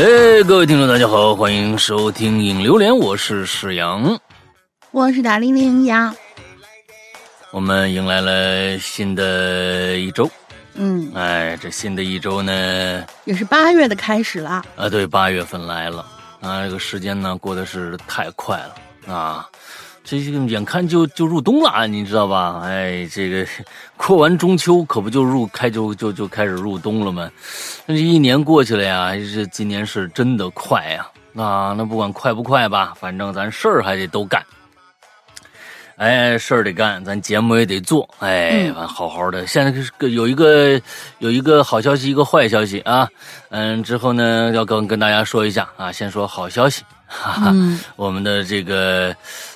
哎，各位听众，大家好，欢迎收听《影榴莲》，我是史阳，我是大玲玲呀。我们迎来了新的一周，嗯，哎，这新的一周呢，也是八月的开始了。啊，对，八月份来了啊，这个时间呢过得是太快了啊。这个眼看就就入冬了，你知道吧？哎，这个 过完中秋可不就入开就就就开始入冬了吗？那这一年过去了呀，这今年是真的快呀！啊，那不管快不快吧，反正咱事儿还得都干。哎，事儿得干，咱节目也得做。哎，完好好的。现在是有一个有一个好消息，一个坏消息啊。嗯，之后呢要跟跟大家说一下啊。先说好消息，哈哈，我们的这个。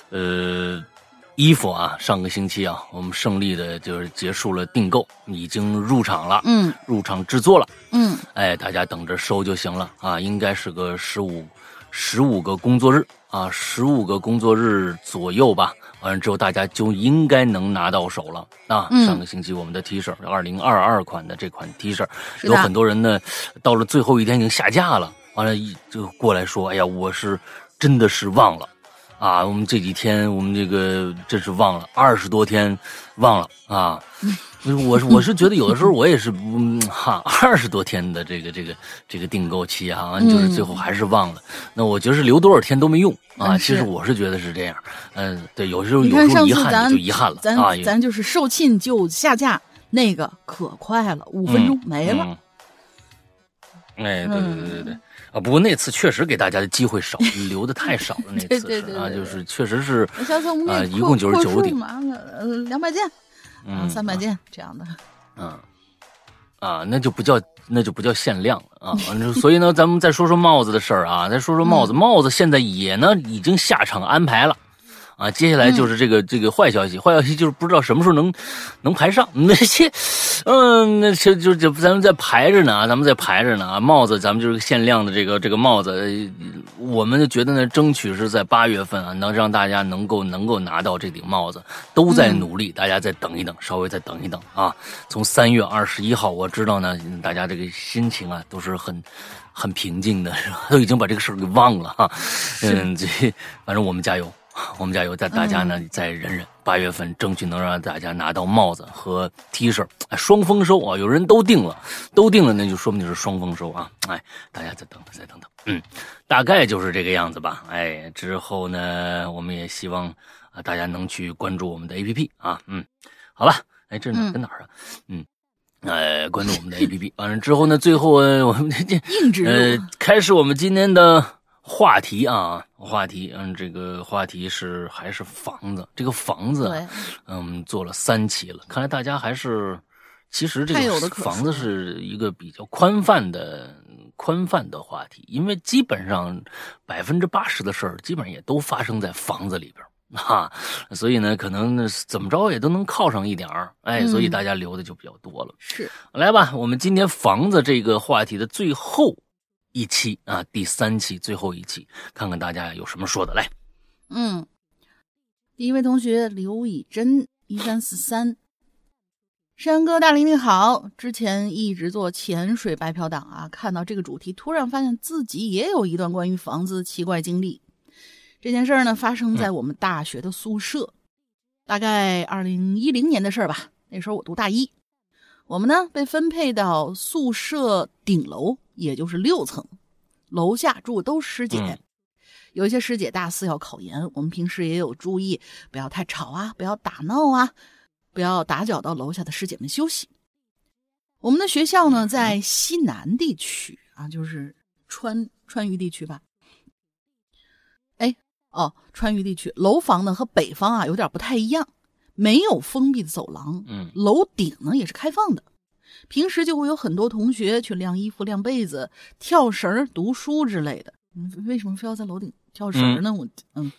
呃，衣服啊，上个星期啊，我们胜利的就是结束了订购，已经入场了，嗯，入场制作了，嗯，哎，大家等着收就行了。啊，应该是个十五十五个工作日啊，十五个工作日左右吧，完了之后大家就应该能拿到手了。啊。上个星期我们的 T 恤，二零二二款的这款 T 恤，有很多人呢，到了最后一天已经下架了，完了一就过来说，哎呀，我是真的是忘了。啊，我们这几天我们这个真是忘了二十多天，忘了啊！我是我是觉得有的时候我也是嗯哈二十多天的这个这个这个订购期啊，就是最后还是忘了。那我觉得是留多少天都没用啊。其实我是觉得是这样，嗯，对，有时候有时候遗憾就遗憾了啊。咱就是售罄就下架，那个可快了，五分钟没了。哎，对对对对对。啊，不过那次确实给大家的机会少，留的太少了。那次是啊，就是确实是啊，一共九十九顶，呃，两百件，嗯，三百件这样的。嗯，啊，那就不叫那就不叫限量了啊。所以呢，咱们再说说帽子的事儿啊，再说说帽子，帽子现在也呢已经下场安排了。啊，接下来就是这个这个坏消息，坏消息就是不知道什么时候能能排上那些，嗯，那些就就咱们在排着呢啊，咱们在排着呢啊。帽子咱们就是限量的这个这个帽子，我们就觉得呢，争取是在八月份啊，能让大家能够能够拿到这顶帽子，都在努力，大家再等一等，稍微再等一等啊。从三月二十一号，我知道呢，大家这个心情啊都是很很平静的，都已经把这个事儿给忘了哈。嗯，这反正我们加油。我们加油，大大家呢再忍忍，八月份争取能让大家拿到帽子和 T 恤，双丰收啊！有人都定了，都定了，那就说明是双丰收啊！哎，大家再等等，再等等，嗯，大概就是这个样子吧。哎，之后呢，我们也希望啊大家能去关注我们的 APP 啊，嗯，好吧，哎，这哪跟哪儿啊？嗯，哎，关注我们的 APP，完了之后呢，最后我们这呃，开始我们今天的。话题啊，话题，嗯，这个话题是还是房子，这个房子，嗯，做了三期了，看来大家还是，其实这个房子是一个比较宽泛的、宽泛的话题，因为基本上百分之八十的事儿，基本上也都发生在房子里边哈，所以呢，可能怎么着也都能靠上一点儿，哎，所以大家留的就比较多了。是，来吧，我们今天房子这个话题的最后。一期啊，第三期最后一期，看看大家有什么说的来。嗯，第一位同学刘以真一三四三，山哥大林你好，之前一直做潜水白嫖党啊，看到这个主题，突然发现自己也有一段关于房子的奇怪经历。这件事儿呢，发生在我们大学的宿舍，大概二零一零年的事儿吧。那时候我读大一，我们呢被分配到宿舍顶楼。也就是六层，楼下住的都是师姐，有一些师姐大四要考研，我们平时也有注意，不要太吵啊，不要打闹啊，不要打搅到楼下的师姐们休息。我们的学校呢在西南地区啊，就是川川渝地区吧。哎，哦，川渝地区楼房呢和北方啊有点不太一样，没有封闭的走廊，嗯，楼顶呢也是开放的。平时就会有很多同学去晾衣服、晾被子、跳绳、读书之类的。为什么非要在楼顶跳绳呢？我嗯，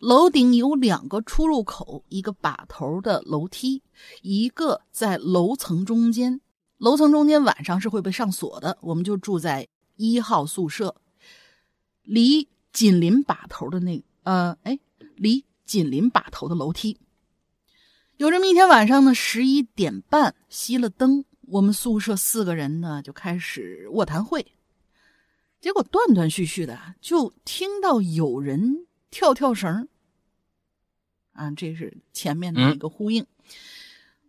楼顶有两个出入口，一个把头的楼梯，一个在楼层中间。楼层中间晚上是会被上锁的。我们就住在一号宿舍，离紧邻把头的那呃，哎，离紧邻把头的楼梯。有这么一天晚上呢，十一点半熄了灯。我们宿舍四个人呢，就开始卧谈会。结果断断续续的就听到有人跳跳绳啊，这是前面的一个呼应。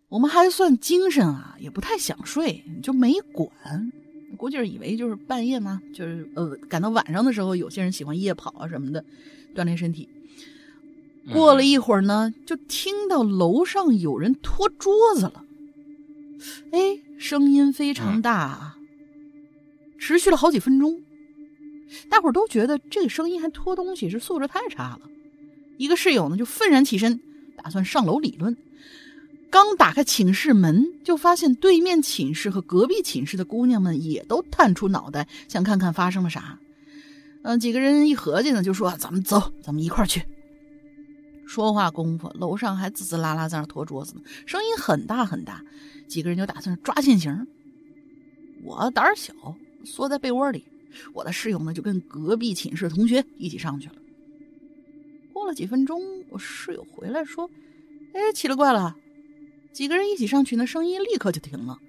我们还算精神啊，也不太想睡，就没管。估计是以为就是半夜嘛，就是呃，赶到晚上的时候，有些人喜欢夜跑啊什么的，锻炼身体。过了一会儿呢，就听到楼上有人拖桌子了，哎，声音非常大，啊，持续了好几分钟。大伙儿都觉得这个声音还拖东西是素质太差了。一个室友呢就愤然起身，打算上楼理论。刚打开寝室门，就发现对面寝室和隔壁寝室的姑娘们也都探出脑袋，想看看发生了啥。嗯，几个人一合计呢，就说：“咱们走，咱们一块儿去。”说话功夫，楼上还滋滋啦啦在那拖桌子呢，声音很大很大。几个人就打算抓现行。我胆儿小，缩在被窝里。我的室友呢，就跟隔壁寝室同学一起上去了。过了几分钟，我室友回来说：“哎，奇了怪了。”几个人一起上去，那声音立刻就停了，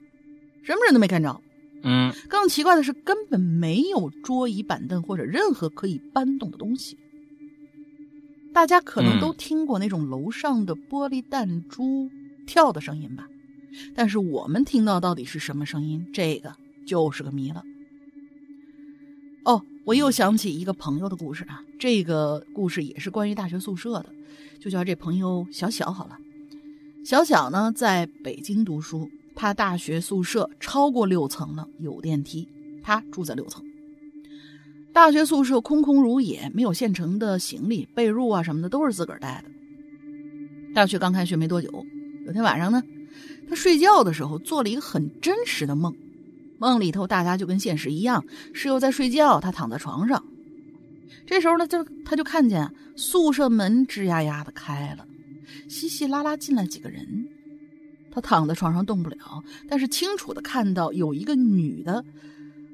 什么人都没看着。嗯，更奇怪的是，根本没有桌椅板凳或者任何可以搬动的东西。大家可能都听过那种楼上的玻璃弹珠跳的声音吧？但是我们听到到底是什么声音，这个就是个谜了。哦，我又想起一个朋友的故事啊，这个故事也是关于大学宿舍的，就叫这朋友小小好了。小小呢，在北京读书，他大学宿舍超过六层了，有电梯，他住在六层。大学宿舍空空如也，没有现成的行李、被褥啊什么的，都是自个儿带的。大学刚开学没多久，有天晚上呢，他睡觉的时候做了一个很真实的梦，梦里头大家就跟现实一样，室友在睡觉，他躺在床上。这时候呢，就他就看见宿舍门吱呀呀的开了。稀稀拉拉进来几个人，他躺在床上动不了，但是清楚的看到有一个女的，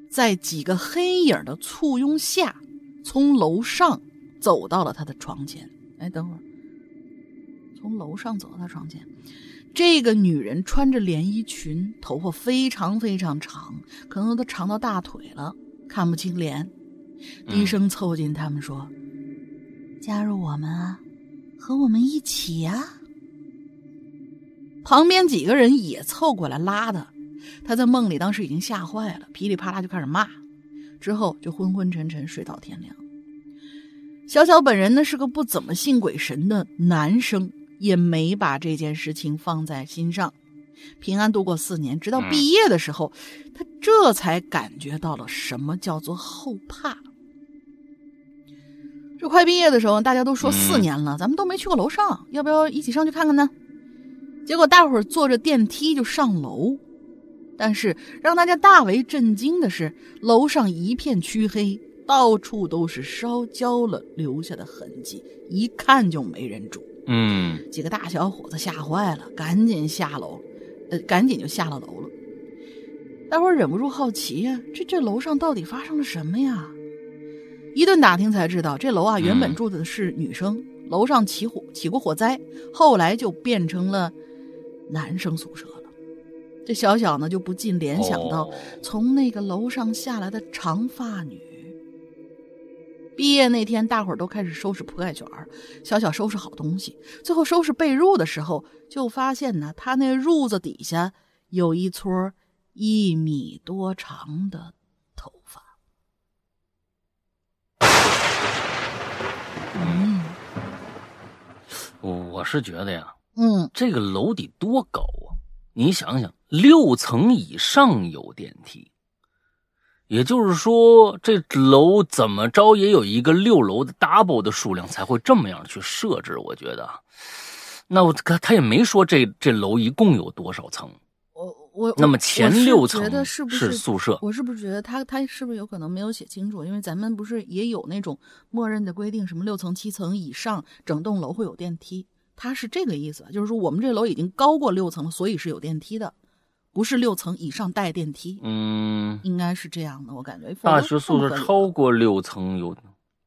在几个黑影的簇拥下，从楼上走到了他的床前。哎，等会儿，从楼上走到他床前，这个女人穿着连衣裙，头发非常非常长，可能都长到大腿了，看不清脸，低声凑近他们说：“加入我们啊！”和我们一起呀！旁边几个人也凑过来拉他，他在梦里当时已经吓坏了，噼里啪啦就开始骂，之后就昏昏沉沉睡到天亮。小小本人呢是个不怎么信鬼神的男生，也没把这件事情放在心上，平安度过四年，直到毕业的时候，他这才感觉到了什么叫做后怕。这快毕业的时候，大家都说四年了，咱们都没去过楼上，要不要一起上去看看呢？结果大伙儿坐着电梯就上楼，但是让大家大为震惊的是，楼上一片黢黑，到处都是烧焦了留下的痕迹，一看就没人住。嗯，几个大小伙子吓坏了，赶紧下楼，呃，赶紧就下了楼了。大伙儿忍不住好奇呀，这这楼上到底发生了什么呀？一顿打听才知道，这楼啊原本住的是女生，楼上起火起过火灾，后来就变成了男生宿舍了。这小小呢就不禁联想到从那个楼上下来的长发女。毕业那天，大伙儿都开始收拾铺盖卷儿，小小收拾好东西，最后收拾被褥的时候，就发现呢，他那褥子底下有一撮一米多长的头发。嗯，我我是觉得呀，嗯，这个楼得多高啊？你想想，六层以上有电梯，也就是说，这楼怎么着也有一个六楼的 double 的数量才会这么样去设置。我觉得，那我他他也没说这这楼一共有多少层。我我那么前六层是不是宿舍？我是不是觉得他他是不是有可能没有写清楚？因为咱们不是也有那种默认的规定，什么六层七层以上整栋楼会有电梯？他是这个意思，就是说我们这楼已经高过六层了，所以是有电梯的，不是六层以上带电梯。嗯，应该是这样的，我感觉。大学宿舍超过六层有，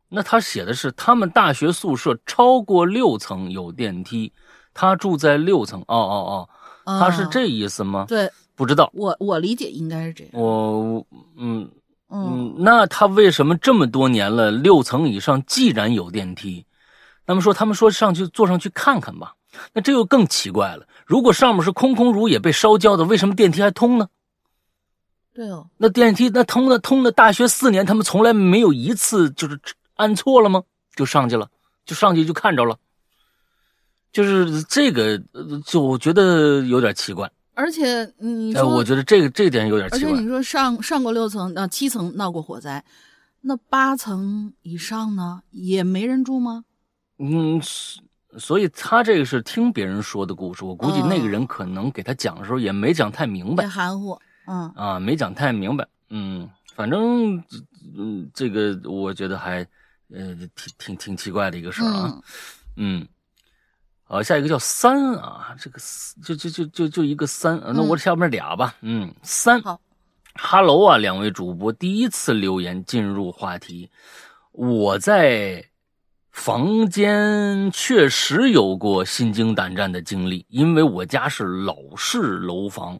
那他写的是他们大学宿舍超过六层有电梯，他住在六层。哦哦哦，他是这意思吗？对。不知道，我我理解应该是这样。我嗯嗯，那他为什么这么多年了，六层以上既然有电梯，那么说他们说上去坐上去看看吧，那这又更奇怪了。如果上面是空空如也被烧焦的，为什么电梯还通呢？对哦，那电梯那通了通了，大学四年他们从来没有一次就是按错了吗？就上去了，就上去就看着了，就是这个，就我觉得有点奇怪。而且你哎，说，我觉得这个这点有点而且奇怪。你说上上过六层啊七层闹过火灾，那八层以上呢也没人住吗？嗯，所所以他这个是听别人说的故事，我估计嗯那个人可能给他讲的时候也没讲太明白也含糊，嗯啊，没讲太明白。嗯，反正嗯，这个我觉得还呃挺挺挺奇怪的一个事儿啊。嗯嗯，好，下一个叫三啊，这个就就就就就一个三，啊那我下面俩吧。嗯，三。好，哈喽啊，两位主播，第一次留言进入话题，我在房间确实有过心惊胆战的经历，因为我家是老式楼房，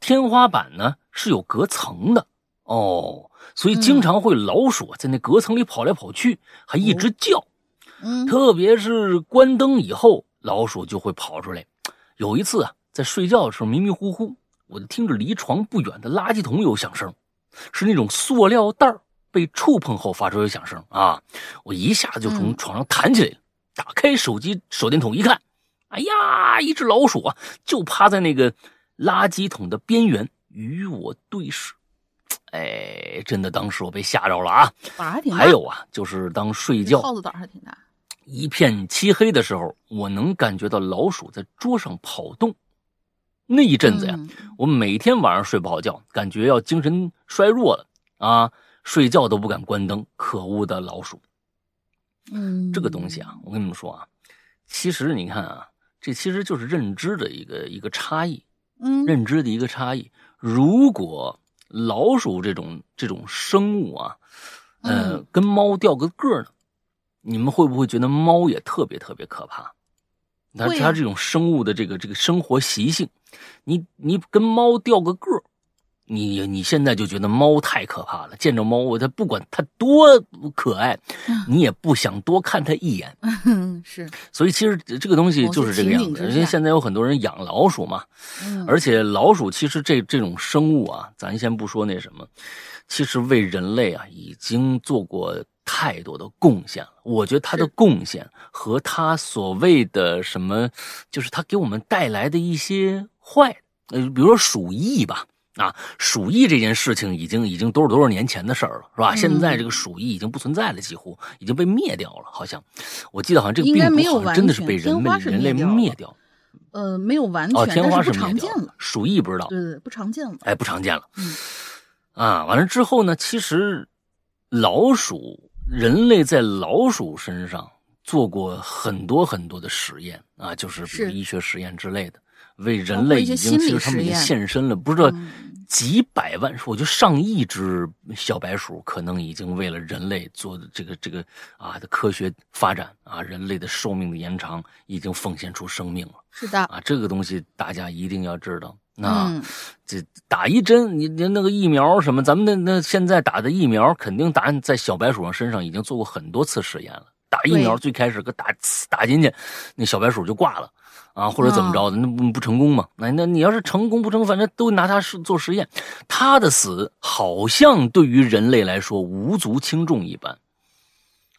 天花板呢是有隔层的哦，所以经常会老鼠在那隔层里跑来跑去，还一直叫。嗯特别是关灯以后，老鼠就会跑出来。有一次啊，在睡觉的时候迷迷糊糊，我就听着离床不远的垃圾桶有响声，是那种塑料袋儿被触碰后发出的响声啊！我一下子就从嗯床上弹起来了，打开手机手电筒一看，哎呀，一只老鼠啊，就趴在那个垃圾桶的边缘与我对视。哎，真的，当时我被吓着了啊！胆还挺大，还有啊，就是当睡觉耗子胆还挺大，一片漆黑的时候，我能感觉到老鼠在桌上跑动。那一阵子呀，嗯我每天晚上睡不好觉，感觉要精神衰弱了啊，睡觉都不敢关灯。可恶的老鼠！嗯，这个东西啊，我跟你们说啊，其实你看啊，这其实就是认知的一个一个差异，嗯，认知的一个差异。如果老鼠这种这种生物啊，呃，嗯跟猫掉个个儿呢，你们会不会觉得猫也特别特别可怕？它啊它这种生物的这个这个生活习性，你你跟猫掉个个儿，你你现在就觉得猫太可怕了，见着猫我它不管它多可爱，嗯你也不想多看它一眼。嗯是，所以其实这个东西就是这个样子。因为现在有很多人养老鼠嘛，嗯，而且老鼠其实这这种生物啊，咱先不说那什么，其实为人类啊已经做过太多的贡献了。我觉得它的贡献和它所谓的什么，就是它给我们带来的一些坏，呃，比如说鼠疫吧。啊，鼠疫这件事情已经已经多少多少年前的事儿了，是吧？嗯现在这个鼠疫已经不存在了，几乎已经被灭掉了，好像我记得好像这个病毒好像真的是被人类人类灭掉。呃没有完哦，全，天花但是不灭掉了常见了，，鼠疫不知道。对对，不常见了，哎，不常见了。嗯啊，完了之后呢，其实老鼠，人类在老鼠身上做过很多很多的实验啊，就是比如是医学实验之类的，为人类已经其实他们已经献身了，不知道嗯几百万，我觉得上亿只小白鼠可能已经为了人类做的这个这个啊的科学发展啊，人类的寿命的延长，已经奉献出生命了。是的，啊，这个东西大家一定要知道。那、嗯这打一针，你你那个疫苗什么，咱们那那现在打的疫苗，肯定打在小白鼠上身上已经做过很多次实验了。打疫苗最开始给打打进去，那小白鼠就挂了啊，或者怎么着的，那不不成功嘛？那那你要是成功不成，反正都拿他是做实验。他的死好像对于人类来说无足轻重一般。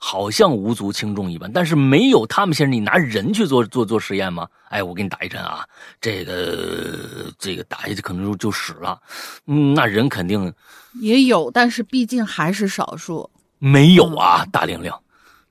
好像无足轻重一般，但是没有他们先生你拿人去做做做实验吗？哎，我给你打一针啊，这个这个打下去可能就就死了，嗯，那人肯定也有，但是毕竟还是少数。没有啊，大玲玲，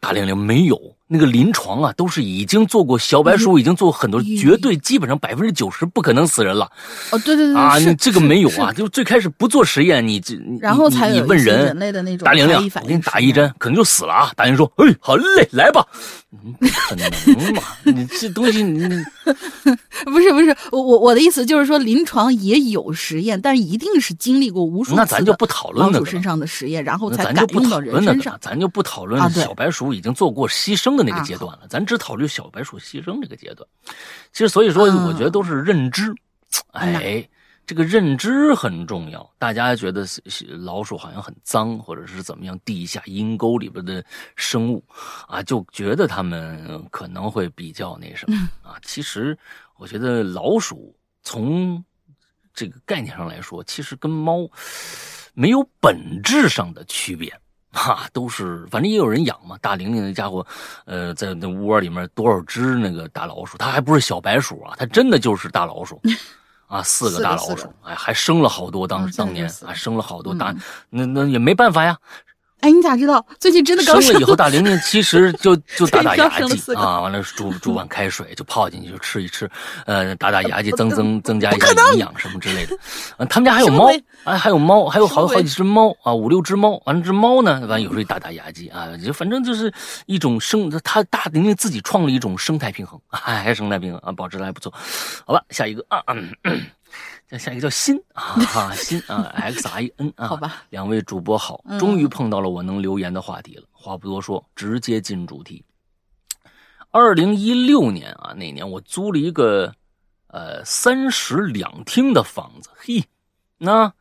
大玲玲没有那个临床啊，都是已经做过小白鼠，已经做过很多，绝对基本上百分之九十不可能死人了哦，对对对，啊，你这个没有啊，就最开始不做实验，你这你然后才你你问人人。类的那种大玲玲我给你打一针，可能就死了啊！大玲玲说：“哎，好嘞，来吧。”嗯不可能嘛！你这东西你，你不是不是，我我我的意思就是说，临床也有实验，但一定是经历过无数次那咱就不讨论老。鼠身上的实验，然后那才敢咱就不讨用到人身上，。咱就不讨论小白鼠已经做过牺牲的那个啊阶段了，咱只考虑小白鼠牺牲这个阶段。其实，所以说，嗯我觉得都是认知。嗯哎，这个认知很重要。大家觉得老鼠好像很脏，或者是怎么样，地下阴沟里边的生物啊，就觉得它们可能会比较那什么啊。其实我觉得老鼠从这个概念上来说，其实跟猫没有本质上的区别。哈，都是，反正也有人养嘛。大玲玲那家伙，呃，在那窝里面多少只那个大老鼠，它还不是小白鼠啊，它真的就是大老鼠，啊，四个大老鼠，哎，还生了好多，当当年啊，生了好多大，那那也没办法呀。哎，你咋知道？最近真的刚生了以后，大玲玲 其实就就打打牙祭啊，完了煮煮碗开水就泡进去就吃一吃，呃，打打牙祭增增增加一下营养什么之类的。嗯，他们家还有猫，哎，还有猫，还有好好几只猫啊，五六只猫。完了，这猫呢，完有时候打打牙祭啊，就反正就是一种生，他大玲玲自己创了一种生态平衡，哎，生态平衡啊，保持的还不错。好了，下一个啊。下一个叫新啊，新啊，X I N 啊，好吧，两位主播好，终于碰到了我能留言的话题了。话不多说，直接进主题。二零一六年啊，那年我租了一个呃三室两厅的房子，嘿，那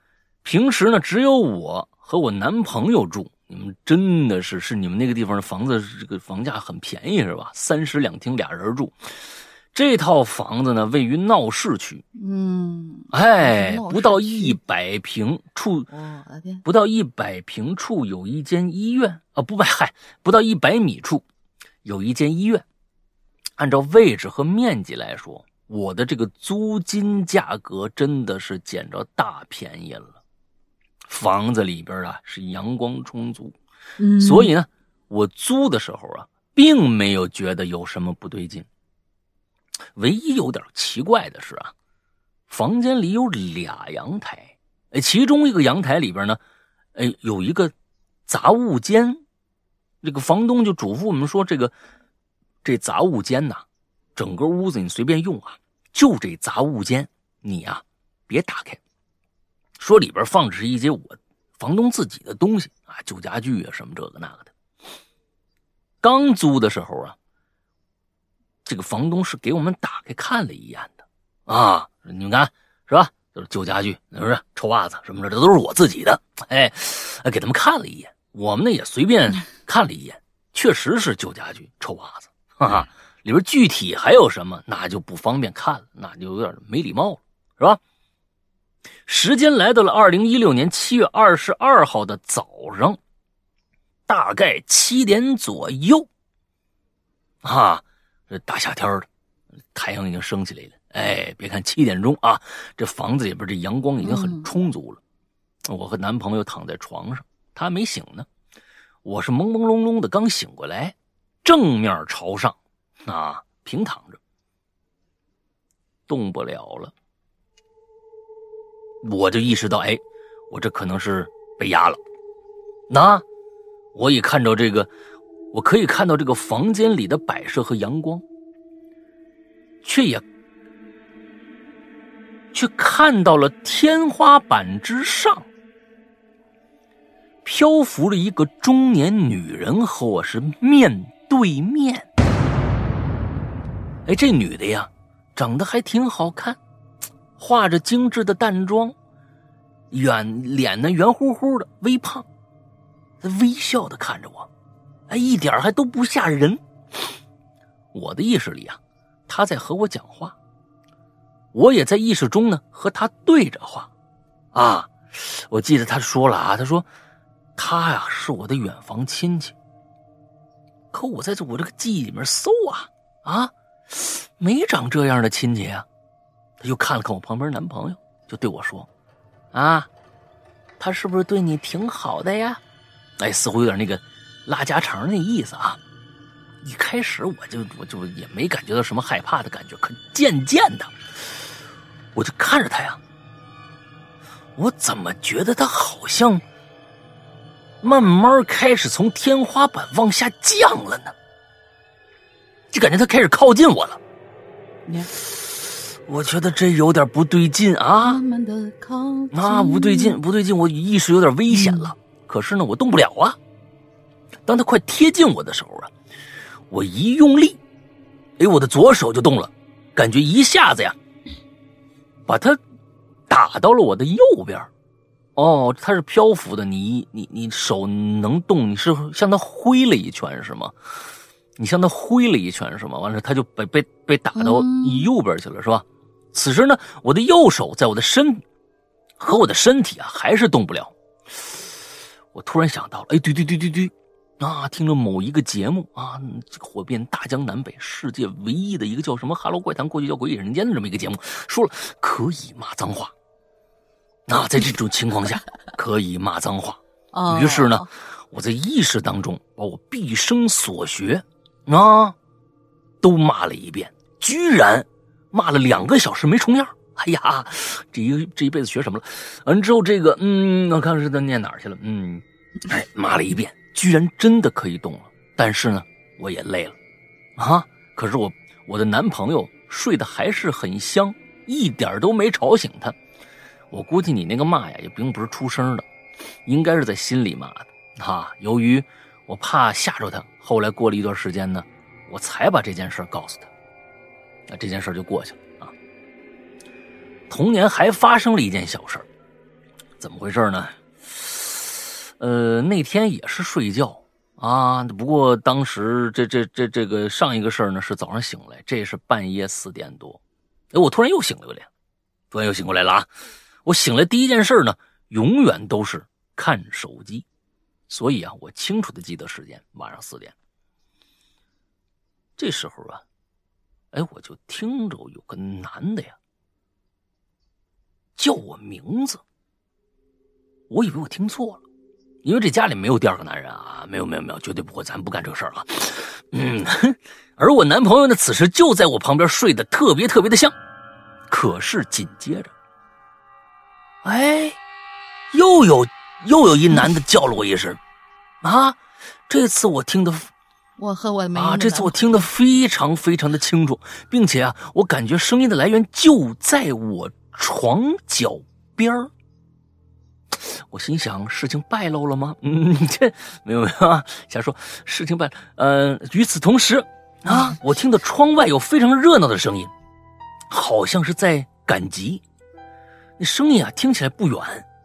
平时呢只有我和我男朋友住。你们真的是是你们那个地方的房子，这个房价很便宜是吧？三室两厅俩人住。这套房子呢，位于闹市区。嗯，哎，不到一百平处，不到一百平处有一间医院啊，不不，嗨，不到一百米处有一间医院。按照位置和面积来说，我的这个租金价格真的是捡着大便宜了。房子里边啊是阳光充足，嗯，所以呢，我租的时候啊，并没有觉得有什么不对劲。唯一有点奇怪的是啊，房间里有俩阳台，哎，其中一个阳台里边呢，哎，有一个杂物间。这个房东就嘱咐我们说，这个这杂物间呐，整个屋子你随便用啊，就这杂物间你呀别打开。说里边放着一些我房东自己的东西啊，旧家具啊什么这个那个的。刚租的时候啊。这个房东是给我们打开看了一眼的，啊，你们看是吧？就是旧家具，是不是臭袜子什么的，这都是我自己的。哎，给他们看了一眼，我们呢也随便看了一眼，确实是旧家具、臭袜子，哈哈。里边具体还有什么，那就不方便看了，那就有点没礼貌了，是吧？时间来到了二零一六年七月二十二号的早上，大概七点左右，啊。这大夏天的，太阳已经升起来了。哎，别看七点钟啊，这房子里边这阳光已经很充足了。我和男朋友躺在床上，他还没醒呢。我是朦朦胧胧的刚醒过来，正面朝上，啊，平躺着，动不了了。我就意识到，哎，我这可能是被压了。那，我一看着这个。我可以看到这个房间里的摆设和阳光，却也却看到了天花板之上漂浮了一个中年女人和我是面对面。哎，这女的呀，长得还挺好看，化着精致的淡妆，圆脸呢圆乎乎的，微胖，她微笑的看着我。哎，一点还都不吓人。我的意识里啊，他在和我讲话，我也在意识中呢和他对着话。啊，我记得他说了啊，他说他呀是我的远房亲戚。可我在这我这个记忆里面搜啊啊，没长这样的亲戚啊。他又看了看我旁边男朋友，就对我说：“啊，他是不是对你挺好的呀？”哎，似乎有点那个。拉家常那意思啊，一开始我就我就也没感觉到什么害怕的感觉，可渐渐的，我就看着他呀，我怎么觉得他好像慢慢开始从天花板往下降了呢？就感觉他开始靠近我了。我觉得这有点不对劲啊！啊，不对劲，不对劲，我意识有点危险了。可是呢，我动不了啊。当他快贴近我的时候啊，我一用力，哎，我的左手就动了，感觉一下子呀，把他打到了我的右边。哦，它是漂浮的，你你你手能动，你是向他挥了一拳是吗？你向他挥了一拳是吗？完了，他就被被被打到右边去了是吧？此时呢，我的右手在我的身和我的身体啊还是动不了。我突然想到了，哎，对对对对对，啊，听了某一个节目啊，火遍大江南北，世界唯一的一个叫什么《哈喽怪谈》，过去叫《鬼影人间》的这么一个节目，说了可以骂脏话。那 在这种情况下，可以骂脏话。于是呢，我在意识当中把我毕生所学啊都骂了一遍，居然骂了两个小时没重样。哎呀，这一这一辈子学什么了？完之后，这个嗯，我看是他念哪儿去了？嗯，哎，骂了一遍，居然真的可以动了。但是呢，我也累了啊。可是我我的男朋友睡得还是很香，一点都没吵醒他。我估计你那个骂呀，也并不是出声的，应该是在心里骂的哈。由于我怕吓着他，后来过了一段时间呢，我才把这件事告诉他，那这件事就过去了啊。同年还发生了一件小事怎么回事呢？呃，那天也是睡觉啊，不过当时这这这这个上一个事儿呢是早上醒来，这是半夜四点多，哎，我突然又醒了，突然又醒过来了啊。我醒来第一件事呢，永远都是看手机，所以啊，我清楚的记得时间，晚上四点。这时候啊，哎，我就听着有个男的呀，叫我名字。我以为我听错了，因为这家里没有第二个男人啊，没有没有没有，绝对不会，咱不干这事儿啊。嗯，而我男朋友呢，此时就在我旁边睡得特别特别的香，可是紧接着。哎，又有又有一男的叫了我一声，啊！这次我听的，我和我的啊，这次我听得非常非常的清楚，并且啊，我感觉声音的来源就在我床脚边儿。我心想，事情败露了吗？嗯，这没有没有啊，瞎说。事情败，嗯，与此同时啊，我听到窗外有非常热闹的声音，好像是在赶集。那声音啊，听起来不远，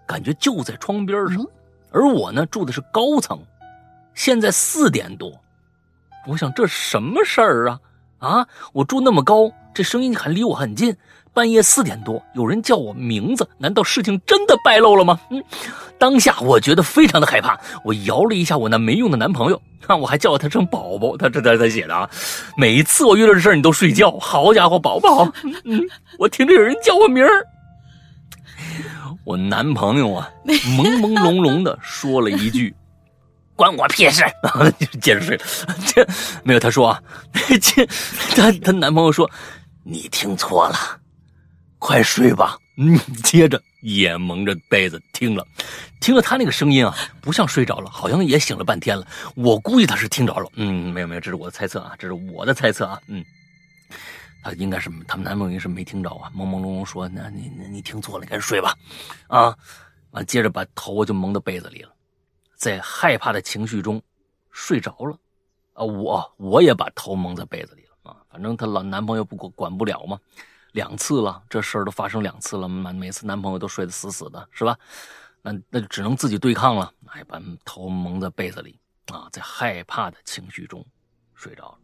感觉就在窗边上。而我呢，住的是高层。现在四点多，我想这什么事儿啊？啊，我住那么高，这声音还离我很近。半夜四点多，有人叫我名字，难道事情真的败露了吗？嗯，当下我觉得非常的害怕，我摇了一下我那没用的男朋友，啊，我还叫他声宝宝。他这他他写的啊，每一次我遇到这事儿，你都睡觉。好家伙，宝宝，嗯，我听着有人叫我名儿。我男朋友啊，朦朦胧胧的说了一句：“ 关我屁事！”就接着睡了。这没有，他说啊，这他他男朋友说：“你听错了，快睡吧。”嗯，接着也蒙着被子听了，听了他那个声音啊，不像睡着了，好像也醒了半天了。我估计他是听着了。嗯，没有没有，这是我的猜测啊，这是我的猜测啊。嗯。他应该是他们男朋友是没听着啊，朦朦胧胧说：“那你你你听错了，赶紧睡吧。”啊，完接着把头就蒙到被子里了，在害怕的情绪中睡着了。啊，我我也把头蒙在被子里了啊，反正她老男朋友不管管不了嘛，两次了，这事儿都发生两次了，每每次男朋友都睡得死死的，是吧？那那就只能自己对抗了，哎，把头蒙在被子里啊，在害怕的情绪中睡着了。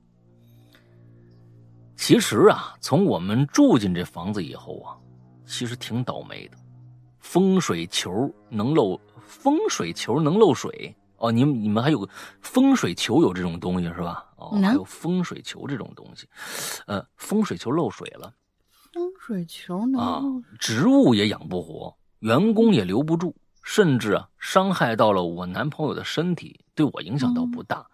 其实啊，从我们住进这房子以后啊，其实挺倒霉的。风水球能漏，风水球能漏水哦。你们你们还有风水球有这种东西是吧？哦，还有风水球这种东西，呃，风水球漏水了，风水球能啊，植物也养不活，员工也留不住，甚至啊，伤害到了我男朋友的身体，对我影响倒不大。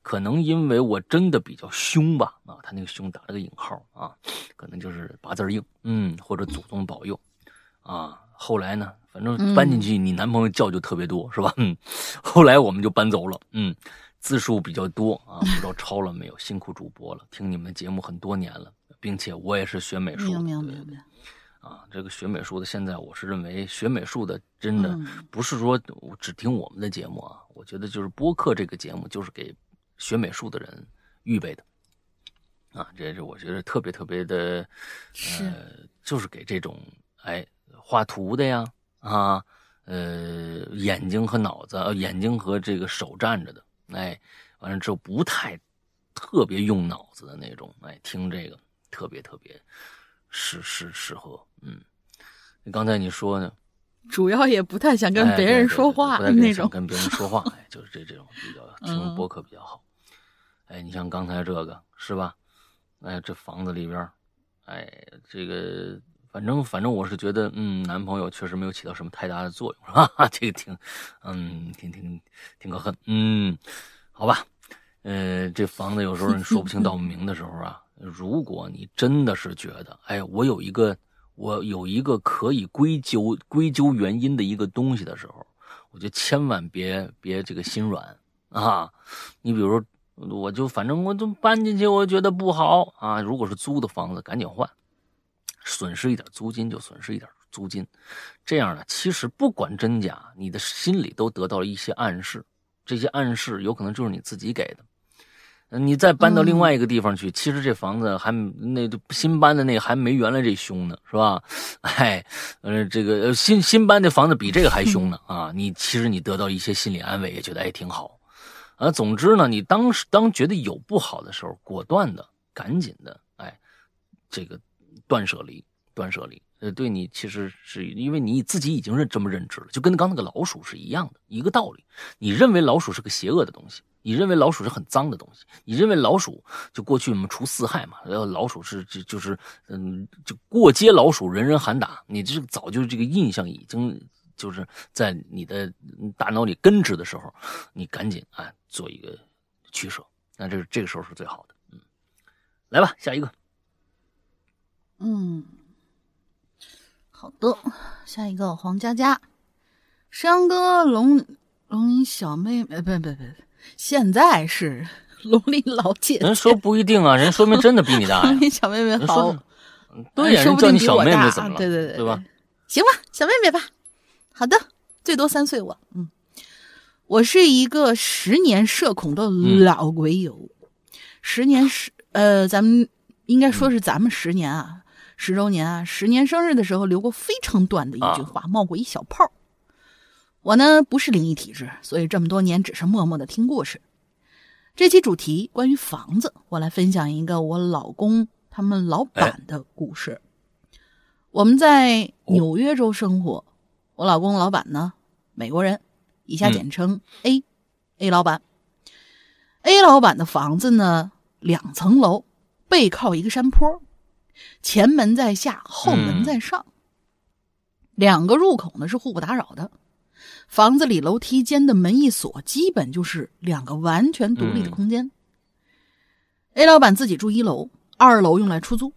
可能因为我真的比较凶吧，啊，他那个凶打了个引号啊，可能就是八字硬，嗯，或者祖宗保佑，啊，后来呢，反正搬进去，你男朋友叫就特别多，是吧？嗯，后来我们就搬走了，嗯，字数比较多啊，不知道抄了没有，辛苦主播了，听你们节目很多年了，并且我也是学美术，明白明白，啊，这个学美术的，现在我是认为学美术的真的不是说只听我们的节目啊，我觉得就是播客这个节目就是给。学美术的人预备的，啊，这是我觉得特别特别的，呃，就是给这种哎画图的呀，啊，呃，眼睛和脑子，呃，眼睛和这个手站着的，哎，完了之后不太特别用脑子的那种，哎，听这个特别特别适适适合，嗯。刚才你说呢？主要也不太想跟别人说话那种，跟别人说话，哎，就是这这种比较 听播客比较好。哎，你像刚才这个是吧？哎，这房子里边，哎，这个反正反正我是觉得，嗯，男朋友确实没有起到什么太大的作用，哈哈？这个挺，嗯，挺挺挺可恨，嗯，好吧，呃，这房子有时候你说不清道不明的时候啊，如果你真的是觉得，哎，我有一个。我有一个可以归咎归咎原因的一个东西的时候，我就千万别别这个心软啊！你比如说，我就反正我就搬进去，我觉得不好啊。如果是租的房子，赶紧换，损失一点租金就损失一点租金。这样呢，其实不管真假，你的心里都得到了一些暗示，这些暗示有可能就是你自己给的。你再搬到另外一个地方去，其实这房子还那新搬的那还没原来这凶呢，是吧？哎，呃，这个新新搬的房子比这个还 凶呢啊！你其实你得到一些心理安慰，也觉得哎挺好。啊，总之呢，你当时当觉得有不好的时候，果断的、赶紧的，哎，这个断舍离，断舍离。呃，对你其实是因为你自己已经认这么认知了，就跟刚那个老鼠是一样的一个道理。你认为老鼠是个邪恶的东西。你认为老鼠是很脏的东西？你认为老鼠就过去我们除四害嘛？呃，老鼠是就就是嗯，就过街老鼠人人喊打。你这个早就这个印象已经就是在你的大脑里根植的时候，你赶紧啊做一个取舍。那这这个时候是最好的。嗯，来吧，下一个。嗯，好的，下一个黄佳佳，山哥龙龙吟小妹妹，不不不。现在是龙鳞老姐，人说不一定啊，人说明真的比你大。龙鳞小妹妹好，对，人叫你小妹妹怎么了？对对对，对吧？行吧，小妹妹吧。好的，最多三岁我。嗯，我是一个十年社恐的老鬼友，十年十呃，咱们应该说是咱们十年啊，十周年啊，十年生日的时候留过非常短的一句话，冒过一小泡。我呢不是灵异体质，所以这么多年只是默默的听故事。这期主题关于房子，我来分享一个我老公他们老板的故事。我们在纽约州生活，我老公老板呢美国人，以下简称 A。A 老板，A 老板的房子呢两层楼，背靠一个山坡，前门在下，后门在上，两个入口呢是互不打扰的。房子里楼梯间的门一锁，基本就是两个完全独立的空间。A 老板自己住一楼，二楼用来出租。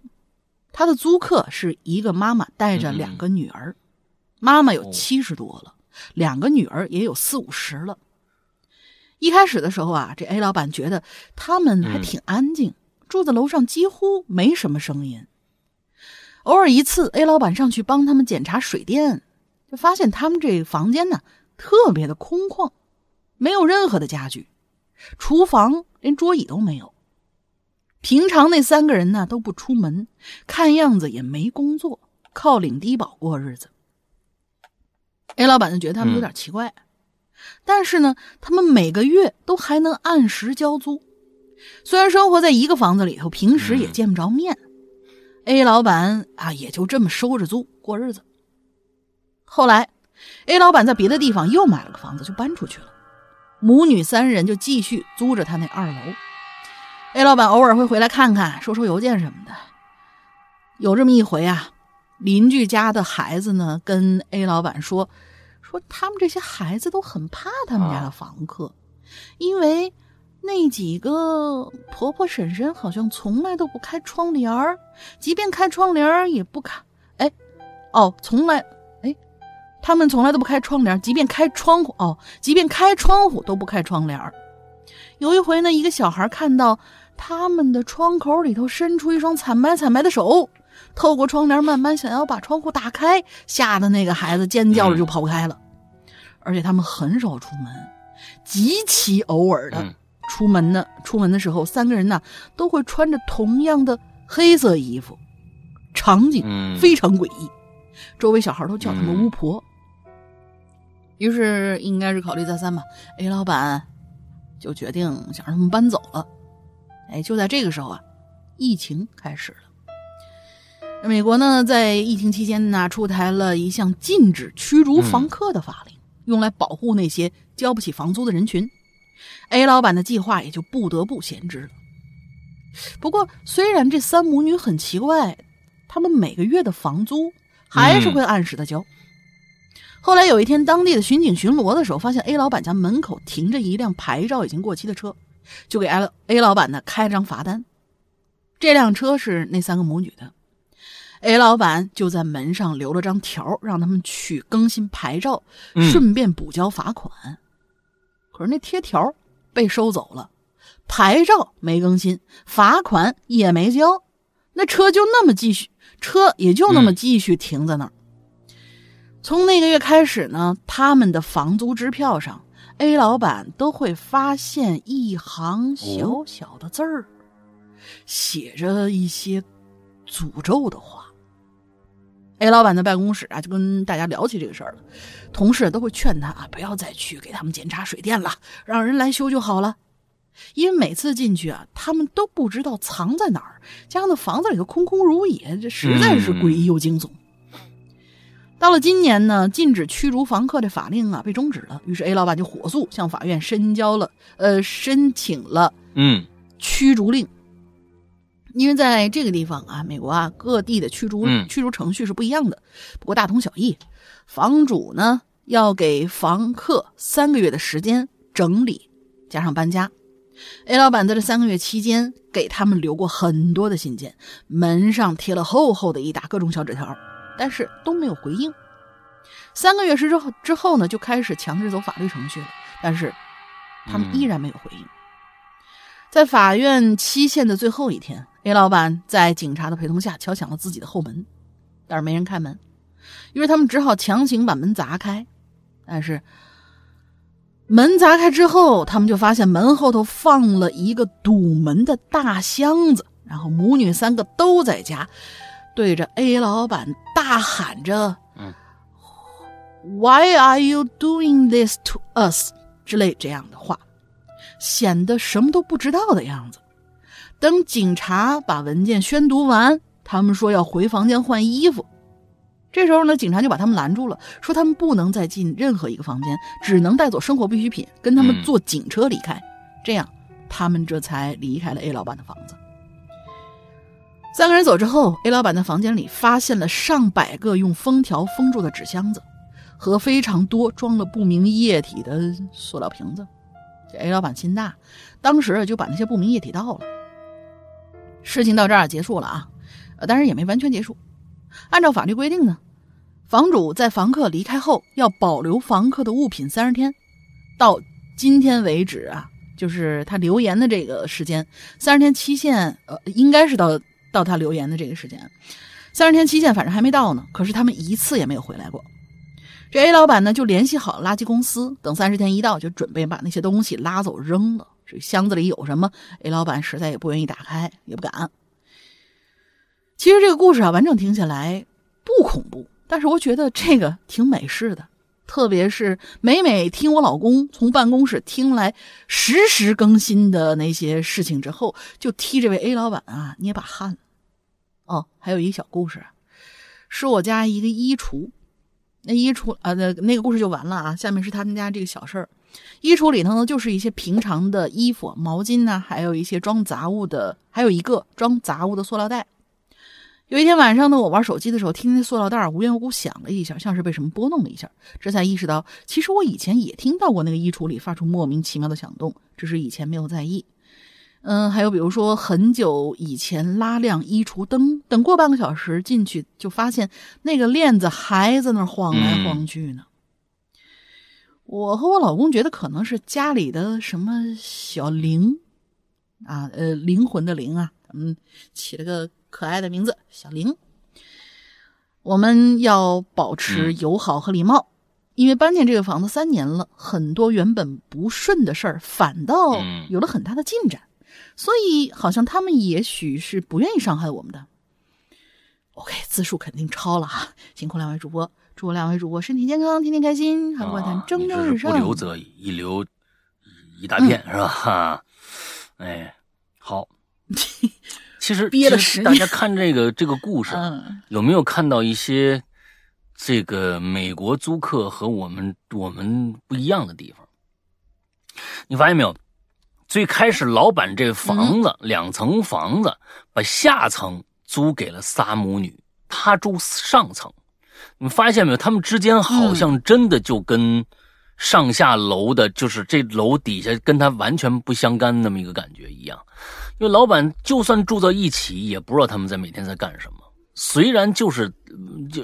他的租客是一个妈妈带着两个女儿，妈妈有七十多了，两个女儿也有四五十了。一开始的时候啊，这 A 老板觉得他们还挺安静，住在楼上几乎没什么声音。偶尔一次，A 老板上去帮他们检查水电。就发现他们这房间呢，特别的空旷，没有任何的家具，厨房连桌椅都没有。平常那三个人呢都不出门，看样子也没工作，靠领低保过日子。A 老板就觉得他们有点奇怪，但是呢，他们每个月都还能按时交租，虽然生活在一个房子里头，平时也见不着面。A 老板啊，也就这么收着租过日子。后来，A 老板在别的地方又买了个房子，就搬出去了。母女三人就继续租着他那二楼。A 老板偶尔会回来看看，收收邮件什么的。有这么一回啊，邻居家的孩子呢跟 A 老板说，说他们这些孩子都很怕他们家的房客，因为那几个婆婆婶婶好像从来都不开窗帘儿，即便开窗帘儿也不开。哎，哦，从来。他们从来都不开窗帘，即便开窗户哦，即便开窗户都不开窗帘。有一回呢，一个小孩看到他们的窗口里头伸出一双惨白惨白的手，透过窗帘慢慢想要把窗户打开，吓得那个孩子尖叫着就跑开了。而且他们很少出门，极其偶尔的出门呢。出门的时候，三个人呢都会穿着同样的黑色衣服，场景非常诡异。周围小孩都叫他们巫婆。于是，应该是考虑再三吧，A 老板就决定想让他们搬走了。哎，就在这个时候啊，疫情开始了。美国呢，在疫情期间呢，出台了一项禁止驱逐房客的法令，用来保护那些交不起房租的人群。A 老板的计划也就不得不闲置了。不过，虽然这三母女很奇怪，他们每个月的房租还是会按时的交。后来有一天，当地的巡警巡逻的时候，发现 A 老板家门口停着一辆牌照已经过期的车，就给 A A 老板呢开了张罚单。这辆车是那三个母女的，A 老板就在门上留了张条，让他们去更新牌照，顺便补交罚款。可是那贴条被收走了，牌照没更新，罚款也没交，那车就那么继续，车也就那么继续停在那儿。从那个月开始呢，他们的房租支票上，A 老板都会发现一行小小的字儿，写着一些诅咒的话。A 老板的办公室啊，就跟大家聊起这个事儿了，同事都会劝他啊，不要再去给他们检查水电了，让人来修就好了。因为每次进去啊，他们都不知道藏在哪儿，加上那房子里头空空如也，这实在是诡异又惊悚。到了今年呢，禁止驱逐房客的法令啊被终止了，于是 A 老板就火速向法院申交了，呃，申请了嗯驱逐令。因为在这个地方啊，美国啊各地的驱逐驱逐程序是不一样的，不过大同小异。房主呢要给房客三个月的时间整理，加上搬家。A 老板在这三个月期间给他们留过很多的信件，门上贴了厚厚的一沓各种小纸条，但是都没有回应。三个月时之后之后呢，就开始强制走法律程序了，但是他们依然没有回应。在法院期限的最后一天。A 老板在警察的陪同下敲响了自己的后门，但是没人开门，于是他们只好强行把门砸开。但是门砸开之后，他们就发现门后头放了一个堵门的大箱子，然后母女三个都在家，对着 A 老板大喊着：“Why are you doing this to us？” 之类这样的话，显得什么都不知道的样子。等警察把文件宣读完，他们说要回房间换衣服。这时候呢，警察就把他们拦住了，说他们不能再进任何一个房间，只能带走生活必需品，跟他们坐警车离开。这样，他们这才离开了 A 老板的房子。三个人走之后，A 老板的房间里发现了上百个用封条封住的纸箱子，和非常多装了不明液体的塑料瓶子。这 A 老板心大，当时就把那些不明液体倒了。事情到这儿结束了啊，呃，当然也没完全结束。按照法律规定呢，房主在房客离开后要保留房客的物品三十天。到今天为止啊，就是他留言的这个时间，三十天期限，呃，应该是到到他留言的这个时间，三十天期限反正还没到呢。可是他们一次也没有回来过。这 A 老板呢就联系好了垃圾公司，等三十天一到，就准备把那些东西拉走扔了。这箱子里有什么？A 老板实在也不愿意打开，也不敢。其实这个故事啊，完整听起来不恐怖，但是我觉得这个挺美式的。特别是每每听我老公从办公室听来实时更新的那些事情之后，就替这位 A 老板啊捏把汗。哦，还有一个小故事，是我家一个衣橱。那衣橱啊，那那个故事就完了啊。下面是他们家这个小事儿。衣橱里头呢，就是一些平常的衣服、毛巾呢，还有一些装杂物的，还有一个装杂物的塑料袋。有一天晚上呢，我玩手机的时候，听那塑料袋无缘无故响了一下，像是被什么拨弄了一下，这才意识到，其实我以前也听到过那个衣橱里发出莫名其妙的响动，只是以前没有在意。嗯，还有比如说很久以前拉亮衣橱灯，等过半个小时进去，就发现那个链子还在那晃来晃去呢。我和我老公觉得可能是家里的什么小灵，啊，呃，灵魂的灵啊，嗯，起了个可爱的名字小玲。我们要保持友好和礼貌，因为搬进这个房子三年了，很多原本不顺的事儿反倒有了很大的进展，所以好像他们也许是不愿意伤害我们的。OK，字数肯定超了哈，辛苦两位主播，祝两位主播身体健康，天天开心，韩国谈蒸蒸日上。不留则已，一留一大片，是吧？哈，哎，好。其实，憋了十大家看这个这个故事，有没有看到一些这个美国租客和我们我们不一样的地方？你发现没有？最开始老板这房子两层房子，把下层租给了仨母女，他住上层。你发现没有？他们之间好像真的就跟上下楼的，就是这楼底下跟他完全不相干那么一个感觉一样。因为老板就算住在一起，也不知道他们在每天在干什么。虽然就是就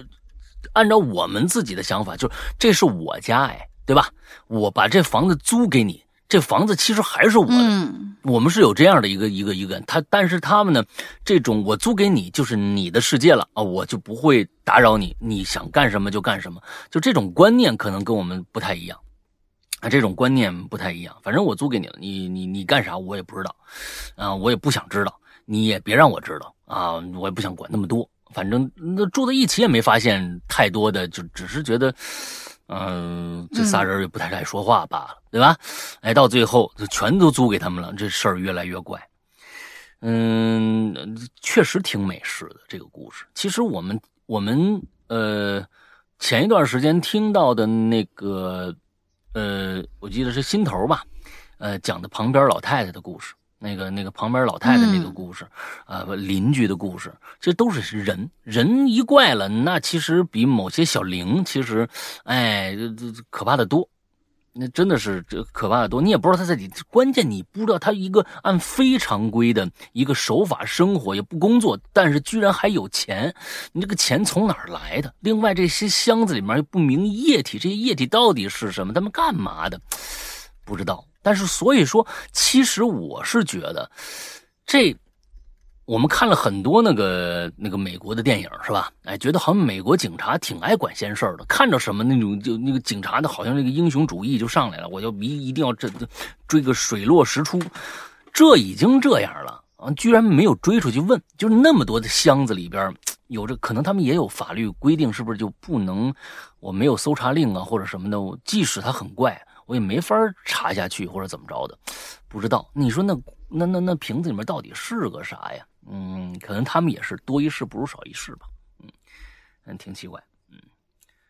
按照我们自己的想法，就这是我家哎，对吧？我把这房子租给你，这房子其实还是我的。我们是有这样的一个一个一个他，但是他们呢，这种我租给你就是你的世界了啊，我就不会打扰你，你想干什么就干什么。就这种观念可能跟我们不太一样。啊，这种观念不太一样。反正我租给你了，你你你干啥我也不知道，啊，我也不想知道，你也别让我知道啊，我也不想管那么多。反正那住在一起也没发现太多的，就只是觉得，嗯，这仨人也不太爱说话罢了，对吧？哎，到最后就全都租给他们了，这事儿越来越怪。嗯，确实挺美式的这个故事。其实我们我们呃前一段时间听到的那个。呃，我记得是心头吧，呃，讲的旁边老太太的故事，那个那个旁边老太太那个故事，啊，邻居的故事，这都是人，人一怪了，那其实比某些小灵，其实，哎，这这可怕的多。那真的是这可怕的多，你也不知道他在里。关键你不知道他一个按非常规的一个手法生活，也不工作，但是居然还有钱。你这个钱从哪儿来的？另外这些箱子里面又不明液体，这些液体到底是什么？他们干嘛的？不知道。但是所以说，其实我是觉得这。我们看了很多那个那个美国的电影，是吧？哎，觉得好像美国警察挺爱管闲事儿的，看着什么那种就那个警察的，好像那个英雄主义就上来了，我就一一定要这追个水落石出。这已经这样了啊，居然没有追出去问，就是那么多的箱子里边有着，可能他们也有法律规定，是不是就不能？我没有搜查令啊，或者什么的，即使他很怪，我也没法查下去或者怎么着的，不知道。你说那那那那瓶子里面到底是个啥呀？嗯，可能他们也是多一事不如少一事吧。嗯，嗯，挺奇怪。嗯，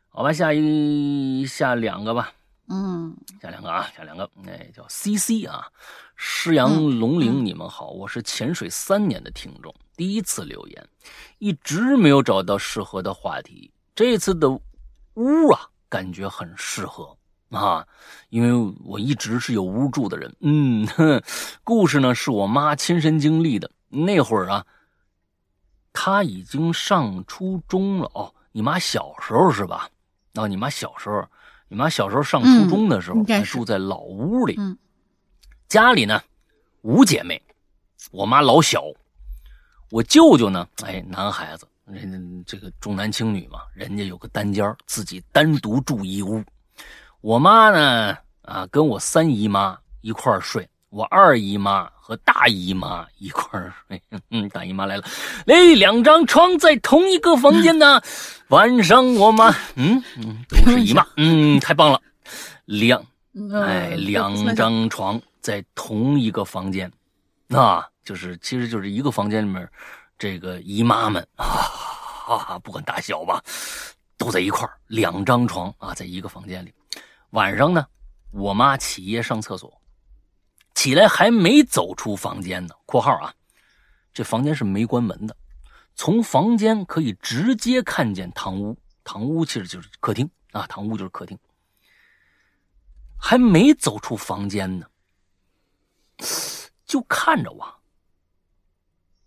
好吧，下一下两个吧。嗯，下两个啊，下两个。哎，叫 C C 啊，诗阳龙陵，你们好，我是潜水三年的听众，第一次留言，一直没有找到适合的话题。这次的屋啊，感觉很适合啊，因为我一直是有屋住的人。嗯，故事呢是我妈亲身经历的。那会儿啊，他已经上初中了哦。你妈小时候是吧？哦，你妈小时候，你妈小时候上初中的时候，还住在老屋里。家里呢五姐妹，我妈老小，我舅舅呢，哎，男孩子，人家这个重男轻女嘛，人家有个单间自己单独住一屋。我妈呢，啊，跟我三姨妈一块睡，我二姨妈。和大姨妈一块儿睡，嗯，大姨妈来了，哎，两张床在同一个房间呢。晚上我妈，嗯嗯，都是姨妈，嗯，太棒了，两，哎，两张床在同一个房间，那就是，其实就是一个房间里面，这个姨妈们啊，不管大小吧，都在一块儿，两张床啊，在一个房间里。晚上呢，我妈起夜上厕所。起来还没走出房间呢。（括号啊，这房间是没关门的，从房间可以直接看见堂屋。堂屋其实就是客厅啊，堂屋就是客厅。还没走出房间呢，就看着我，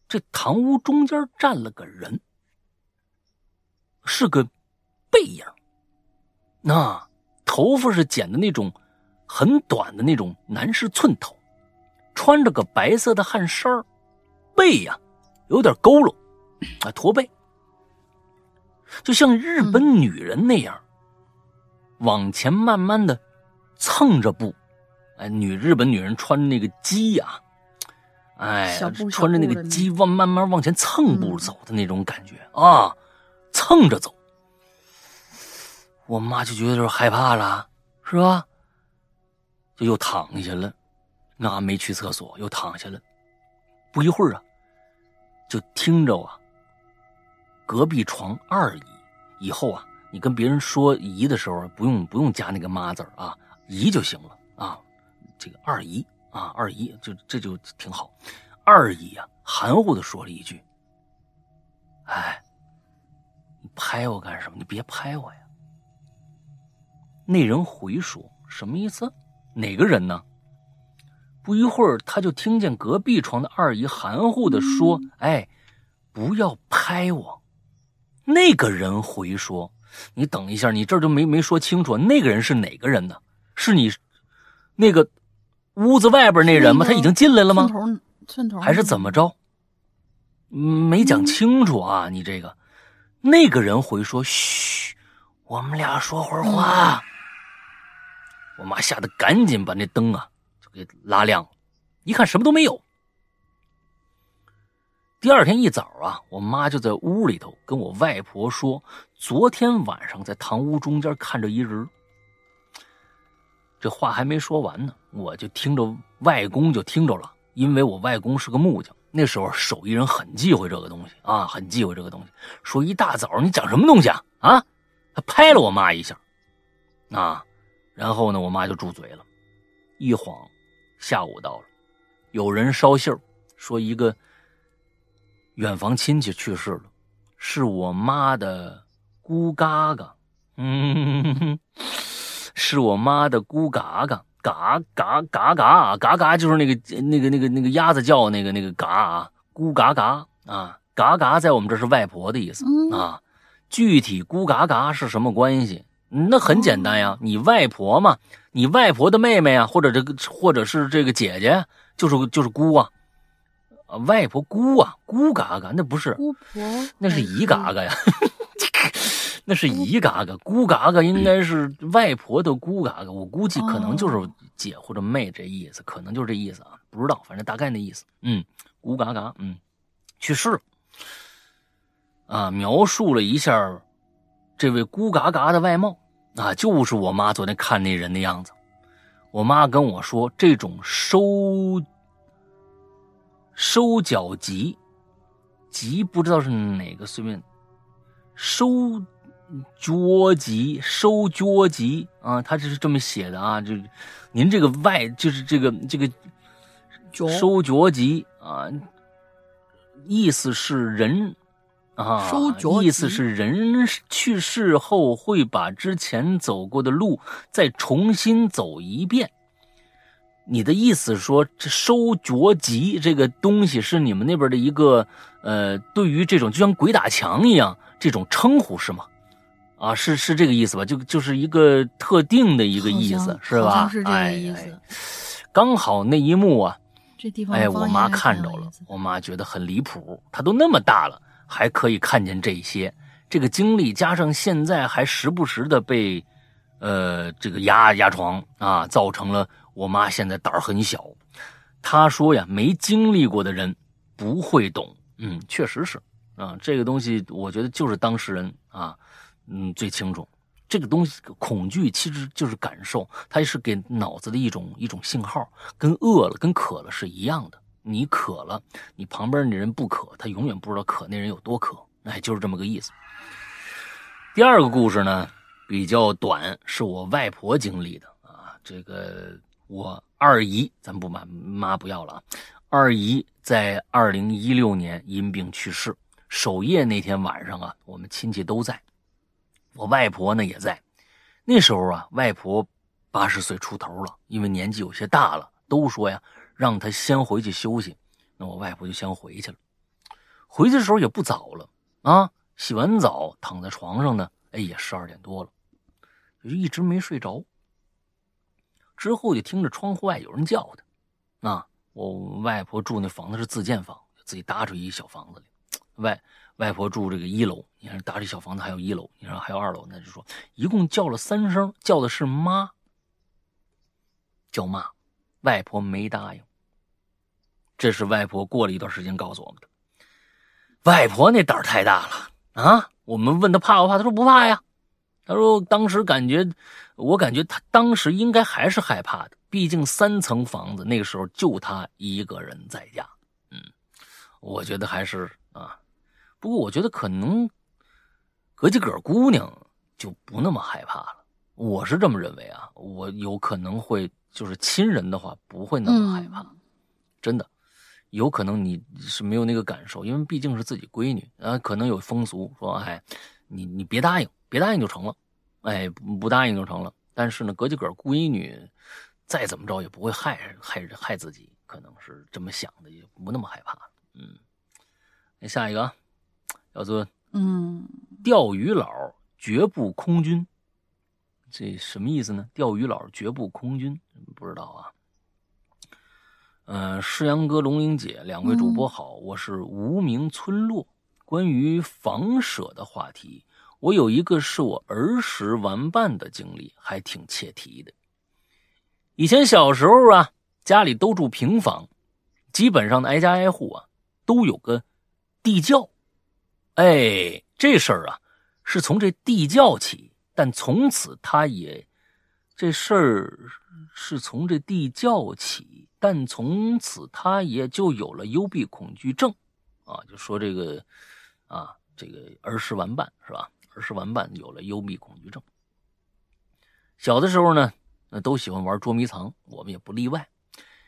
这堂屋中间站了个人，是个背影。那头发是剪的那种很短的那种男士寸头。穿着个白色的汗衫背呀有点佝偻，啊驼背，就像日本女人那样，往前慢慢的蹭着步，哎，女日本女人穿那个鸡呀，哎，小步穿着那个鸡往慢慢往前蹭步走的那种感觉、啊，蹭着走。我妈就觉得就是害怕了，是吧？就又躺下了，那没去厕所，又躺下了。不一会儿啊，就听着啊，隔壁床二姨。以后啊，你跟别人说姨的时候，不用不用加那个妈字啊，姨就行了啊。这个二姨啊，二姨就这就挺好。二姨呀、含糊的说了一句：“哎，你拍我干什么？你别拍我呀。”那人回说：“什么意思？哪个人呢？”不一会儿，他就听见隔壁床的二姨含糊的说：“哎，不要拍我。”那个人回说：“你等一下，你这儿就没没说清楚，那个人是哪个人呢？是你那个屋子外边那人吗？他已经进来了吗？寸头寸头还是怎么着？嗯没讲清楚啊！你这个，那个人回说：“嘘，我们俩说会儿话。我妈吓得赶紧把那灯啊就给拉亮，一看什么都没有。第二天一早啊，我妈就在屋里头跟我外婆说，昨天晚上在堂屋中间看着一人。这话还没说完呢，我就听着外公就听着了，因为我外公是个木匠，那时候手艺人很忌讳这个东西啊，很忌讳这个东西。说一大早你讲什么东西啊啊！他拍了我妈一下，啊，然后呢，我妈就住嘴了。一晃，下午到了，有人捎信儿说一个远房亲戚去世了，是我妈的姑嘎嘎，嗯，是我妈的姑嘎嘎，嘎嘎嘎嘎嘎嘎，就是那个那个那个那个鸭子叫那个那个嘎啊，姑嘎嘎啊，嘎嘎在我们这是外婆的意思嗯啊。具体姑嘎嘎是什么关系？那很简单呀，你外婆嘛，你外婆的妹妹啊，或者这个或者是这个姐姐，就是就是姑啊，啊外婆姑啊，姑嘎嘎，那不是，姑婆，那是姨嘎嘎呀，那是姨嘎嘎，姑嘎嘎应该是外婆的姑嘎嘎，我估计可能就是姐或者妹这意思，可能就是这意思啊，不知道，反正大概那意思，嗯，姑嘎嘎，嗯，去世。了。啊，描述了一下这位姑嘎嘎的外貌啊，就是我妈昨天看那人的样子。我妈跟我说，这种收收脚吉吉不知道是哪个，随便收脚吉收脚吉啊，他这是这么写的啊，就是您这个外就是这个这个收脚吉啊，意思是人。啊，收脚意思是人去世后会把之前走过的路再重新走一遍。你的意思说，这收脚吉这个东西是你们那边的一个呃，对于这种就像鬼打墙一样这种称呼是吗？啊，是是这个意思吧？就就是一个特定的一个意思是吧？好像是这个哎意思。哎刚好那一幕啊，这地方哎，我妈看着了我妈觉得很离谱。她都那么大了，还可以看见这些，这个经历加上现在还时不时的被，呃，这个压压床啊，造成了我妈现在胆儿很小。她说呀，没经历过的人不会懂。嗯，确实是啊，这个东西我觉得就是当事人啊，嗯，最清楚。这个东西，恐惧其实就是感受，它是给脑子的一种一种信号，跟饿了、跟渴了是一样的。你渴了，你旁边那人不渴，他永远不知道渴那人有多渴，哎，就是这么个意思。第二个故事呢比较短，是我外婆经历的啊。这个我二姨，咱不把妈不要了啊。二姨在二零一六年因病去世，守夜那天晚上啊，我们亲戚都在，我外婆呢也在。那时候啊，外婆八十岁出头了，因为年纪有些大了，都说呀，让他先回去休息。那我外婆就先回去了。回去的时候也不早了啊，洗完澡躺在床上呢，哎，也十二点多了，就一直没睡着。之后就听着窗户外有人叫他，啊，我外婆住那房子是自建房，自己搭出一小房子里。外外婆住这个一楼，你看搭这小房子还有一楼，你看还有二楼，那就说一共叫了三声，叫的是妈，叫妈，外婆没答应。这是外婆过了一段时间告诉我们的。外婆那胆儿太大了啊！我们问她怕不怕，她说不怕呀。她说当时感觉，我感觉她当时应该还是害怕的，毕竟三层房子，那个时候就她一个人在家。嗯，我觉得还是啊，不过我觉得可能隔几个姑娘就不那么害怕了。我是这么认为啊，我有可能会就是亲人的话不会那么害怕，真的。有可能你是没有那个感受，因为毕竟是自己闺女啊，可能有风俗说，哎，你你别答应，别答应就成了，哎，不答应就成了。但是呢，隔几个闺女，再怎么着也不会害害害自己，可能是这么想的，也不那么害怕。嗯，那下一个叫做嗯，钓鱼佬绝不空军，这什么意思呢？钓鱼佬绝不空军，不知道啊。嗯，世阳哥、龙英姐两位主播好，我是无名村落。关于房舍的话题，我有一个是我儿时玩伴的经历，还挺切题的。以前小时候啊，家里都住平房，基本上的挨家挨户啊都有个地窖。哎，这事儿啊是从这地窖起，但从此他也这事儿是从这地窖起。但从此他也就有了幽闭恐惧症，啊，就说这个，啊，这个儿时玩伴是吧？儿时玩伴有了幽闭恐惧症。小的时候呢，那都喜欢玩捉迷藏，我们也不例外。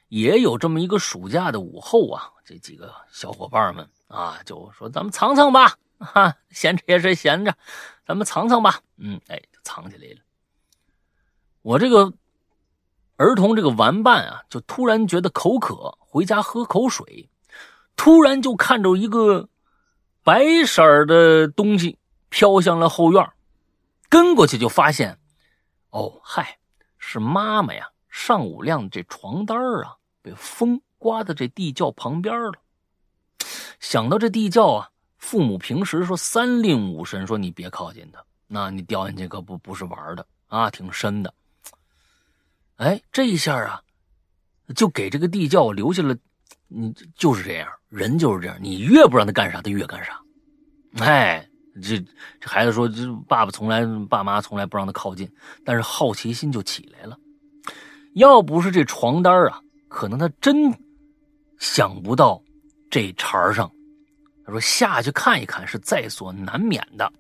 也有这么一个暑假的午后啊，这几个小伙伴们啊，就说咱们藏藏吧，哈，闲着也是闲着，咱们藏藏吧。嗯，哎，就藏起来了。我这个。儿童这个玩伴啊，就突然觉得口渴，回家喝口水，突然就看着一个白色的东西飘向了后院，跟过去就发现，哦嗨，是妈妈呀！上午晾这床单啊，被风刮到这地窖旁边了。想到这地窖啊，父母平时说三令五申说你别靠近它，那你掉进去可不不是玩的啊，挺深的。哎，这一下啊，就给这个地窖留下了，你就是这样，人就是这样，你越不让他干啥，他越干啥。哎，这这孩子说，这爸爸从来，爸妈从来不让他靠近，但是好奇心就起来了。要不是这床单啊，可能他真想不到这茬上。他说下去看一看是在所难免的，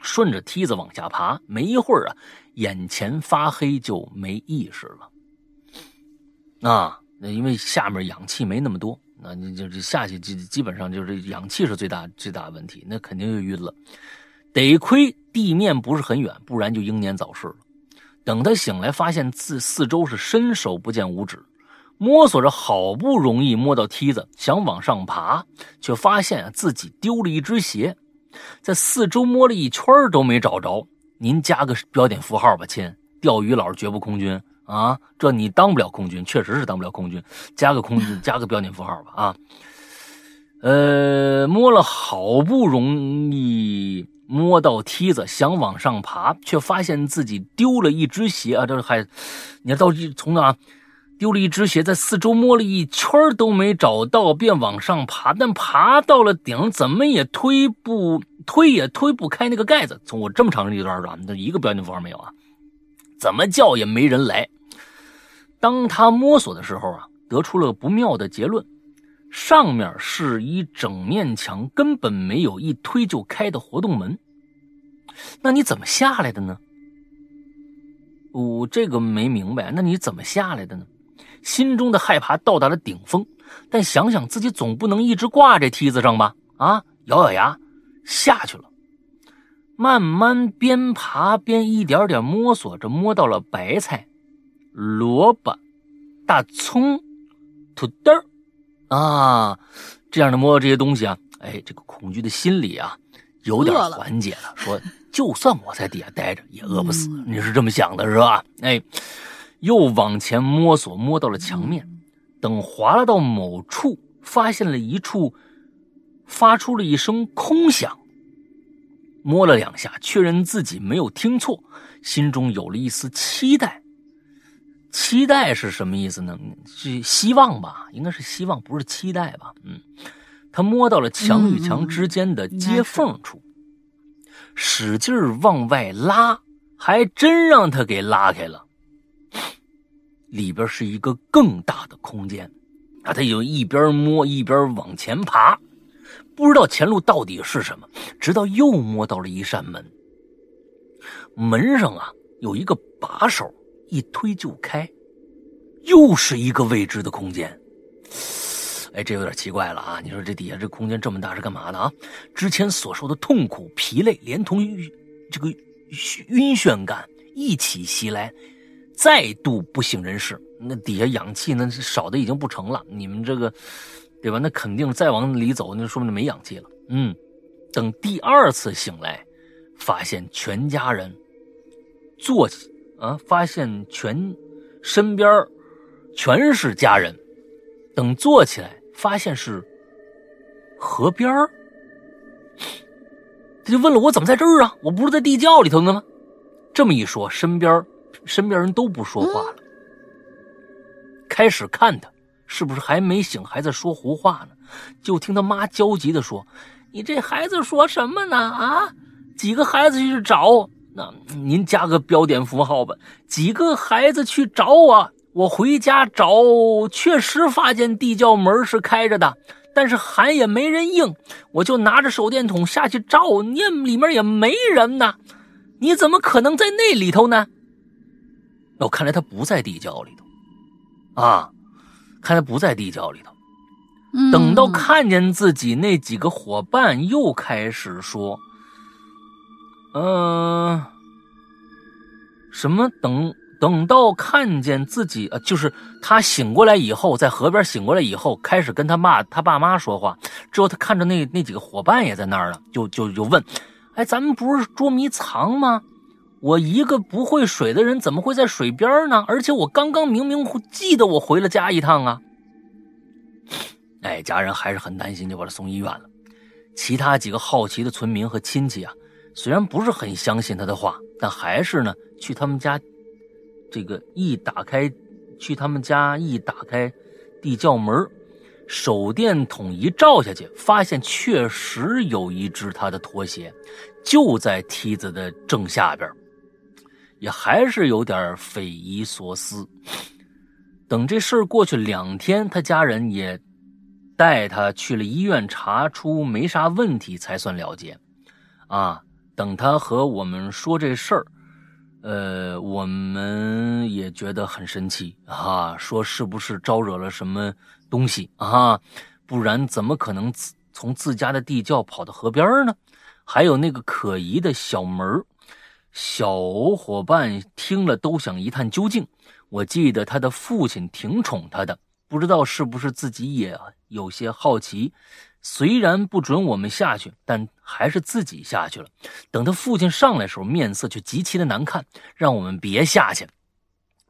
顺着梯子往下爬，没一会儿啊。眼前发黑就没意识了，啊，那因为下面氧气没那么多，那你就是下去基基本上就是氧气是最大最大问题，那肯定就晕了。得亏地面不是很远，不然就英年早逝了。等他醒来，发现四四周是伸手不见五指，摸索着好不容易摸到梯子，想往上爬，却发现啊自己丢了一只鞋，在四周摸了一圈都没找着。您加个标点符号吧，亲。钓鱼佬绝不空军啊，这你当不了空军，确实是当不了空军。加个空军，加个标点符号吧啊。呃，摸了好不容易摸到梯子，想往上爬，却发现自己丢了一只鞋啊！这还，你要到从哪丢了一只鞋，在四周摸了一圈都没找到，便往上爬，但爬到了顶，怎么也推不。推也推不开那个盖子，从我这么长的一段儿，那一个标点符号没有啊？怎么叫也没人来。当他摸索的时候啊，得出了不妙的结论：上面是一整面墙，根本没有一推就开的活动门。那你怎么下来的呢？我这个没明白，那你怎么下来的呢？心中的害怕到达了顶峰，但想想自己总不能一直挂这梯子上吧？啊，咬咬牙。下去了，慢慢边爬边一点点摸索着，摸到了白菜、萝卜、大葱、土豆啊，这样的摸到这些东西啊，哎，这个恐惧的心理啊，有点缓解了。说，就算我在底下待着，也饿不死。你是这么想的，是吧？哎，又往前摸索，摸到了墙面，等滑了到某处，发现了一处。发出了一声空响，摸了两下，确认自己没有听错，心中有了一丝期待。期待是什么意思呢？是希望吧？应该是希望，不是期待吧？嗯，他摸到了墙与墙之间的接缝处，使劲往外拉，还真让他给拉开了。里边是一个更大的空间，啊，他就一边摸一边往前爬，不知道前路到底是什么，直到又摸到了一扇门，门上啊有一个把手。一推就开，又是一个未知的空间。哎，这有点奇怪了啊！你说这底下这空间这么大是干嘛的啊？之前所受的痛苦、疲累，连同这个晕眩感一起袭来，再度不省人事。那底下氧气那少的已经不成了。你们这个，对吧？那肯定再往里走，那说明没氧气了。嗯，等第二次醒来，发现全家人坐起。啊！发现全身边全是家人，等坐起来，发现是河边他就问了：“我怎么在这儿啊？我不是在地窖里头呢吗？”这么一说，身边身边人都不说话了，开始看他是不是还没醒，还在说胡话呢。就听他妈焦急的说：“你这孩子说什么呢？啊，几个孩子去找。”那您加个标点符号吧。几个孩子去找我，我回家找，确实发现地窖门是开着的，但是喊也没人应，我就拿着手电筒下去照，你里面也没人呢。你怎么可能在那里头呢？哦，看来他不在地窖里头啊，看来不在地窖里头。等到看见自己那几个伙伴，又开始说。嗯，什么？等等到看见自己，呃，就是他醒过来以后，在河边醒过来以后，开始跟他爸他爸妈说话。之后他看着那那几个伙伴也在那儿了，就就就问：“哎，咱们不是捉迷藏吗？我一个不会水的人，怎么会在水边呢？而且我刚刚明明记得我回了家一趟啊！”哎，家人还是很担心，就把他送医院了。其他几个好奇的村民和亲戚啊。虽然不是很相信他的话，但还是呢去他们家，这个一打开，去他们家一打开地窖门，手电筒一照下去，发现确实有一只他的拖鞋，就在梯子的正下边，也还是有点匪夷所思。等这事儿过去两天，他家人也带他去了医院，查出没啥问题，才算了结。啊。等他和我们说这事儿，呃，我们也觉得很神奇啊，说是不是招惹了什么东西啊？不然怎么可能自从自家的地窖跑到河边呢？还有那个可疑的小门小伙伴听了都想一探究竟。我记得他的父亲挺宠他的，不知道是不是自己也有些好奇。虽然不准我们下去，但还是自己下去了。等他父亲上来时候，面色却极其的难看，让我们别下去。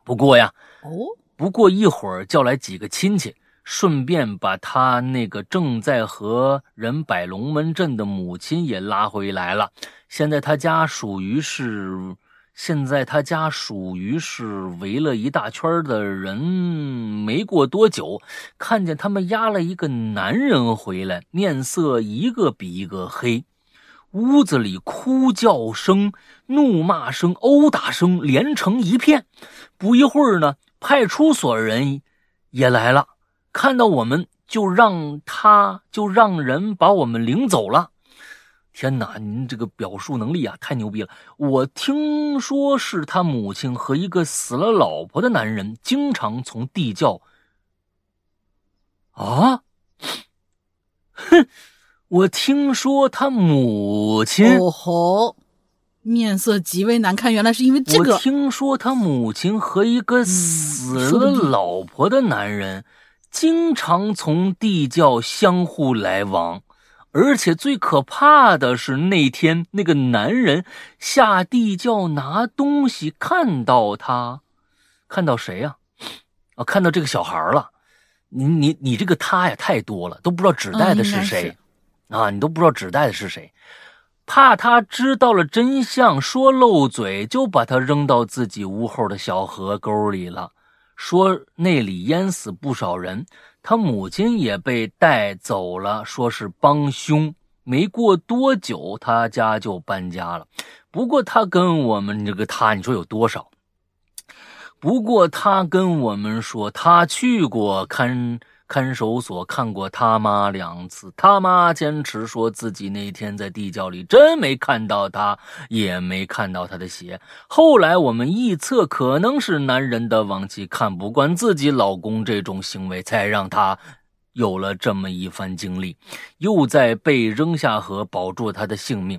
不过呀，哦，不过一会儿叫来几个亲戚，顺便把他那个正在和人摆龙门阵的母亲也拉回来了。现在他家属于是。现在他家属于是围了一大圈的人，没过多久，看见他们押了一个男人回来，面色一个比一个黑，屋子里哭叫声、怒骂声、殴打声连成一片。不一会儿呢，派出所人也来了，看到我们就让他就让人把我们领走了。天哪，您这个表述能力啊，太牛逼了！我听说是他母亲和一个死了老婆的男人经常从地窖。啊，哼！我听说他母亲哦吼，面色极为难看，原来是因为这个。我听说他母亲和一个死了老婆的男人经常从地窖相互来往。而且最可怕的是，那天那个男人下地窖拿东西，看到他，看到谁呀？啊，看到这个小孩了。你你你这个他呀，太多了，都不知道指代的是谁啊？你都不知道指代的是谁？怕他知道了真相，说漏嘴，就把他扔到自己屋后的小河沟里了。说那里淹死不少人，他母亲也被带走了，说是帮凶。没过多久，他家就搬家了。不过他跟我们这个他，你说有多少？不过他跟我们说，他去过看。看守所看过他妈两次，他妈坚持说自己那天在地窖里真没看到他，也没看到他的鞋。后来我们臆测，可能是男人的亡妻看不惯自己老公这种行为，才让他有了这么一番经历，又在被扔下河保住他的性命，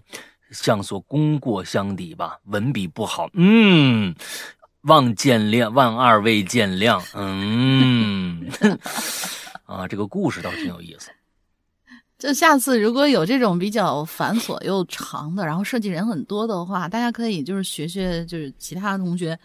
像所功过相抵吧。文笔不好，嗯，望见谅，望二位见谅，嗯。啊，这个故事倒挺有意思。就下次如果有这种比较繁琐又长的，然后设计人很多的话，大家可以就是学学，就是其他同学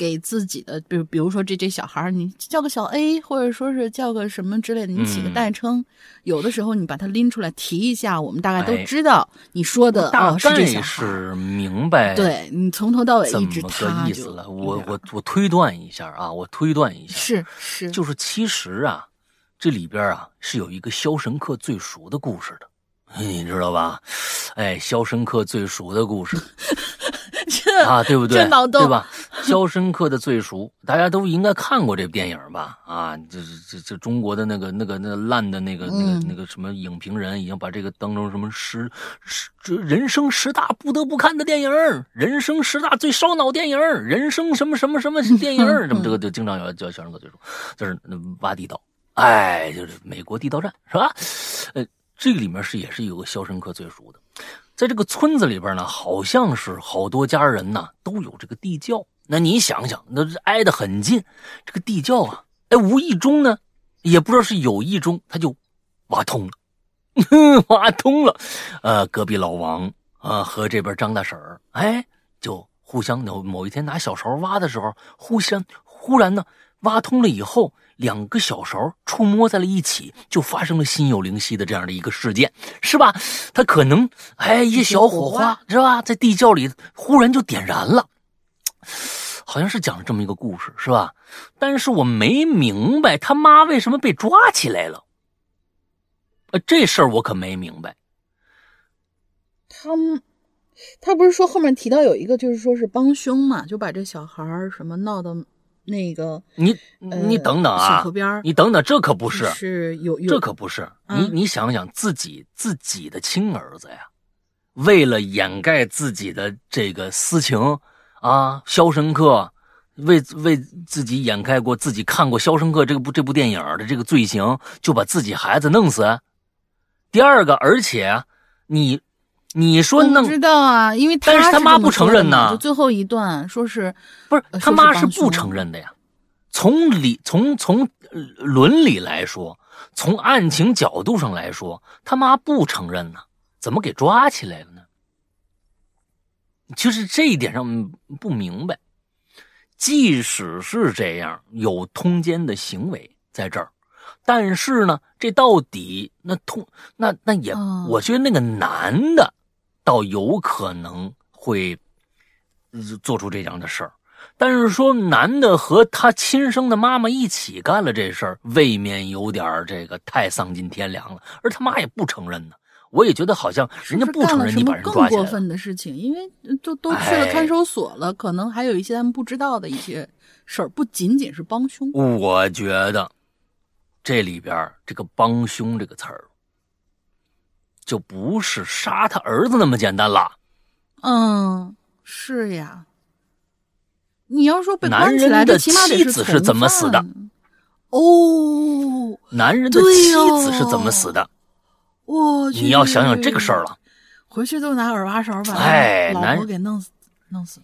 给自己的，比如比如说这这小孩你叫个小 A，或者说是叫个什么之类的，你起个代称。有的时候你把它拎出来提一下，我们大概都知道你说的哦是这小孩，是明白。对你从头到尾一直他意思了。我我我推断一下啊，我推断一下，是是，就是其实啊。这里边啊是有一个《肖申克最熟》的故事的，你知道吧？哎，《肖申克最熟》的故事啊，对不对？对吧？《肖申克的最熟》，大家都应该看过这部电影吧？啊，这这这中国的那个那个那烂的那个那个那个什么影评人已经把这个当成什么十十这人生十大不得不看的电影，人生十大最烧脑电影，人生什么什么什么 电影？什么这个就经常有叫《肖申克最熟》，就是挖地道。哎，就是美国地道战是吧？呃，这个里面是也是有个《肖申克最赎》的，在这个村子里边呢，好像是好多家人呢都有这个地窖。那你想想，那挨得很近，这个地窖啊，哎，无意中呢，也不知道是有意中，他就挖通了，挖通了。呃，隔壁老王啊和这边张大婶儿，哎，就互相某某一天拿小勺挖的时候，互相忽然呢挖通了以后。两个小勺触摸在了一起，就发生了心有灵犀的这样的一个事件，是吧？他可能哎，一小火花是吧，在地窖里忽然就点燃了，好像是讲了这么一个故事，是吧？但是我没明白他妈为什么被抓起来了，呃，这事儿我可没明白。他他不是说后面提到有一个，就是说是帮凶嘛，就把这小孩什么闹的。那个，你你等等啊，你等等，这可不是，是有有，这可不是。你你想想，自己自己的亲儿子呀，为了掩盖自己的这个私情啊，肖申克为为自己掩盖过自己看过肖申克这部这部电影的这个罪行，就把自己孩子弄死。第二个，而且你。你说弄知道啊？因为但是他妈不承认呢。就最后一段说是不是他妈是不承认的呀？从理从从伦理来说，从案情角度上来说，他妈不承认呢，怎么给抓起来了呢？就是这一点上不明白。即使是这样，有通奸的行为在这儿，但是呢，这到底那通那那也，我觉得那个男的。倒有可能会做出这样的事儿，但是说男的和他亲生的妈妈一起干了这事儿，未免有点这个太丧尽天良了。而他妈也不承认呢，我也觉得好像人家不承认你把人抓起来。更过分的事情，因为都都去了看守所了，可能还有一些他们不知道的一些事儿，不仅仅是帮凶。我觉得这里边这个“帮凶”这个词儿。就不是杀他儿子那么简单了。嗯，是呀。你要说被关起来的妻子是怎么死的？哦，男人的妻子是怎么死的？我你要想想这个事儿了。回去都拿耳挖勺把老婆给弄死，弄死。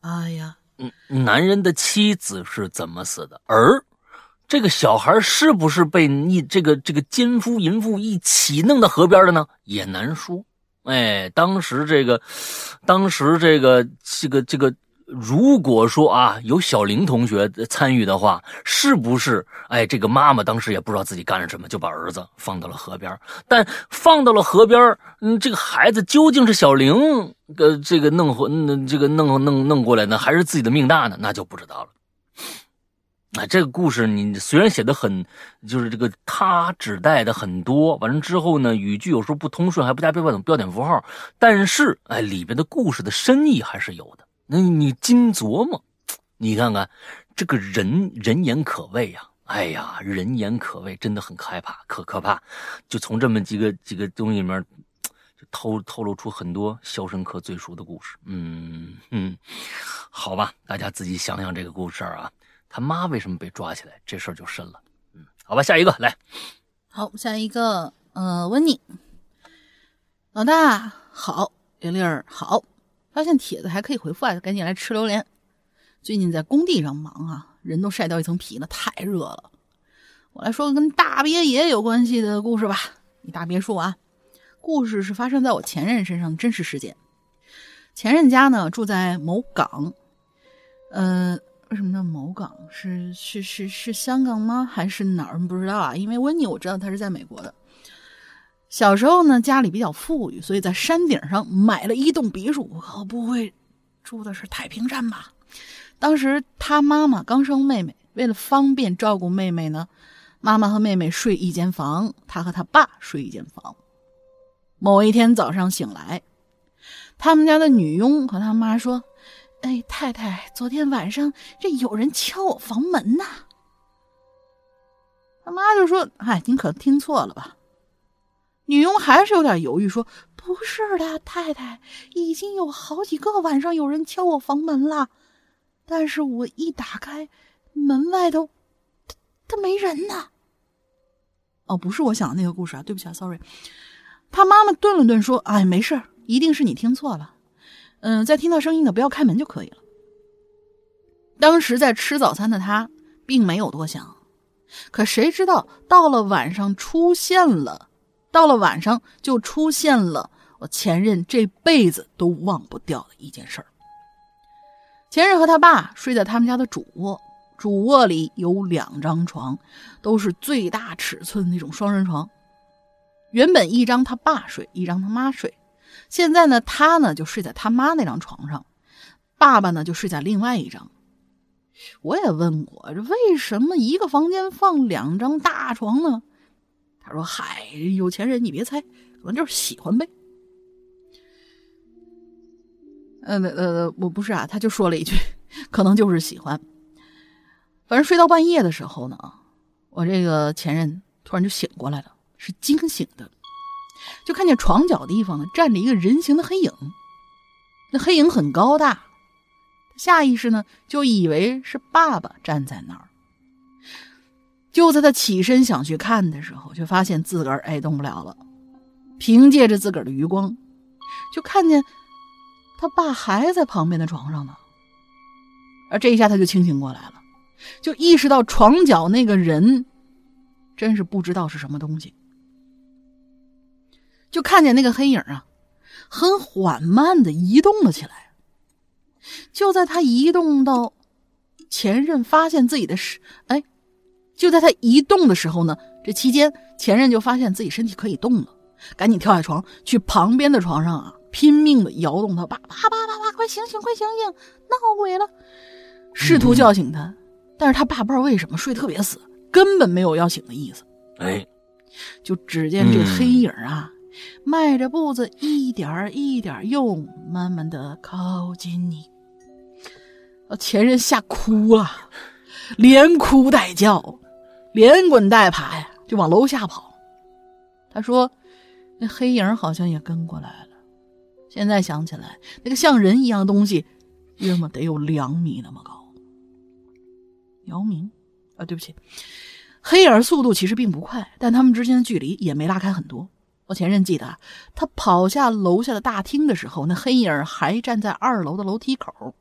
哎呀，嗯，男人的妻子是怎么死的？而。这个小孩是不是被你这个这个奸夫淫妇一起弄到河边的呢？也难说。哎，当时这个，当时这个这个这个，如果说啊有小玲同学参与的话，是不是？哎，这个妈妈当时也不知道自己干了什么，就把儿子放到了河边。但放到了河边，嗯，这个孩子究竟是小玲呃这个弄回，这个弄弄弄过来呢，还是自己的命大呢？那就不知道了。啊，这个故事你虽然写的很，就是这个他指代的很多，完了之后呢，语句有时候不通顺，还不加标点标点符号，但是哎，里边的故事的深意还是有的。那你精琢磨，你看看这个人人言可畏呀，哎呀，人言可畏，真的很害怕，可可怕。就从这么几个几个东西里面，就透透露出很多《肖申克最熟》的故事。嗯嗯，好吧，大家自己想想这个故事啊。他妈为什么被抓起来？这事儿就深了。嗯，好吧，下一个来。好，下一个，呃，温妮，老大好，玲玲儿好。发现帖子还可以回复啊，赶紧来吃榴莲。最近在工地上忙啊，人都晒掉一层皮了，太热了。我来说个跟大别野有关系的故事吧。一大别墅啊，故事是发生在我前任身上的真实事件。前任家呢住在某港，呃。为什么叫某港？是是是是香港吗？还是哪儿？不知道啊。因为温妮我知道他是在美国的。小时候呢，家里比较富裕，所以在山顶上买了一栋别墅。我不会住的是太平山吧？当时他妈妈刚生妹妹，为了方便照顾妹妹呢，妈妈和妹妹睡一间房，他和他爸睡一间房。某一天早上醒来，他们家的女佣和他妈说。哎，太太，昨天晚上这有人敲我房门呐。他妈就说：“哎，您可听错了吧？”女佣还是有点犹豫，说：“不是的，太太，已经有好几个晚上有人敲我房门了，但是我一打开门外头，他他没人呢。”哦，不是我想的那个故事啊，对不起啊，sorry。他妈妈顿了顿说：“哎，没事一定是你听错了。”嗯，在听到声音的不要开门就可以了。当时在吃早餐的他并没有多想，可谁知道到了晚上出现了，到了晚上就出现了我前任这辈子都忘不掉的一件事儿。前任和他爸睡在他们家的主卧，主卧里有两张床，都是最大尺寸那种双人床。原本一张他爸睡，一张他妈睡。现在呢，他呢就睡在他妈那张床上，爸爸呢就睡在另外一张。我也问过，这为什么一个房间放两张大床呢？他说：“嗨，有钱人你别猜，可能就是喜欢呗。”呃呃，我不是啊，他就说了一句：“ 可能就是喜欢。”反正睡到半夜的时候呢，我这个前任突然就醒过来了，是惊醒的。就看见床角地方呢站着一个人形的黑影，那黑影很高大，下意识呢就以为是爸爸站在那儿。就在他起身想去看的时候，却发现自个儿哎动不了了。凭借着自个儿的余光，就看见他爸还在旁边的床上呢。而这一下他就清醒过来了，就意识到床角那个人真是不知道是什么东西。就看见那个黑影啊，很缓慢的移动了起来。就在他移动到前任发现自己的时，哎，就在他移动的时候呢，这期间前任就发现自己身体可以动了，赶紧跳下床，去旁边的床上啊，拼命的摇动他爸，爸爸爸爸，快醒醒，快醒醒，闹鬼了，试图叫醒他，但是他爸不知道为什么睡特别死，根本没有要醒的意思。哎，就只见这黑影啊。迈着步子，一点一点又慢慢的靠近你。前任吓哭了，连哭带叫，连滚带爬呀，就往楼下跑。他说：“那黑影好像也跟过来了。”现在想起来，那个像人一样东西，约莫得有两米那么高。姚明，啊，对不起，黑影速度其实并不快，但他们之间的距离也没拉开很多。我前任记得，他跑下楼下的大厅的时候，那黑影还站在二楼的楼梯口，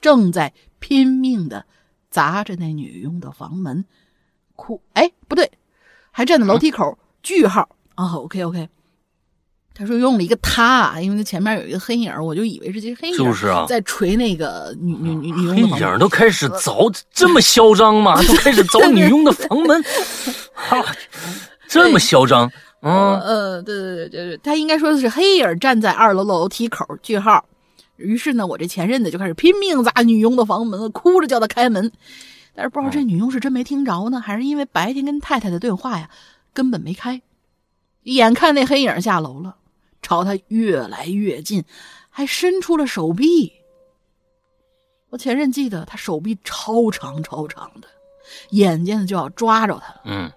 正在拼命的砸着那女佣的房门，哭。哎，不对，还站在楼梯口。句号啊，OK OK。他说用了一个他，因为他前面有一个黑影，我就以为是这黑影就是啊，在捶那个女女女女佣。黑影都开始 凿，这么嚣张吗？都开始凿女佣的房门，哈，这么嚣张。嗯呃，对对对对对，他应该说的是黑影站在二楼楼梯口。句号。于是呢，我这前任呢就开始拼命砸女佣的房门，哭着叫她开门。但是不知道这女佣是真没听着呢，还是因为白天跟太太的对话呀根本没开。眼看那黑影下楼了，朝他越来越近，还伸出了手臂。我前任记得他手臂超长超长的，眼见着就要抓着他，嗯，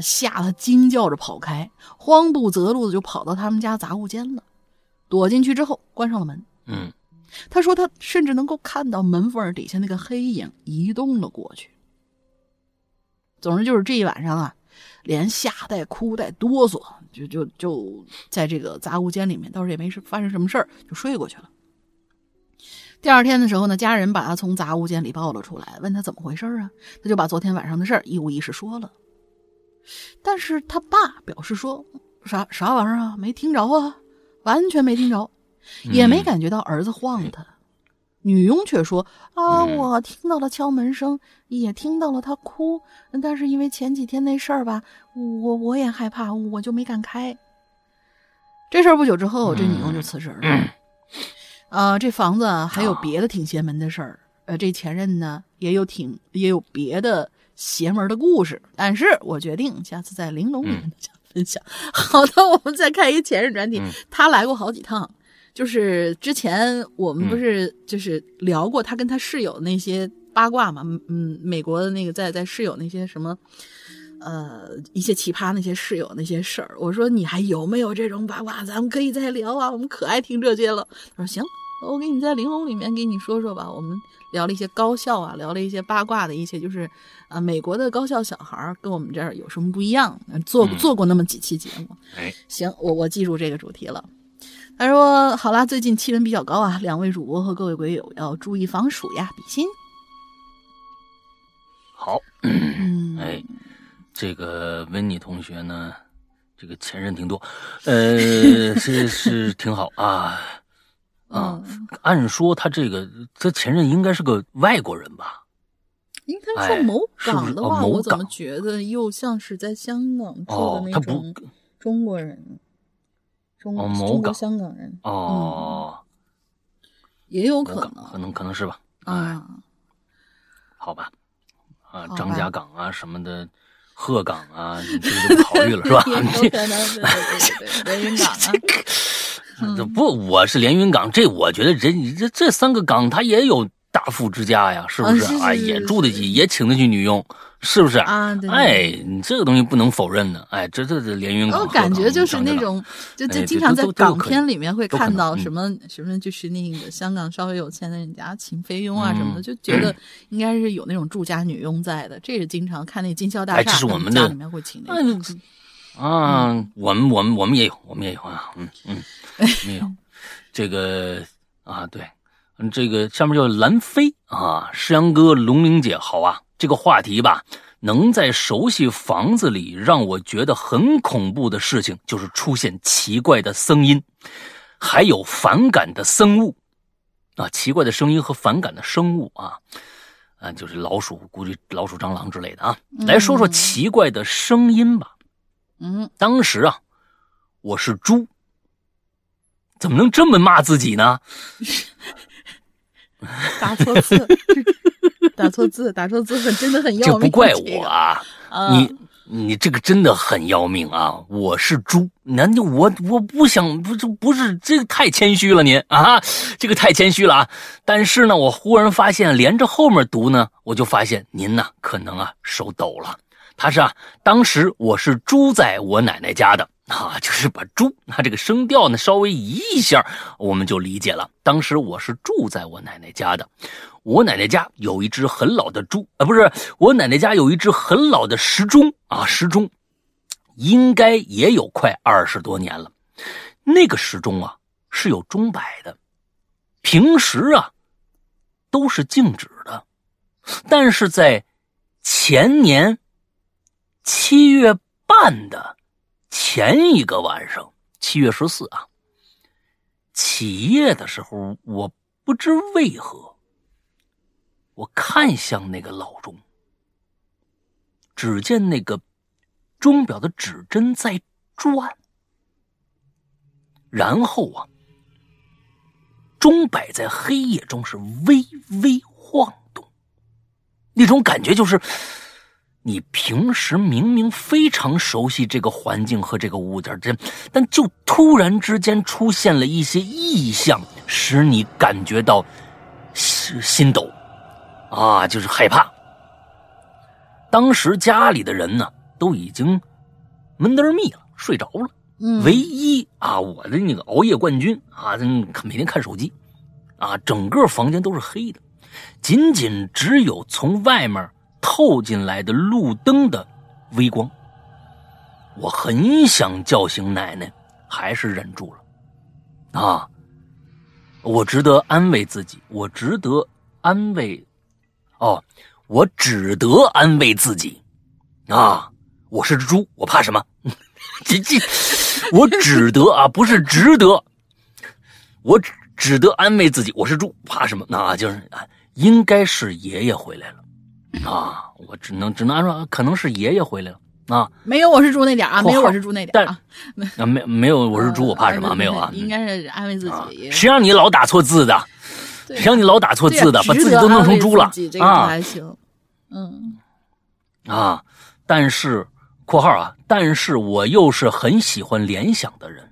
吓得惊叫着跑开，慌不择路的就跑到他们家杂物间了。躲进去之后，关上了门。嗯，他说他甚至能够看到门缝底下那个黑影移动了过去。总之就是这一晚上啊，连吓带哭带哆嗦，就就就在这个杂物间里面，倒是也没发生什么事儿，就睡过去了。第二天的时候呢，家人把他从杂物间里抱了出来，问他怎么回事啊？他就把昨天晚上的事儿一五一十说了。但是他爸表示说，啥啥玩意儿啊，没听着啊，完全没听着，也没感觉到儿子晃他。女佣却说：“啊，我听到了敲门声，也听到了他哭，但是因为前几天那事儿吧，我我也害怕，我就没敢开。”这事儿不久之后，这女佣就辞职了。啊，这房子还有别的挺邪门的事儿。呃，这前任呢也有挺也有别的邪门的故事，但是我决定下次在玲珑里面讲分享。好的，我们再看一个前任专题，他来过好几趟。就是之前我们不是就是聊过他跟他室友那些八卦嘛，嗯，美国的那个在在室友那些什么，呃，一些奇葩那些室友那些事儿。我说你还有没有这种八卦？咱们可以再聊啊，我们可爱听这些了。他说行，我给你在玲珑里面给你说说吧。我们聊了一些高校啊，聊了一些八卦的一些，就是啊，美国的高校小孩跟我们这儿有什么不一样？做做过那么几期节目。哎，行，我我记住这个主题了。他说：“好啦，最近气温比较高啊，两位主播和各位鬼友要注意防暑呀，比心。”好，哎，这个温妮同学呢，这个前任挺多，呃，是是 挺好啊啊。按说他这个他前任应该是个外国人吧？应该说某港的话，我怎么觉得又像是在香港做的那种中国人？中中国香港人。哦，也有可能，可能可能是吧。啊，好吧啊，张家港啊什么的，鹤岗啊，你这个就不考虑了 是吧？有可能是连云港啊，不，我是连云港，这我觉得人这这三个港它也有大富之家呀，是不是？哎，也住得起，也请得起女佣。是不是啊？哎，你这个东西不能否认的。哎，这这这连云港，我感觉就是那种，就就经常在港片里面会看到什么什么，就是那个香港稍微有钱的人家请菲佣啊什么的，就觉得应该是有那种住家女佣在的。这是经常看那金宵大厦，这是我们的里面会请那个。啊，我们我们我们也有，我们也有啊，嗯嗯，没有 这个啊，对，这个下面叫兰飞啊，诗阳哥、龙玲姐好啊。这个话题吧，能在熟悉房子里让我觉得很恐怖的事情，就是出现奇怪的声音，还有反感的生物，啊，奇怪的声音和反感的生物啊，啊，就是老鼠，估计老鼠、蟑螂之类的啊。来说说奇怪的声音吧。嗯，当时啊，我是猪，怎么能这么骂自己呢？打错字。打错字，打错字很真的很要命。这不怪我啊，你你这个真的很要命啊！我是猪，难道我我不想不是不是这个太谦虚了您啊，这个太谦虚了啊！但是呢，我忽然发现连着后面读呢，我就发现您呢可能啊手抖了。他是啊，当时我是住在我奶奶家的。啊，就是把猪，那这个声调呢稍微移一下，我们就理解了。当时我是住在我奶奶家的，我奶奶家有一只很老的猪啊，不是，我奶奶家有一只很老的时钟啊，时钟应该也有快二十多年了。那个时钟啊是有钟摆的，平时啊都是静止的，但是在前年七月半的。前一个晚上，七月十四啊，起夜的时候，我不知为何，我看向那个老钟，只见那个钟表的指针在转，然后啊，钟摆在黑夜中是微微晃动，那种感觉就是，你平时明明非常熟悉这个环境和这个物件，这但就突然之间出现了一些异象，使你感觉到心心抖，啊，就是害怕。当时家里的人呢都已经闷得密了，睡着了。嗯，唯一啊，我的那个熬夜冠军啊，每天看手机，啊，整个房间都是黑的，仅仅只有从外面透进来的路灯的微光。我很想叫醒奶奶，还是忍住了。啊，我值得安慰自己，我值得安慰，哦，我只得安慰自己。啊，我是只猪，我怕什么？这这。我只得啊，不是值得，我只得安慰自己，我是猪，怕什么？那就是啊，应该是爷爷回来了啊，我只能只能按说，可能是爷爷回来了啊。没有我是猪那点啊，没有我是猪那点啊，啊没没有我是猪，我怕什么？没有啊，应该是安慰自己。谁让你老打错字的？谁让你老打错字的？把自己都弄成猪了啊？还行，嗯啊，但是。括号啊！但是我又是很喜欢联想的人，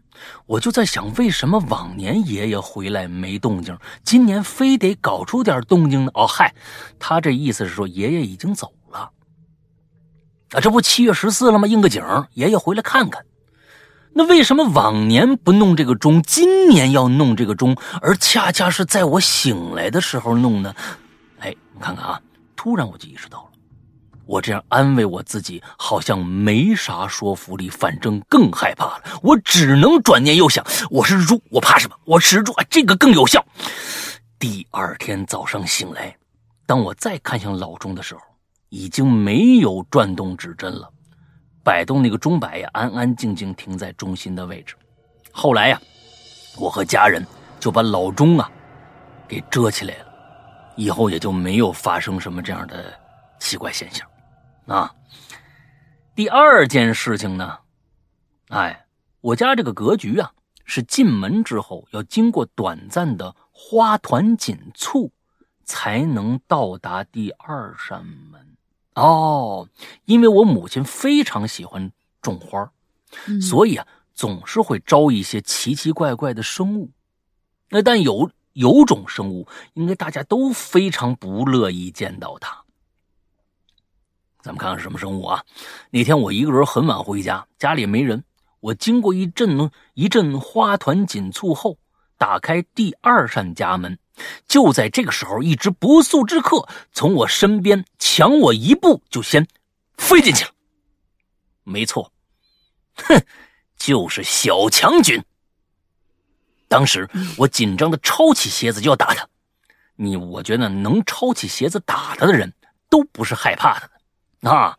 我就在想，为什么往年爷爷回来没动静，今年非得搞出点动静呢？哦，嗨，他这意思是说爷爷已经走了啊！这不七月十四了吗？应个景，爷爷回来看看。那为什么往年不弄这个钟，今年要弄这个钟，而恰恰是在我醒来的时候弄呢？哎，你看看啊！突然我就意识到。我这样安慰我自己，好像没啥说服力，反正更害怕了。我只能转念又想：我是猪，我怕什么？我是猪，这个更有效。第二天早上醒来，当我再看向老钟的时候，已经没有转动指针了，摆动那个钟摆呀，安安静静停在中心的位置。后来呀，我和家人就把老钟啊给遮起来了，以后也就没有发生什么这样的奇怪现象。啊，第二件事情呢，哎，我家这个格局啊，是进门之后要经过短暂的花团锦簇，才能到达第二扇门。哦，因为我母亲非常喜欢种花，所以啊，总是会招一些奇奇怪怪的生物。那但有有种生物，应该大家都非常不乐意见到它。咱们看看什么生物啊？那天我一个人很晚回家，家里没人。我经过一阵一阵花团锦簇后，打开第二扇家门。就在这个时候，一只不速之客从我身边抢我一步，就先飞进去了。没错，哼，就是小强军。当时我紧张的抄起鞋子就要打他。你，我觉得能抄起鞋子打他的人都不是害怕的。啊！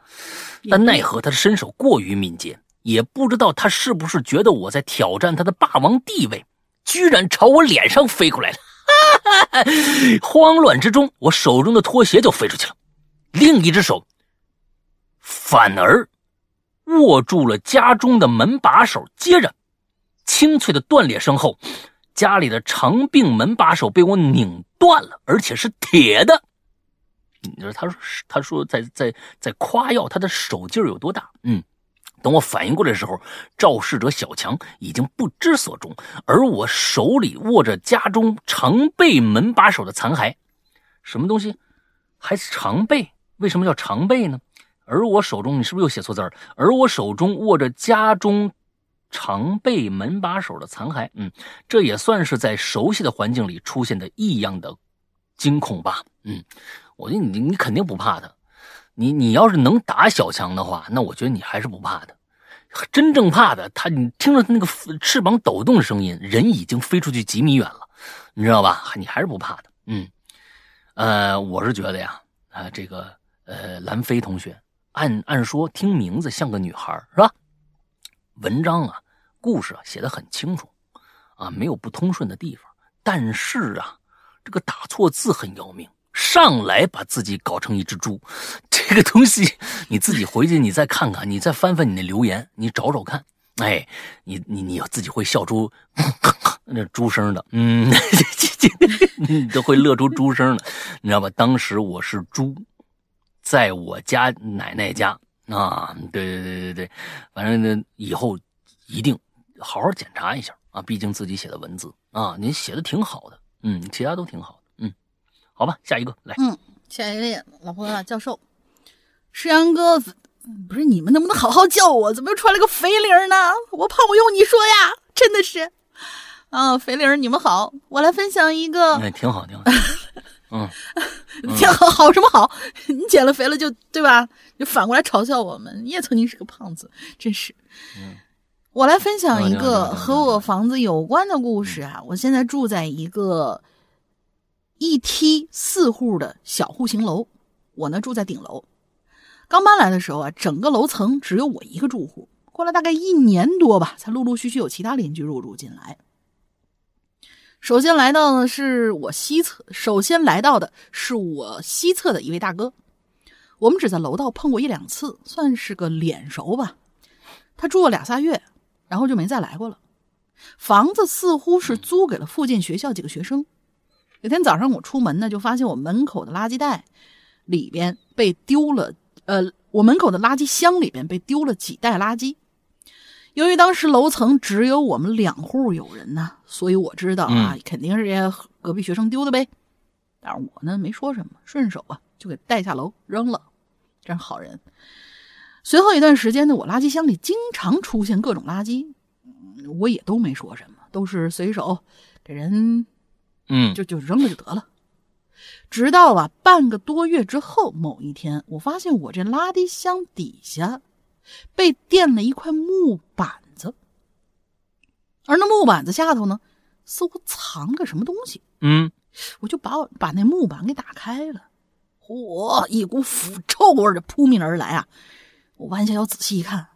但奈何他的身手过于敏捷，也不知道他是不是觉得我在挑战他的霸王地位，居然朝我脸上飞过来了。慌乱之中，我手中的拖鞋就飞出去了，另一只手反而握住了家中的门把手。接着，清脆的断裂声后，家里的长柄门把手被我拧断了，而且是铁的。你说，他说，他说，在在在夸耀他的手劲儿有多大。嗯，等我反应过来的时候，肇事者小强已经不知所终，而我手里握着家中常备门把手的残骸。什么东西？还常备？为什么叫常备呢？而我手中，你是不是又写错字儿？而我手中握着家中常备门把手的残骸。嗯，这也算是在熟悉的环境里出现的异样的惊恐吧。嗯。我觉得你你肯定不怕他，你你要是能打小强的话，那我觉得你还是不怕的。真正怕的他，你听着他那个翅膀抖动的声音，人已经飞出去几米远了，你知道吧？你还是不怕的。嗯，呃，我是觉得呀，啊，这个呃，兰飞同学，按按说听名字像个女孩是吧？文章啊，故事啊写的很清楚，啊，没有不通顺的地方，但是啊，这个打错字很要命。上来把自己搞成一只猪，这个东西 你自己回去你再看看，你再翻翻你那留言，你找找看，哎，你你你要自己会笑出 那猪声的，嗯，你都会乐出猪声的，你知道吧？当时我是猪，在我家奶奶家。啊。对对对对对，反正呢，以后一定好好检查一下啊，毕竟自己写的文字啊，您写的挺好的，嗯，其他都挺好，好吧，下一个来，嗯，下一位老婆教授，石阳哥，不是你们能不能好好叫我？怎么又出来个肥灵呢？我胖我用你说呀，真的是。啊，肥灵，你们好，我来分享一个，哎，挺好，挺好，嗯，挺好，好什么好？你减了肥了就对吧？就反过来嘲笑我们，你也曾经是个胖子，真是。嗯，我来分享一个和我房子有关的故事啊。我现在住在一个一梯四户的小户型楼，我呢住在顶楼。刚搬来的时候啊，整个楼层只有我一个住户。过了大概一年多吧，才陆陆续续有其他邻居入住进来。首先来到的是我西侧，首先来到的是我西侧的一位大哥，我们只在楼道碰过一两次，算是个脸熟吧。他住了俩仨月，然后就没再来过了。房子似乎是租给了附近学校几个学生。有天早上我出门呢，就发现我门口的垃圾袋里边被丢了，呃，我门口的垃圾箱里边被丢了几袋垃圾。由于当时楼层只有我们两户有人呢，所以我知道啊，肯定是这些隔壁学生丢的呗。但是我呢没说什么，顺手啊就给带下楼扔了，真是好人。随后一段时间呢，我垃圾箱里经常出现各种垃圾，我也都没说什么，都是随手给人，嗯，就就扔了就得了。直到啊半个多月之后，某一天，我发现我这垃圾箱底下。被垫了一块木板子，而那木板子下头呢，似乎藏个什么东西。嗯，我就把我把那木板给打开了，嚯，一股腐臭味就扑面而来啊！我弯下腰仔细一看，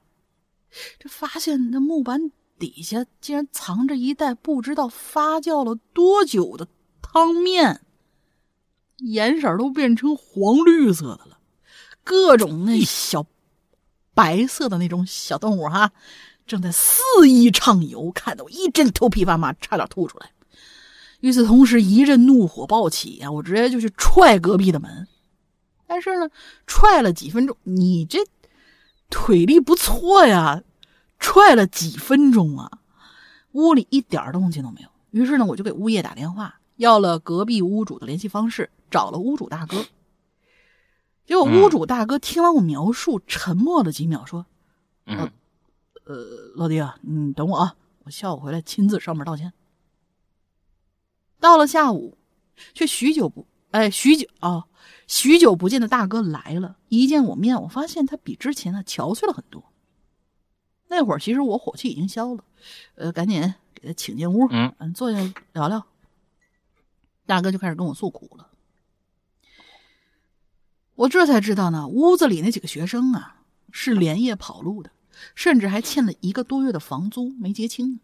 这发现那木板底下竟然藏着一袋不知道发酵了多久的汤面，颜色都变成黄绿色的了，各种那小。白色的那种小动物哈，正在肆意畅游，看得我一阵头皮发麻，差点吐出来。与此同时，一阵怒火暴起呀，我直接就去踹隔壁的门。但是呢，踹了几分钟，你这腿力不错呀，踹了几分钟啊，屋里一点动静都没有。于是呢，我就给物业打电话，要了隔壁屋主的联系方式，找了屋主大哥。结果屋主大哥听完我描述，沉默了几秒，说：“嗯，呃，老弟啊，你等我啊，我下午回来亲自上门道歉。”到了下午，却许久不哎，许久啊，许久不见的大哥来了，一见我面，我发现他比之前呢憔悴了很多。那会儿其实我火气已经消了，呃，赶紧给他请进屋，嗯，坐下聊聊。大哥就开始跟我诉苦了。我这才知道呢，屋子里那几个学生啊是连夜跑路的，甚至还欠了一个多月的房租没结清呢。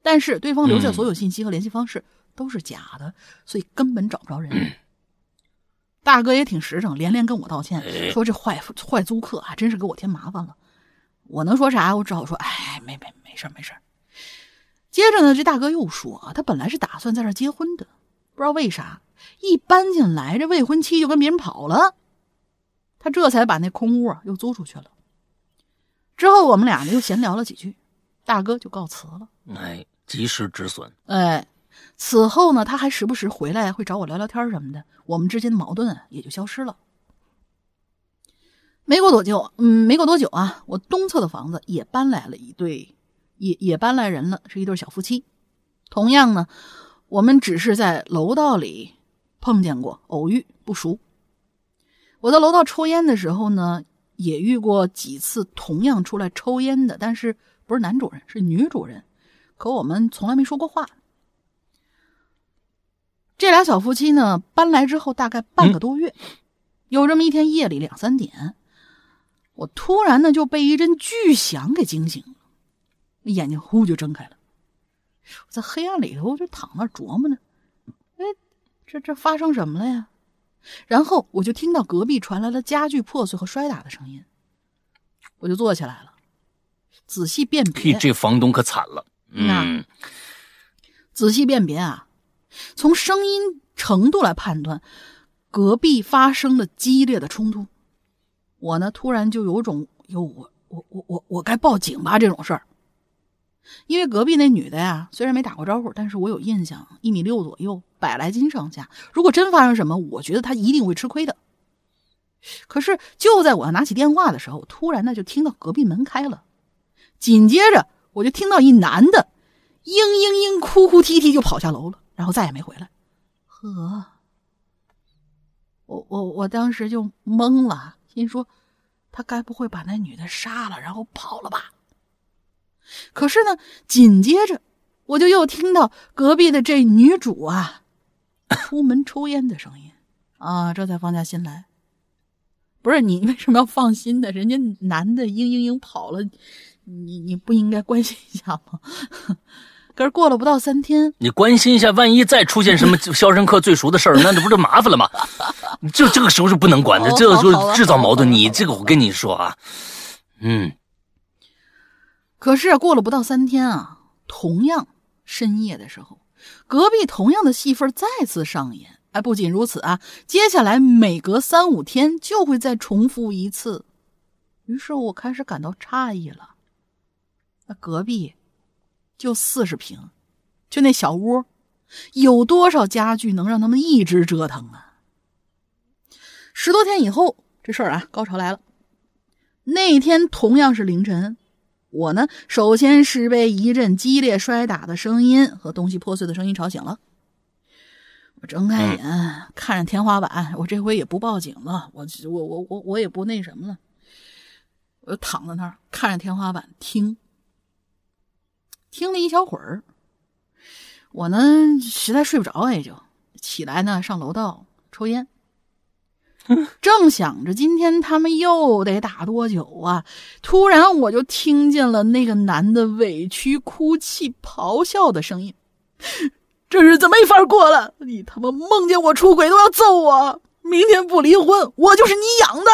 但是对方留下所有信息和联系方式都是假的，所以根本找不着人。大哥也挺实诚，连连跟我道歉，说这坏坏租客啊，真是给我添麻烦了。我能说啥？我只好说，哎，没没没事没事接着呢，这大哥又说啊，他本来是打算在这结婚的，不知道为啥。一搬进来，这未婚妻就跟别人跑了，他这才把那空屋啊又租出去了。之后我们俩呢又闲聊了几句，大哥就告辞了。哎，及时止损。哎，此后呢，他还时不时回来会找我聊聊天什么的，我们之间的矛盾也就消失了。没过多久，嗯，没过多久啊，我东侧的房子也搬来了一对，也也搬来人了，是一对小夫妻。同样呢，我们只是在楼道里。碰见过，偶遇不熟。我在楼道抽烟的时候呢，也遇过几次同样出来抽烟的，但是不是男主人，是女主人。可我们从来没说过话。这俩小夫妻呢，搬来之后大概半个多月，有这么一天夜里两三点，我突然呢就被一阵巨响给惊醒了，眼睛呼就睁开了。我在黑暗里头就躺那琢磨呢。哎这这发生什么了呀？然后我就听到隔壁传来了家具破碎和摔打的声音，我就坐起来了，仔细辨别。这房东可惨了。嗯，仔细辨别啊，从声音程度来判断，隔壁发生了激烈的冲突。我呢，突然就有种哟，我我我我我该报警吧这种事儿。因为隔壁那女的呀，虽然没打过招呼，但是我有印象，一米六左右，百来斤上下。如果真发生什么，我觉得她一定会吃亏的。可是就在我要拿起电话的时候，突然呢就听到隔壁门开了，紧接着我就听到一男的嘤嘤嘤哭哭啼啼就跑下楼了，然后再也没回来。呵，我我我当时就懵了，心说他该不会把那女的杀了然后跑了吧？可是呢，紧接着我就又听到隔壁的这女主啊出门抽烟的声音啊，这才放下心来。不是你为什么要放心呢？人家男的嘤嘤嘤跑了，你你不应该关心一下吗？可是过了不到三天，你关心一下，万一再出现什么 《肖申克最熟》的事儿，那这不就麻烦了吗？就这个时候是不能管的，这个就制造矛盾。你这个我跟你说啊，嗯。可是过了不到三天啊，同样深夜的时候，隔壁同样的戏份再次上演。哎，不仅如此啊，接下来每隔三五天就会再重复一次。于是我开始感到诧异了。那隔壁就四十平，就那小屋，有多少家具能让他们一直折腾啊？十多天以后，这事儿啊，高潮来了。那天同样是凌晨，我呢，首先是被一阵激烈摔打的声音和东西破碎的声音吵醒了。我睁开眼，看着天花板，我这回也不报警了，我我我我我也不那什么了，我就躺在那儿看着天花板听，听了一小会儿，我呢实在睡不着，也就起来呢上楼道抽烟，正想着今天他们又得打多久啊，突然我就听见了那个男的委屈哭泣、咆哮的声音。这日子没法过了！你他妈梦见我出轨都要揍我！明天不离婚，我就是你养的。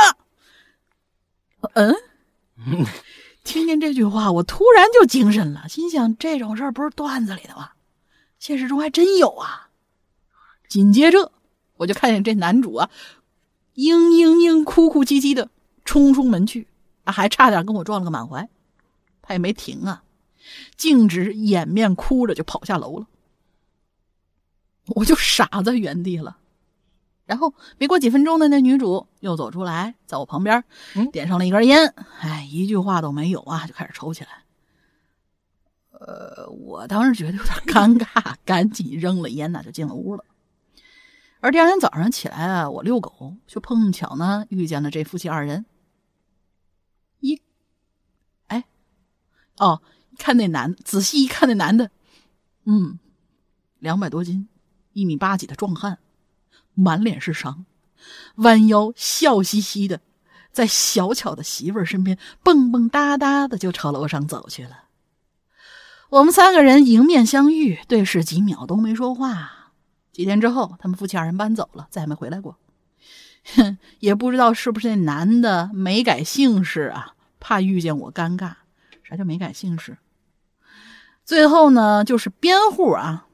嗯，听见这句话，我突然就精神了，心想：这种事儿不是段子里的吗？现实中还真有啊！紧接着，我就看见这男主啊，嘤嘤嘤哭哭唧唧的冲出门去，还差点跟我撞了个满怀。他也没停啊，径直掩面哭着就跑下楼了。我就傻在原地了，然后没过几分钟呢，那女主又走出来，在我旁边，点上了一根烟，哎，一句话都没有啊，就开始抽起来。呃，我当时觉得有点尴尬，赶紧扔了烟呢，就进了屋了。而第二天早上起来啊，我遛狗，就碰巧呢遇见了这夫妻二人。一，哎，哦，看那男，仔细一看那男的，嗯，两百多斤。一米八几的壮汉，满脸是伤，弯腰笑嘻嘻的，在小巧的媳妇儿身边蹦蹦哒哒的就朝楼上走去了。我们三个人迎面相遇，对视几秒都没说话。几天之后，他们夫妻二人搬走了，再也没回来过。哼，也不知道是不是那男的没改姓氏啊，怕遇见我尴尬。啥叫没改姓氏？最后呢，就是编户啊。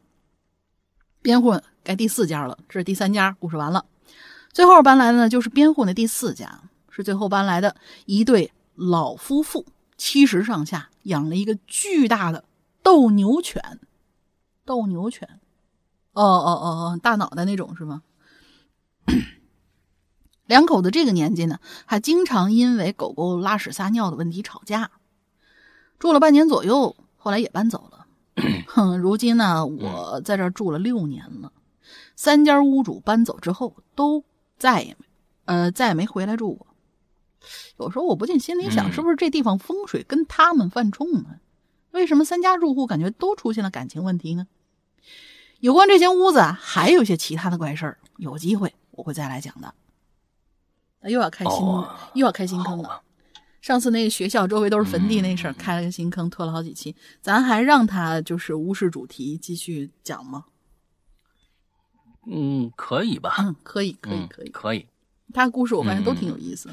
编户该第四家了，这是第三家，故事完了。最后搬来的呢，就是边户那第四家，是最后搬来的一对老夫妇，七十上下，养了一个巨大的斗牛犬。斗牛犬，哦哦哦哦，大脑袋那种是吗？两口子这个年纪呢，还经常因为狗狗拉屎撒尿的问题吵架。住了半年左右，后来也搬走了。哼，如今呢，我在这儿住了六年了，三家屋主搬走之后，都再也没，呃，再也没回来住过。有时候我不禁心里想，是不是这地方风水跟他们犯冲呢？为什么三家住户感觉都出现了感情问题呢？有关这间屋子啊，还有一些其他的怪事儿，有机会我会再来讲的。又要开新，又要开新坑了。上次那个学校周围都是坟地那事儿，开了个新坑，拖了好几期，咱还让他就是无视主题继续讲吗？嗯，可以吧？嗯，可以，可以，可以，可以。他故事我发现都挺有意思。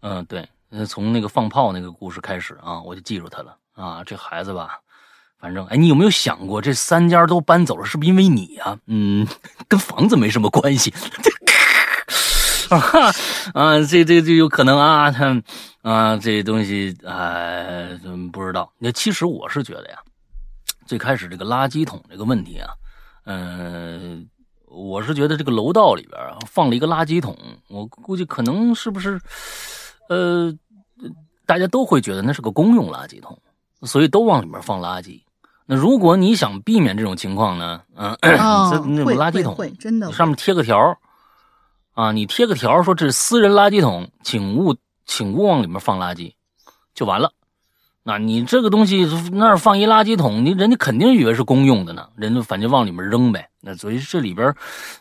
嗯，对，从那个放炮那个故事开始啊，我就记住他了啊。这孩子吧，反正哎，你有没有想过，这三家都搬走了，是不是因为你啊？嗯，跟房子没什么关系。啊啊，这这这有可能啊，他啊，这东西啊，不知道。那其实我是觉得呀，最开始这个垃圾桶这个问题啊，嗯，我是觉得这个楼道里边啊放了一个垃圾桶，我估计可能是不是，呃，大家都会觉得那是个公用垃圾桶，所以都往里面放垃圾。那如果你想避免这种情况呢，嗯，那那垃圾桶会真的上面贴个条。啊，你贴个条说这是私人垃圾桶，请勿请勿往里面放垃圾，就完了。那你这个东西那儿放一垃圾桶，你人家肯定以为是公用的呢，人家反正往里面扔呗。那所以这里边，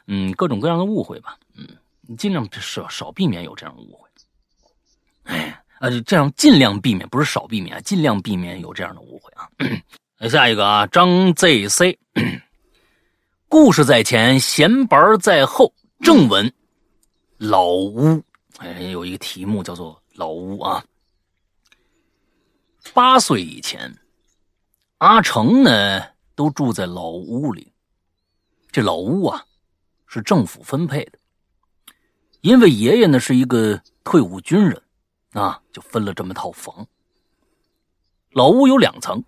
嗯，各种各样的误会吧，嗯，你尽量少少避免有这样的误会。哎，啊，这样尽量避免，不是少避免，尽量避免有这样的误会啊。那 下一个啊，张 ZC，故事在前，闲白在后，正文。老屋，哎，有一个题目叫做“老屋”啊。八岁以前，阿成呢都住在老屋里。这老屋啊，是政府分配的，因为爷爷呢是一个退伍军人，啊，就分了这么套房。老屋有两层，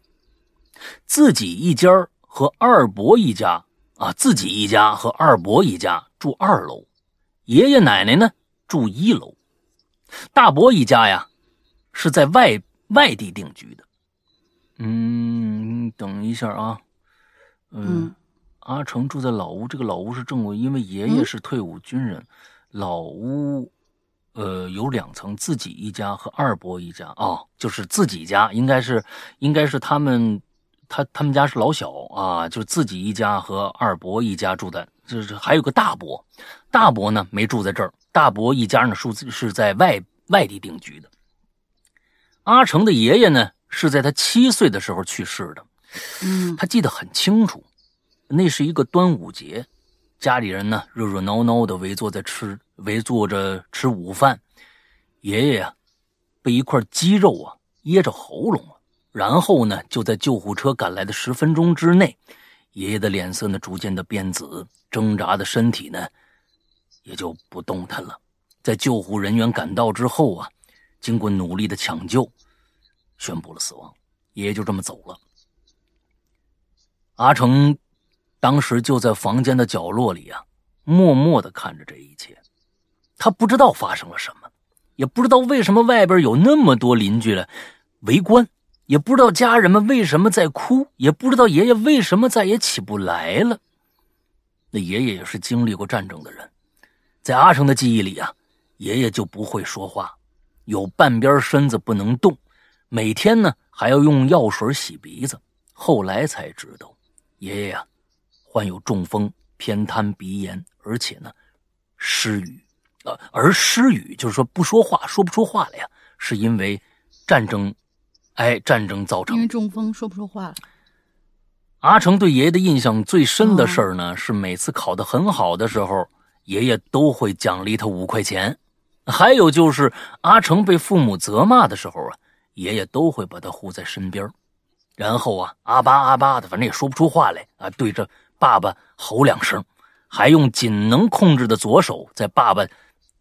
自己一家和二伯一家啊，自己一家和二伯一家住二楼。爷爷奶奶呢住一楼，大伯一家呀是在外外地定居的。嗯，等一下啊，嗯，阿成住在老屋，这个老屋是正屋，因为爷爷是退伍军人。老屋，呃，有两层，自己一家和二伯一家啊，就是自己家，应该是应该是他们他他们家是老小啊，就是自己一家和二伯一家住的。就是还有个大伯，大伯呢没住在这儿，大伯一家呢是是在外外地定居的。阿成的爷爷呢是在他七岁的时候去世的，嗯，他记得很清楚，那是一个端午节，家里人呢热热闹闹的围坐在吃围坐着吃午饭，爷爷呀被一块鸡肉啊噎着喉咙了，然后呢就在救护车赶来的十分钟之内。爷爷的脸色呢，逐渐的变紫，挣扎的身体呢，也就不动弹了。在救护人员赶到之后啊，经过努力的抢救，宣布了死亡。爷爷就这么走了。阿成当时就在房间的角落里啊，默默的看着这一切。他不知道发生了什么，也不知道为什么外边有那么多邻居来围观。也不知道家人们为什么在哭，也不知道爷爷为什么再也起不来了。那爷爷也是经历过战争的人，在阿成的记忆里啊，爷爷就不会说话，有半边身子不能动，每天呢还要用药水洗鼻子。后来才知道，爷爷呀患有中风、偏瘫、鼻炎，而且呢失语，呃，而失语就是说不说话，说不出话来呀，是因为战争。哎，战争造成因为中风说不出话了。阿成对爷爷的印象最深的事儿呢，是每次考得很好的时候，爷爷都会奖励他五块钱；还有就是阿成被父母责骂的时候啊，爷爷都会把他护在身边，然后啊，阿巴阿巴的，反正也说不出话来啊，对着爸爸吼两声，还用仅能控制的左手在爸爸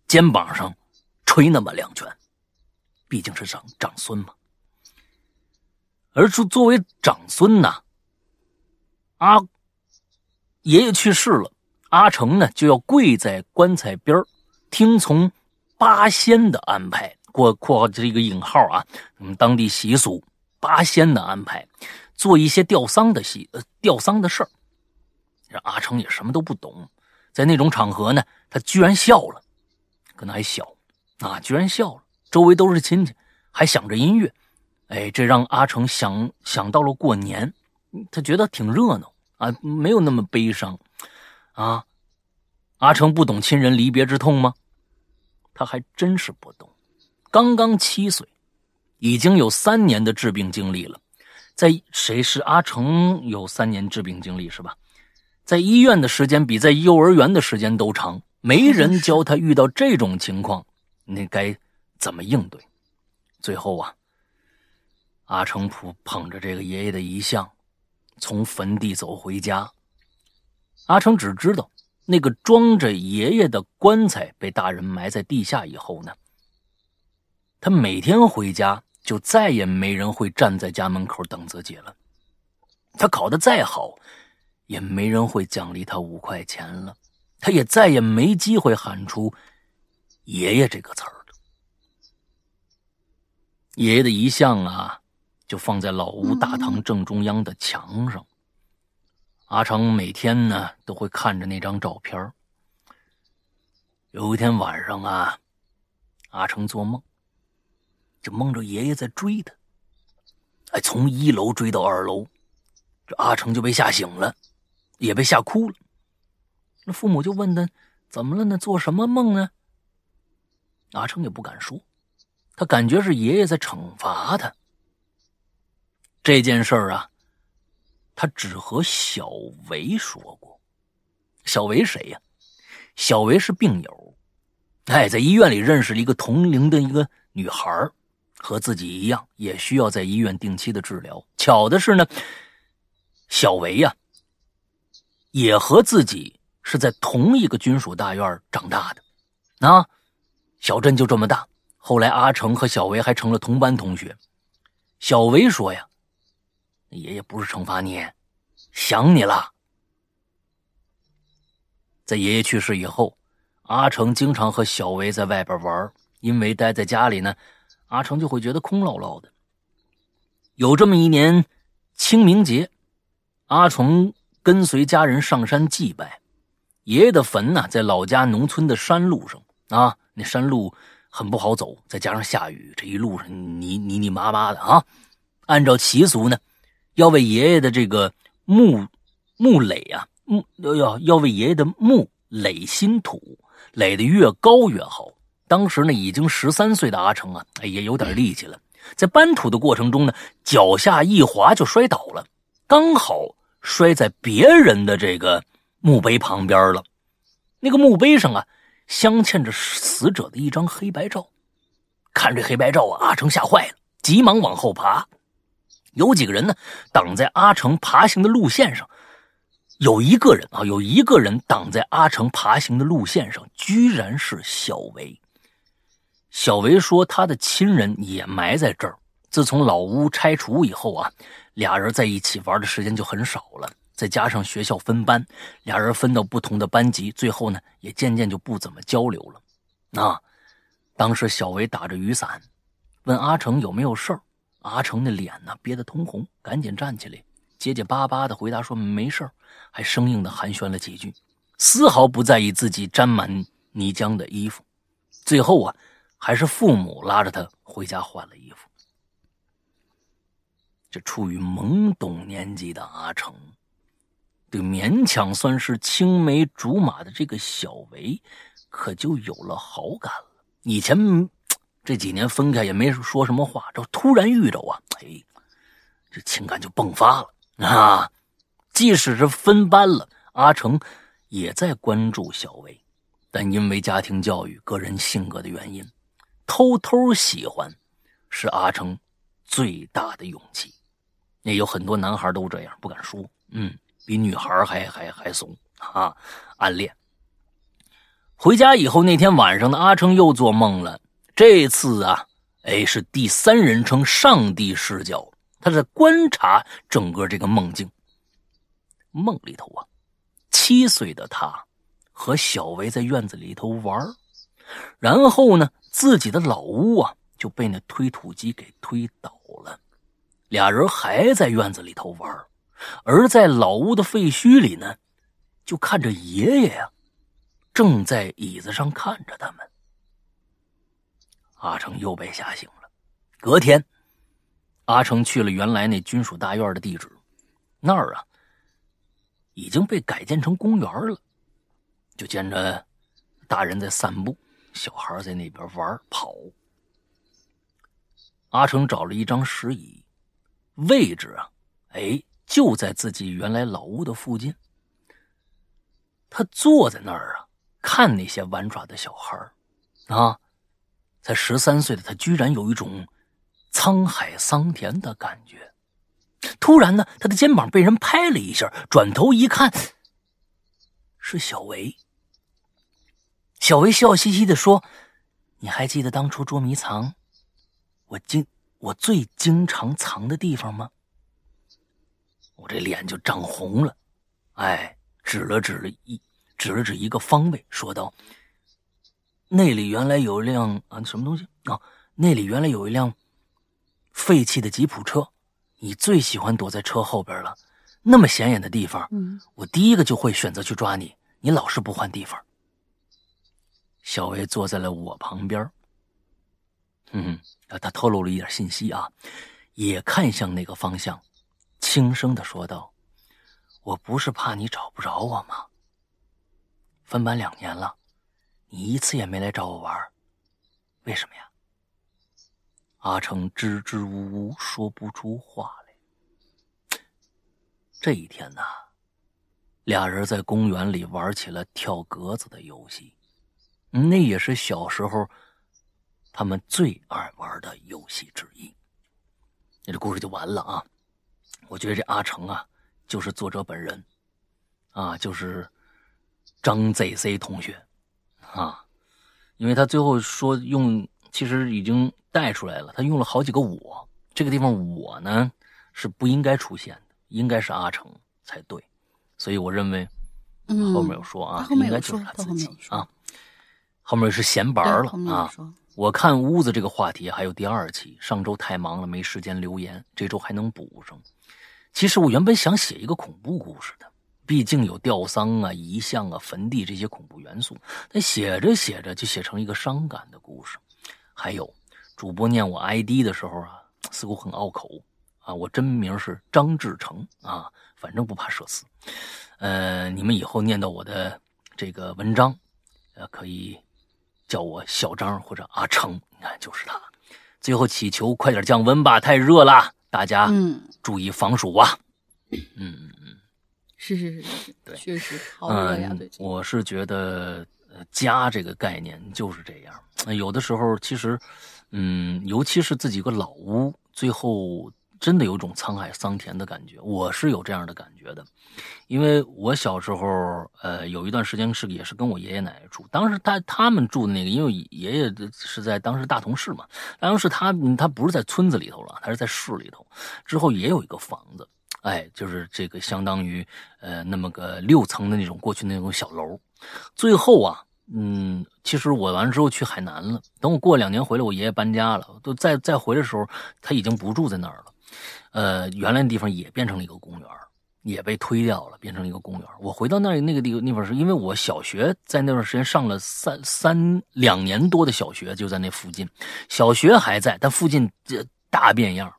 肩膀上捶那么两拳，毕竟是长长孙嘛。而作作为长孙呐，阿爷爷去世了，阿成呢就要跪在棺材边听从八仙的安排（过括号这一个引号啊）。我们当地习俗，八仙的安排，做一些吊丧的习呃吊丧的事儿。这阿成也什么都不懂，在那种场合呢，他居然笑了，可能还小啊，居然笑了。周围都是亲戚，还响着音乐。哎，这让阿成想想到了过年，他觉得挺热闹啊，没有那么悲伤，啊，阿成不懂亲人离别之痛吗？他还真是不懂。刚刚七岁，已经有三年的治病经历了，在谁是阿成有三年治病经历是吧？在医院的时间比在幼儿园的时间都长，没人 教他遇到这种情况，那该怎么应对？最后啊。阿成普捧着这个爷爷的遗像，从坟地走回家。阿成只知道，那个装着爷爷的棺材被大人埋在地下以后呢，他每天回家就再也没人会站在家门口等自己了。他考得再好，也没人会奖励他五块钱了。他也再也没机会喊出“爷爷”这个词儿了。爷爷的遗像啊，就放在老屋大堂正中央的墙上。阿成每天呢都会看着那张照片。有一天晚上啊，阿成做梦，就梦着爷爷在追他，哎，从一楼追到二楼。这阿成就被吓醒了，也被吓哭了。那父母就问他怎么了呢？做什么梦呢？阿成也不敢说，他感觉是爷爷在惩罚他。这件事儿啊，他只和小维说过。小维谁呀？小维是病友，哎，在医院里认识了一个同龄的一个女孩和自己一样，也需要在医院定期的治疗。巧的是呢。小维呀，也和自己是在同一个军属大院长大的，啊，小镇就这么大。后来阿成和小维还成了同班同学。小维说呀：“爷爷不是惩罚你，想你了。”在爷爷去世以后，阿成经常和小维在外边玩，因为待在家里呢，阿成就会觉得空落落的。有这么一年清明节。阿成跟随家人上山祭拜爷爷的坟呢，在老家农村的山路上啊，那山路很不好走，再加上下雨，这一路上泥泥泥麻麻的啊。按照习俗呢，要为爷爷的这个墓墓垒啊，墓要要为爷爷的墓垒新土，垒得越高越好。当时呢，已经十三岁的阿成啊，也有点力气了，在搬土的过程中呢，脚下一滑就摔倒了，刚好。摔在别人的这个墓碑旁边了，那个墓碑上啊，镶嵌着死者的一张黑白照。看这黑白照啊，阿成吓坏了，急忙往后爬。有几个人呢，挡在阿成爬行的路线上。有一个人啊，有一个人挡在阿成爬行的路线上，居然是小维。小维说，他的亲人也埋在这儿。自从老屋拆除以后啊。俩人在一起玩的时间就很少了，再加上学校分班，俩人分到不同的班级，最后呢也渐渐就不怎么交流了。那当时小维打着雨伞，问阿成有没有事儿，阿成那脸呢憋得通红，赶紧站起来，结结巴巴的回答说没事儿，还生硬的寒暄了几句，丝毫不在意自己沾满泥浆的衣服。最后啊，还是父母拉着他回家换了衣服。这处于懵懂年纪的阿成，对勉强算是青梅竹马的这个小维，可就有了好感了。以前这几年分开也没说什么话，这突然遇着啊，哎，这情感就迸发了啊！即使是分班了，阿成也在关注小薇，但因为家庭教育、个人性格的原因，偷偷喜欢是阿成最大的勇气。也有很多男孩都这样，不敢说，嗯，比女孩还还还怂啊，暗恋。回家以后，那天晚上呢，阿成又做梦了。这次啊，哎，是第三人称上帝视角，他在观察整个这个梦境。梦里头啊，七岁的他和小维在院子里头玩，然后呢，自己的老屋啊就被那推土机给推倒了。俩人还在院子里头玩，而在老屋的废墟里呢，就看着爷爷呀，正在椅子上看着他们。阿成又被吓醒了。隔天，阿成去了原来那军属大院的地址，那儿啊已经被改建成公园了。就见着大人在散步，小孩在那边玩跑。阿成找了一张石椅。位置啊，哎，就在自己原来老屋的附近。他坐在那儿啊，看那些玩耍的小孩啊，才十三岁的他，居然有一种沧海桑田的感觉。突然呢，他的肩膀被人拍了一下，转头一看，是小维。小维笑嘻嘻的说：“你还记得当初捉迷藏，我经我最经常藏的地方吗？”我这脸就涨红了，哎，指了指了一指了指一个方位，说道：“那里原来有一辆啊，什么东西啊？那里原来有一辆废弃的吉普车，你最喜欢躲在车后边了。那么显眼的地方，嗯，我第一个就会选择去抓你。你老是不换地方。”小薇坐在了我旁边，嗯，他透露了一点信息啊，也看向那个方向。轻声的说道：“我不是怕你找不着我吗？分班两年了，你一次也没来找我玩，为什么呀？”阿成支支吾吾说不出话来。这一天呢，俩人在公园里玩起了跳格子的游戏，那也是小时候他们最爱玩的游戏之一。那这故事就完了啊。我觉得这阿成啊，就是作者本人，啊，就是张 ZC 同学，啊，因为他最后说用，其实已经带出来了，他用了好几个我，这个地方我呢是不应该出现的，应该是阿成才对，所以我认为后面有说啊，应该就是他自己啊，后面是闲白了啊。我看屋子这个话题还有第二期，上周太忙了没时间留言，这周还能补上。其实我原本想写一个恐怖故事的，毕竟有吊丧啊、遗像啊、坟地这些恐怖元素。那写着写着就写成一个伤感的故事。还有，主播念我 ID 的时候啊，似乎很拗口啊。我真名是张志成啊，反正不怕社死。呃，你们以后念到我的这个文章，呃，可以叫我小张或者阿成，你看就是他。最后祈求快点降温吧，太热了。大家嗯，注意防暑啊。嗯，是是是是，对，确实好热呀。对，我是觉得家这个概念就是这样。有的时候其实，嗯，尤其是自己个老屋，最后。真的有种沧海桑田的感觉，我是有这样的感觉的，因为我小时候，呃，有一段时间是也是跟我爷爷奶奶住，当时他他们住的那个，因为爷爷是在当时大同市嘛，当时他他不是在村子里头了，他是在市里头，之后也有一个房子，哎，就是这个相当于呃那么个六层的那种过去那种小楼，最后啊，嗯，其实我完了之后去海南了，等我过两年回来，我爷爷搬家了，都再再回来的时候，他已经不住在那儿了。呃，原来那地方也变成了一个公园，也被推掉了，变成了一个公园。我回到那那个地那方是因为我小学在那段时间上了三三两年多的小学，就在那附近。小学还在，但附近这大变样。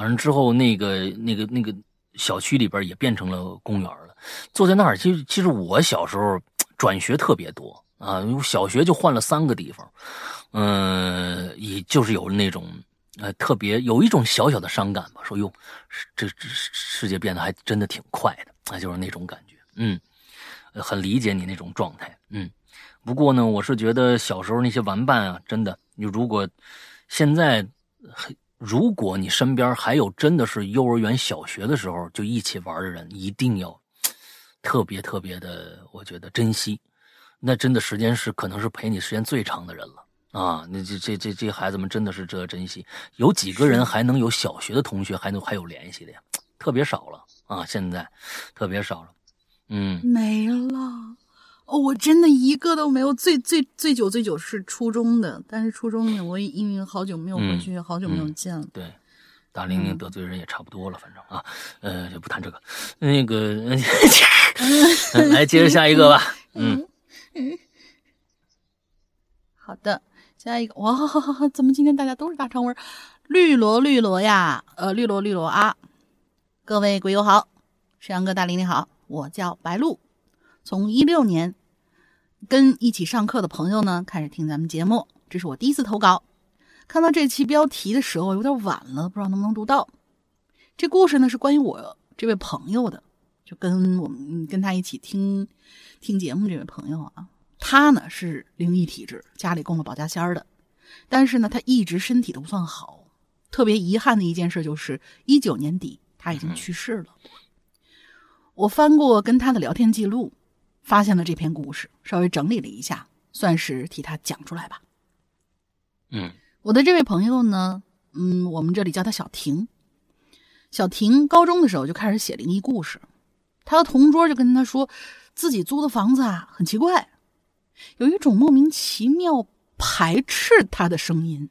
完了之后，那个那个那个小区里边也变成了公园了。坐在那儿，其实其实我小时候转学特别多啊，小学就换了三个地方，嗯，也就是有那种。呃，特别有一种小小的伤感吧，说哟，这这世界变得还真的挺快的，那就是那种感觉，嗯，很理解你那种状态，嗯。不过呢，我是觉得小时候那些玩伴啊，真的，你如果现在，如果你身边还有真的是幼儿园、小学的时候就一起玩的人，一定要 特别特别的，我觉得珍惜，那真的时间是可能是陪你时间最长的人了。啊，那这这这这孩子们真的是值得珍惜。有几个人还能有小学的同学还能还有联系的呀？特别少了啊，现在特别少了。嗯，没了。哦，我真的一个都没有。最最最久最久是初中的，但是初中的我因为好久没有回去，好久没有见了。对，大玲玲得罪人也差不多了，反正啊，呃，就不谈这个。那个，来接着下一个吧。嗯嗯，好的。下一个哇，怎么今天大家都是大长文？绿萝绿萝呀，呃，绿萝绿萝啊！各位鬼友好，沈阳哥大玲玲好，我叫白露，从一六年跟一起上课的朋友呢开始听咱们节目，这是我第一次投稿。看到这期标题的时候有点晚了，不知道能不能读到。这故事呢是关于我这位朋友的，就跟我们跟他一起听听节目这位朋友啊。他呢是灵异体质，家里供了保家仙儿的，但是呢他一直身体都不算好。特别遗憾的一件事就是，一九年底他已经去世了。我翻过跟他的聊天记录，发现了这篇故事，稍微整理了一下，算是替他讲出来吧。嗯，我的这位朋友呢，嗯，我们这里叫他小婷。小婷高中的时候就开始写灵异故事，他的同桌就跟他说，自己租的房子啊很奇怪，有一种莫名其妙排斥他的声音。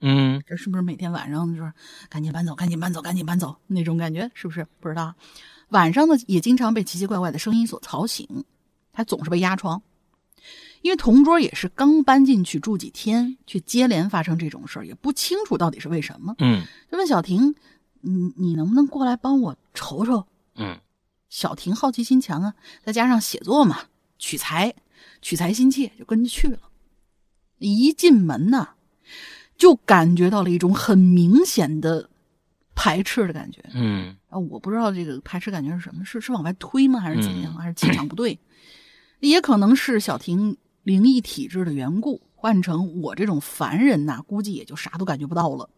嗯，这是不是每天晚上就是赶紧搬走，赶紧搬走，赶紧搬走那种感觉？是不是？不知道。晚上呢，也经常被奇奇怪怪的声音所吵醒，他总是被压床。因为同桌也是刚搬进去住几天，却接连发生这种事儿，也不清楚到底是为什么。嗯，就问小婷：“你你能不能过来帮我瞅瞅？”嗯，小婷好奇心强啊，再加上写作嘛，取材取材心切，就跟着去了。一进门呢，就感觉到了一种很明显的排斥的感觉。嗯，啊，我不知道这个排斥感觉是什么，是是往外推吗，还是怎样，还是气场不对？也可能是小婷灵异体质的缘故。换成我这种凡人呐，估计也就啥都感觉不到了。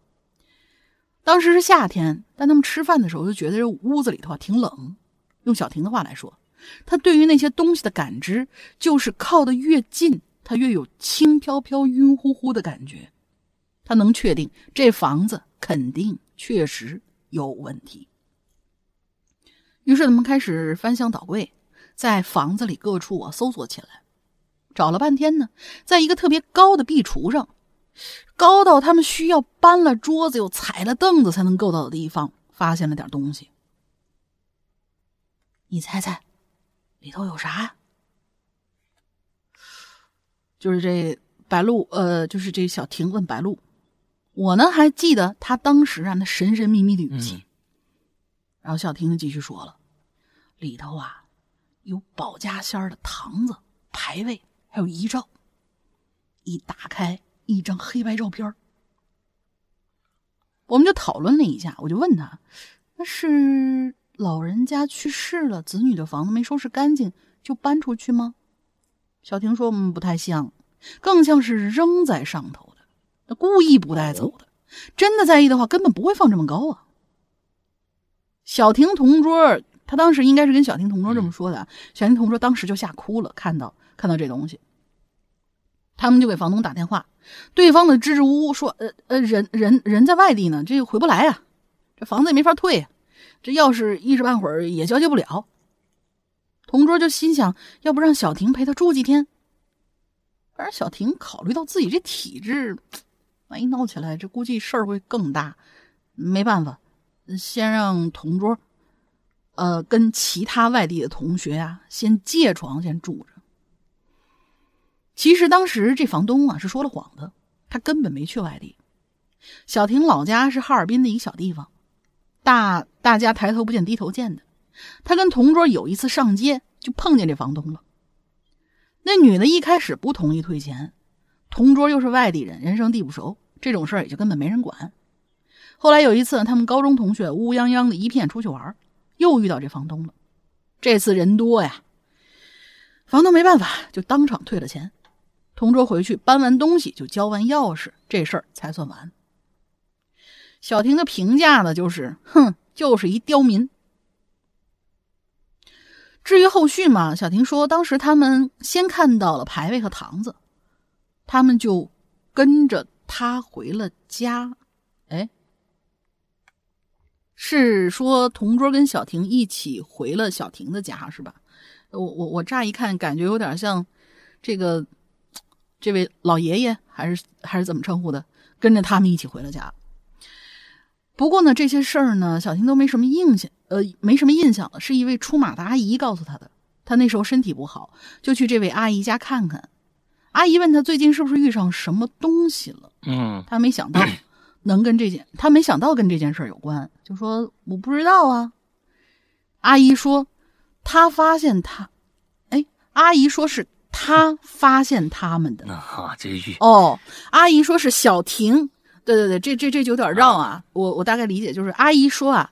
当时是夏天，但他们吃饭的时候就觉得这屋子里头啊挺冷。用小婷的话来说，她对于那些东西的感知，就是靠得越近，她越有轻飘飘、晕乎乎的感觉。她能确定这房子肯定确实有问题。于是他们开始翻箱倒柜，在房子里各处啊搜索起来。找了半天呢，在一个特别高的壁橱上，高到他们需要搬了桌子又踩了凳子才能够到的地方，发现了点东西。你猜猜，里头有啥？就是这白露，呃，就是这小婷问白露，我呢还记得他当时啊那神神秘秘的语气。然后小婷就继续说了，里头啊有保家仙的堂子、牌位，还有遗照。一打开，一张黑白照片我们就讨论了一下，我就问他，那是老人家去世了，子女的房子没收拾干净就搬出去吗？小婷说：“嗯，不太像，更像是扔在上头的，那故意不带走的。真的在意的话，根本不会放这么高啊。”小婷同桌，他当时应该是跟小婷同桌这么说的。小婷同桌当时就吓哭了，看到看到这东西，他们就给房东打电话，对方的支支吾吾说：“呃呃，人人人在外地呢，这个回不来啊，这房子也没法退，这钥匙一时半会儿也交接不了。”同桌就心想，要不让小婷陪他住几天。而小婷考虑到自己这体质，万一闹起来，这估计事儿会更大。没办法，先让同桌，呃，跟其他外地的同学啊，先借床先住着。其实当时这房东啊是说了谎的，他根本没去外地。小婷老家是哈尔滨的一个小地方，大大家抬头不见低头见的。他跟同桌有一次上街，就碰见这房东了。那女的一开始不同意退钱，同桌又是外地人，人生地不熟，这种事儿也就根本没人管。后来有一次，他们高中同学乌泱泱的一片出去玩，又遇到这房东了。这次人多呀，房东没办法，就当场退了钱。同桌回去搬完东西就交完钥匙，这事儿才算完。小婷的评价呢，就是哼，就是一刁民。至于后续嘛，小婷说，当时他们先看到了牌位和堂子，他们就跟着他回了家。哎，是说同桌跟小婷一起回了小婷的家是吧？我我我乍一看感觉有点像这个这位老爷爷，还是还是怎么称呼的，跟着他们一起回了家。不过呢，这些事儿呢，小婷都没什么印象，呃，没什么印象了。是一位出马的阿姨告诉她的。她那时候身体不好，就去这位阿姨家看看。阿姨问她最近是不是遇上什么东西了？嗯，她没想到 能跟这件，他没想到跟这件事有关，就说我不知道啊。阿姨说，她发现他，哎，阿姨说是她发现他们的。啊，这句哦，阿姨说是小婷。对对对，这这这就有点绕啊！我我大概理解，就是阿姨说啊，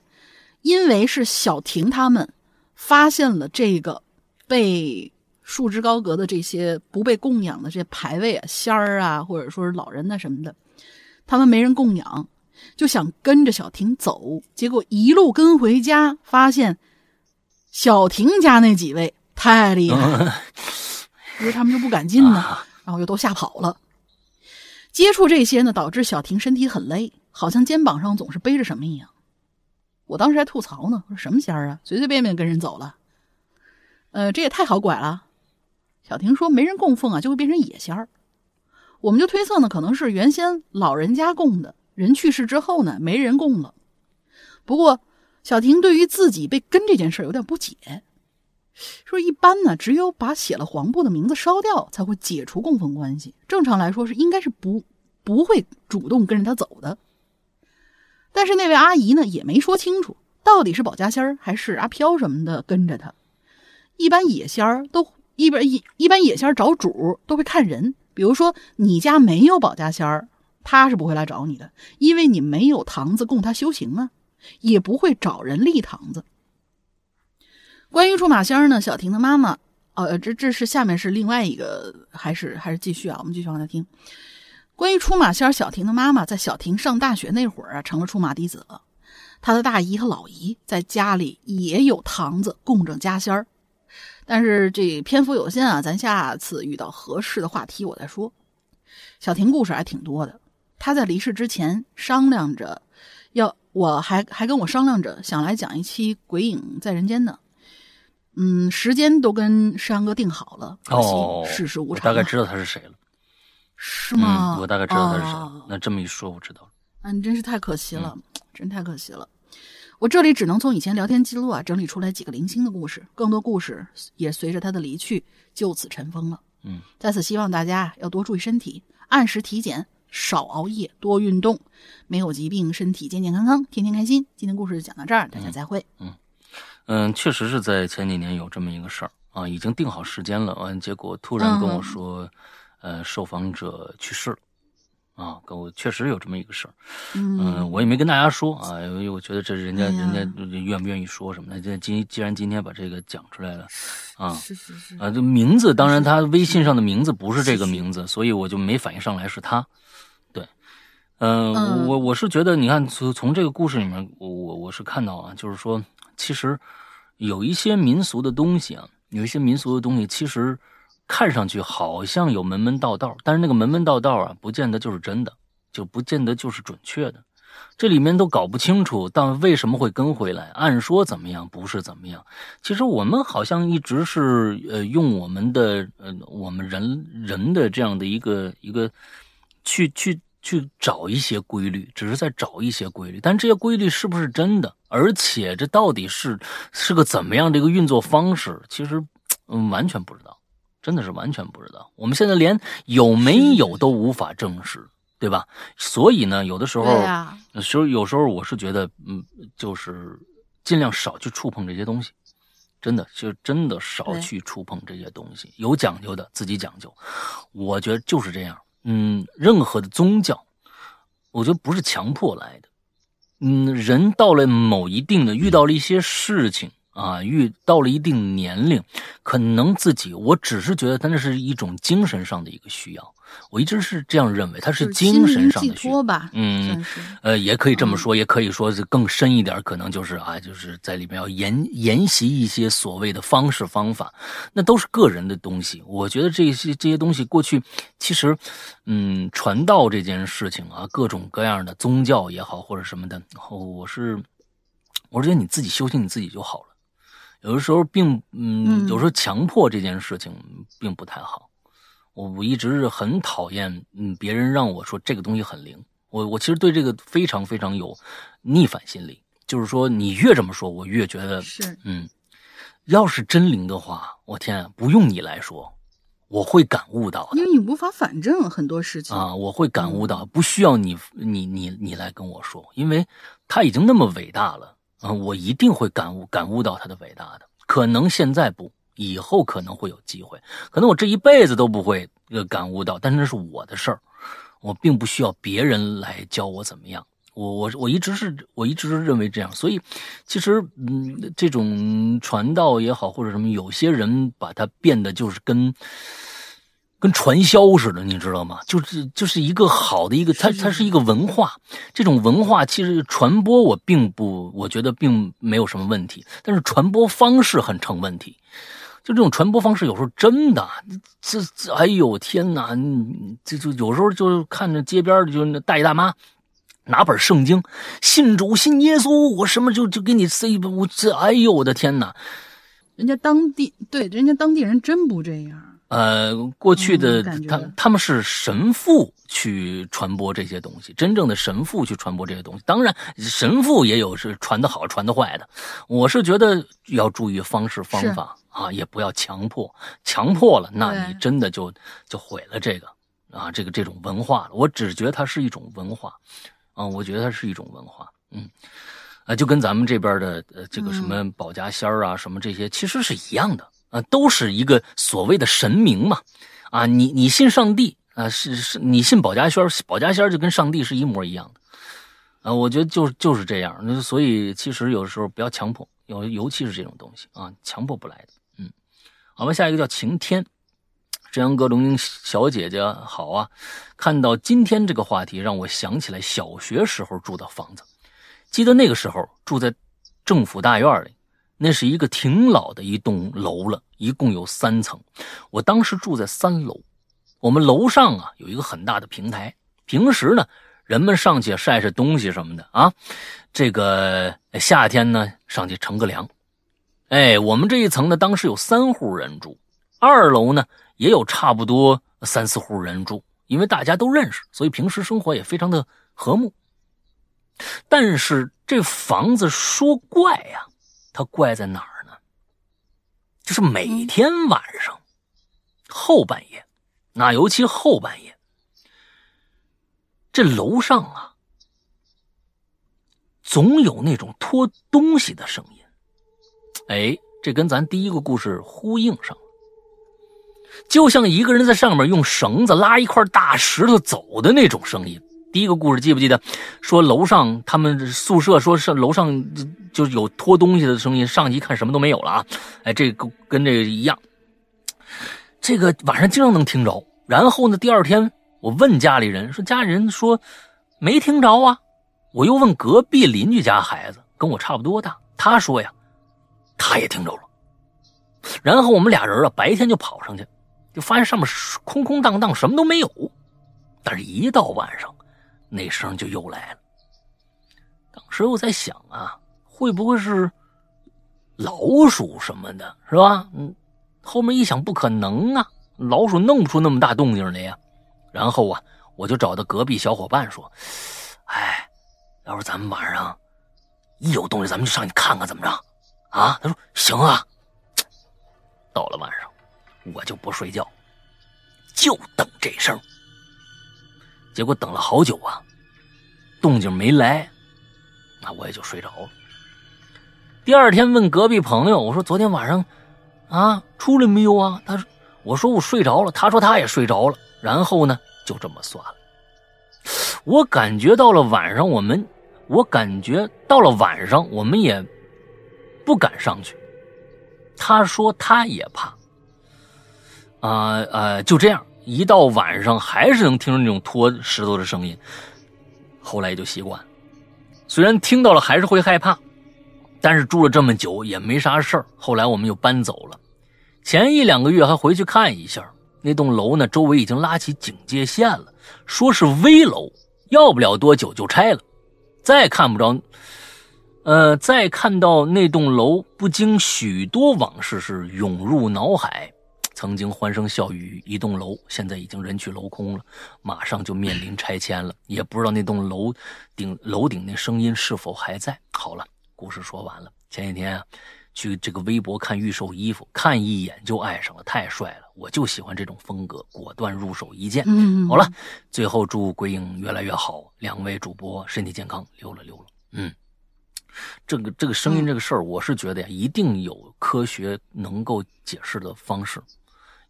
因为是小婷他们发现了这个被束之高阁的这些不被供养的这些牌位啊、仙儿啊，或者说是老人呐什么的，他们没人供养，就想跟着小婷走，结果一路跟回家，发现小婷家那几位太厉害了，于是他们就不敢进呢，然后又都吓跑了。接触这些呢，导致小婷身体很累，好像肩膀上总是背着什么一样。我当时还吐槽呢，我说什么仙儿啊，随随便便跟人走了。呃，这也太好拐了。小婷说没人供奉啊，就会变成野仙儿。我们就推测呢，可能是原先老人家供的，人去世之后呢，没人供了。不过小婷对于自己被跟这件事有点不解，说一般呢，只有把写了黄布的名字烧掉，才会解除供奉关系。正常来说是应该是不不会主动跟着他走的。但是那位阿姨呢，也没说清楚到底是保家仙儿还是阿飘什么的跟着他。一般野仙儿都一般一一般野仙儿找主都会看人，比如说你家没有保家仙儿，他是不会来找你的，因为你没有堂子供他修行啊，也不会找人立堂子。关于出马仙儿呢，小婷的妈妈，呃，这这是下面是另外一个，还是还是继续啊？我们继续往下听。关于出马仙儿，小婷的妈妈在小婷上大学那会儿啊，成了出马弟子了。她的大姨和老姨在家里也有堂子供着家仙儿。但是这篇幅有限啊，咱下次遇到合适的话题我再说。小婷故事还挺多的，她在离世之前商量着，要我还还跟我商量着想来讲一期《鬼影在人间》呢。嗯，时间都跟山哥定好了，可惜世事无常。我大概知道他是谁了，是吗？我大概知道他是谁。那这么一说，我知道了。啊，你真是太可惜了，真太可惜了。我这里只能从以前聊天记录啊整理出来几个零星的故事，更多故事也随着他的离去就此尘封了。嗯，在此希望大家要多注意身体，按时体检，少熬夜，多运动，没有疾病，身体健健康康，天天开心。今天故事就讲到这儿，大家再会。嗯。嗯，确实是在前几年有这么一个事儿啊，已经定好时间了，完结果突然跟我说，呃，受访者去世了，啊，跟我确实有这么一个事儿，嗯，我也没跟大家说啊，因为我觉得这人家人家愿不愿意说什么的，这今既然今天把这个讲出来了，啊，是是是，啊，这名字当然他微信上的名字不是这个名字，所以我就没反应上来是他，对，嗯，我我是觉得你看从从这个故事里面，我我我是看到啊，就是说。其实有一些民俗的东西啊，有一些民俗的东西，其实看上去好像有门门道道，但是那个门门道道啊，不见得就是真的，就不见得就是准确的。这里面都搞不清楚，但为什么会跟回来？按说怎么样，不是怎么样。其实我们好像一直是呃，用我们的呃，我们人人的这样的一个一个去去。去找一些规律，只是在找一些规律，但这些规律是不是真的？而且这到底是是个怎么样的一个运作方式？其实，嗯，完全不知道，真的是完全不知道。我们现在连有没有都无法证实，对吧？所以呢，有的时候，有时候有时候我是觉得，嗯，就是尽量少去触碰这些东西，真的就真的少去触碰这些东西。有讲究的自己讲究，我觉得就是这样。嗯，任何的宗教，我觉得不是强迫来的。嗯，人到了某一定的，遇到了一些事情啊，遇到了一定年龄，可能自己，我只是觉得他那是一种精神上的一个需要。我一直是这样认为，他是精神上的需要吧。嗯，呃，也可以这么说，也可以说是更深一点，可能就是啊，就是在里面要沿沿袭一些所谓的方式方法，那都是个人的东西。我觉得这些这些东西过去其实，嗯，传道这件事情啊，各种各样的宗教也好或者什么的，我是我是觉得你自己修行你自己就好了。有的时候并嗯，有时候强迫这件事情并不太好。我我一直是很讨厌，嗯，别人让我说这个东西很灵，我我其实对这个非常非常有逆反心理，就是说你越这么说，我越觉得是，嗯，要是真灵的话，我天，不用你来说，我会感悟到的，因为你无法反证很多事情啊，我会感悟到，不需要你你你你来跟我说，因为他已经那么伟大了啊，我一定会感悟感悟到他的伟大的，可能现在不。以后可能会有机会，可能我这一辈子都不会呃感悟到，但是那是我的事儿，我并不需要别人来教我怎么样。我我我一直是我一直认为这样，所以其实嗯，这种传道也好或者什么，有些人把它变得就是跟跟传销似的，你知道吗？就是就是一个好的一个，它它是一个文化。这种文化其实传播，我并不，我觉得并没有什么问题，但是传播方式很成问题。就这种传播方式，有时候真的，这这，哎呦天哪！这就有时候就看着街边就那大爷大妈拿本圣经，信主信耶稣，我什么就就给你塞不，我这，哎呦我的天哪！人家当地对人家当地人真不这样。呃，过去的他他们是神父去传播这些东西，真正的神父去传播这些东西。当然，神父也有是传的好、传的坏的。我是觉得要注意方式方法啊，也不要强迫，强迫了，那你真的就就毁了这个啊，这个这种文化了。我只觉得它是一种文化啊，我觉得它是一种文化，嗯，啊，就跟咱们这边的呃这个什么保家仙儿啊，什么这些其实是一样的。啊，都是一个所谓的神明嘛，啊，你你信上帝啊，是是，你信保家仙保家仙就跟上帝是一模一样的，啊，我觉得就就是这样，那所以其实有时候不要强迫，尤尤其是这种东西啊，强迫不来的，嗯，好吧，下一个叫晴天，志阳哥、龙英小姐姐好啊，看到今天这个话题，让我想起来小学时候住的房子，记得那个时候住在政府大院里。那是一个挺老的一栋楼了，一共有三层。我当时住在三楼，我们楼上啊有一个很大的平台，平时呢人们上去晒晒东西什么的啊。这个夏天呢上去乘个凉。哎，我们这一层呢当时有三户人住，二楼呢也有差不多三四户人住，因为大家都认识，所以平时生活也非常的和睦。但是这房子说怪呀。它怪在哪儿呢？就是每天晚上后半夜，那尤其后半夜，这楼上啊，总有那种拖东西的声音。哎，这跟咱第一个故事呼应上了，就像一个人在上面用绳子拉一块大石头走的那种声音。第一个故事记不记得？说楼上他们宿舍说是楼上就有拖东西的声音，上去一看什么都没有了啊！哎，这个跟这个一样，这个晚上经常能听着。然后呢，第二天我问家里人，说家里人说没听着啊。我又问隔壁邻居家孩子，跟我差不多大，他说呀，他也听着了。然后我们俩人啊，白天就跑上去，就发现上面空空荡荡，什么都没有。但是，一到晚上，那声就又来了。当时我在想啊，会不会是老鼠什么的，是吧？嗯，后面一想，不可能啊，老鼠弄不出那么大动静来呀。然后啊，我就找到隔壁小伙伴说：“哎，要不咱们晚上一有动静，咱们就上去看看，怎么着？”啊，他说：“行啊。”到了晚上，我就不睡觉，就等这声。结果等了好久啊，动静没来，那我也就睡着了。第二天问隔壁朋友，我说昨天晚上啊出来没有啊？他说我说我睡着了，他说他也睡着了。然后呢就这么算了。我感觉到了晚上我们，我感觉到了晚上我们也不敢上去。他说他也怕。啊呃，就这样。一到晚上，还是能听着那种拖石头的声音。后来就习惯，虽然听到了还是会害怕，但是住了这么久也没啥事儿。后来我们又搬走了，前一两个月还回去看一下那栋楼呢，周围已经拉起警戒线了，说是危楼，要不了多久就拆了。再看不着，呃，再看到那栋楼，不禁许多往事是涌入脑海。曾经欢声笑语一栋楼，现在已经人去楼空了，马上就面临拆迁了，也不知道那栋楼顶楼顶那声音是否还在。好了，故事说完了。前几天啊，去这个微博看预售衣服，看一眼就爱上了，太帅了，我就喜欢这种风格，果断入手一件。嗯，好了，最后祝鬼影越来越好，两位主播身体健康，溜了溜了。嗯，这个这个声音这个事儿，我是觉得呀，一定有科学能够解释的方式。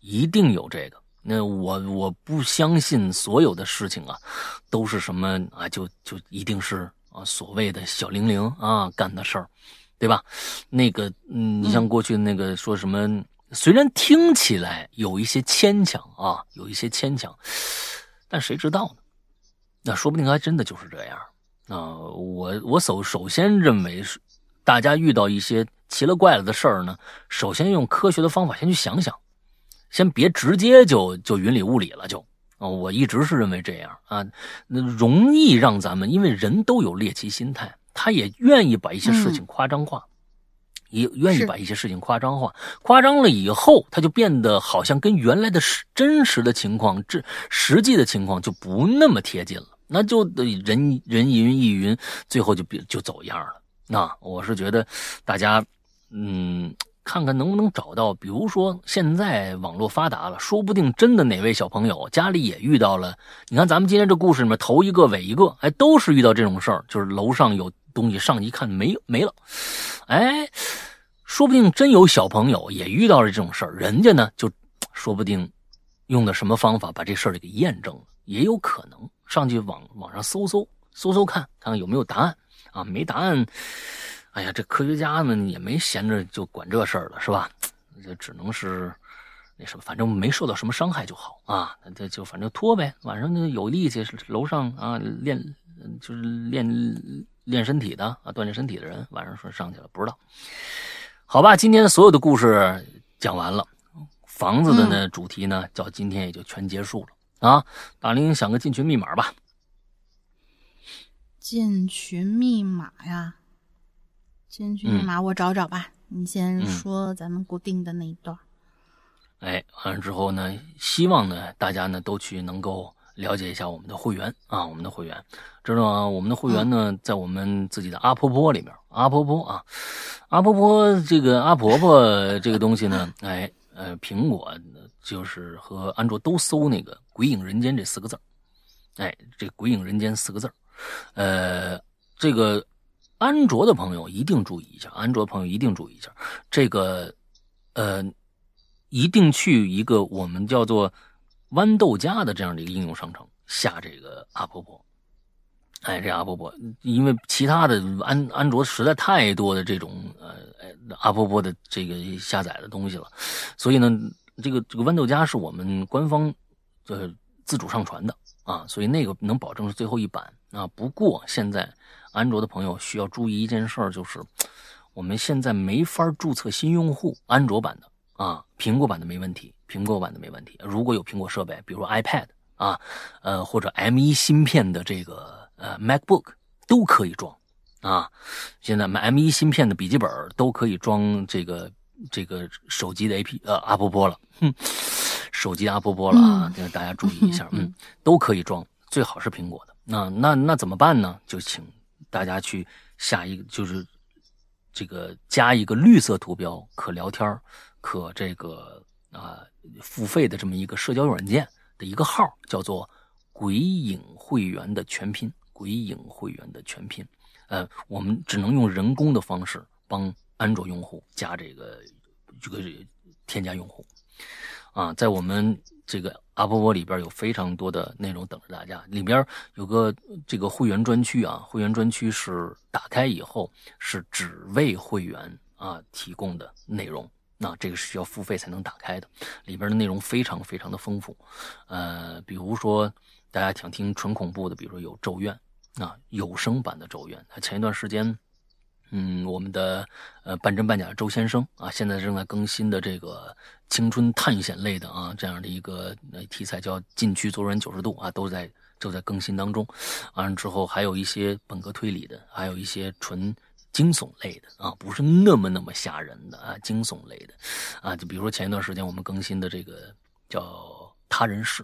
一定有这个，那我我不相信所有的事情啊，都是什么啊，就就一定是啊所谓的小玲玲啊干的事儿，对吧？那个，嗯，你像过去那个说什么虽然听起来有一些牵强啊，有一些牵强，但谁知道呢？那说不定还真的就是这样啊！我我首首先认为是，大家遇到一些奇了怪了的事儿呢，首先用科学的方法先去想想，先别直接就就云里雾里了，就啊，我一直是认为这样啊，那容易让咱们，因为人都有猎奇心态，他也愿意把一些事情夸张化。也愿意把一些事情夸张化，夸张了以后，他就变得好像跟原来的实真实的情况、这实际的情况就不那么贴近了，那就人人云亦云，最后就变就走样了。那我是觉得，大家嗯，看看能不能找到，比如说现在网络发达了，说不定真的哪位小朋友家里也遇到了。你看咱们今天这故事里面头一个尾一个，哎，都是遇到这种事儿，就是楼上有。东西上去一看没没了，哎，说不定真有小朋友也遇到了这种事儿，人家呢就说不定用的什么方法把这事儿给验证了，也有可能上去网网上搜搜搜搜看看看有没有答案啊，没答案，哎呀，这科学家们也没闲着就管这事儿了，是吧？这只能是那什么，反正没受到什么伤害就好啊，这就反正拖呗，晚上就有力气，楼上啊练就是练。练身体的啊，锻炼身体的人，晚上说上去了，不知道。好吧，今天所有的故事讲完了，房子的呢主题呢，到今天也就全结束了啊。大林想个进群密码吧。进群密码呀，进群密码我找找吧。你先说咱们固定的那一段。哎，完了之后呢，希望呢大家呢都去能够。了解一下我们的会员啊，我们的会员，知道吗？我们的会员呢，在我们自己的阿婆婆里面，阿婆婆啊，阿婆婆这个阿婆婆 这个东西呢，哎，呃，苹果就是和安卓都搜那个“鬼影人间”这四个字哎，这“鬼影人间”四个字呃，这个安卓的朋友一定注意一下，安卓朋友一定注意一下，这个呃，一定去一个我们叫做。豌豆荚的这样的一个应用商城下这个阿婆婆，哎，这阿婆婆，因为其他的安安卓实在太多的这种呃阿婆婆的这个下载的东西了，所以呢，这个这个豌豆荚是我们官方呃自主上传的啊，所以那个能保证是最后一版啊。不过现在安卓的朋友需要注意一件事儿，就是我们现在没法注册新用户，安卓版的啊，苹果版的没问题。苹果版的没问题，如果有苹果设备，比如说 iPad 啊，呃或者 M1 芯片的这个呃 MacBook 都可以装啊。现在买 M1 芯片的笔记本都可以装这个这个手机的 A P 呃阿波波了，哼，手机阿波波了啊，大家注意一下，嗯，都可以装，最好是苹果的。那那那怎么办呢？就请大家去下一个，就是这个加一个绿色图标，可聊天，可这个啊。付费的这么一个社交软件的一个号，叫做“鬼影会员”的全拼，“鬼影会员”的全拼。呃，我们只能用人工的方式帮安卓用户加这个这个添加用户。啊，在我们这个阿波波里边有非常多的内容等着大家，里边有个这个会员专区啊，会员专区是打开以后是只为会员啊提供的内容。那这个是需要付费才能打开的，里边的内容非常非常的丰富，呃，比如说大家想听纯恐怖的，比如说有《咒怨》，啊，有声版的《咒怨》。它前一段时间，嗯，我们的呃半真半假周先生啊，现在正在更新的这个青春探险类的啊这样的一个题材叫《禁区左转九十度》啊，都在都在更新当中。完了之后，还有一些本格推理的，还有一些纯。惊悚类的啊，不是那么那么吓人的啊，惊悚类的，啊，就比如说前一段时间我们更新的这个叫《他人事》，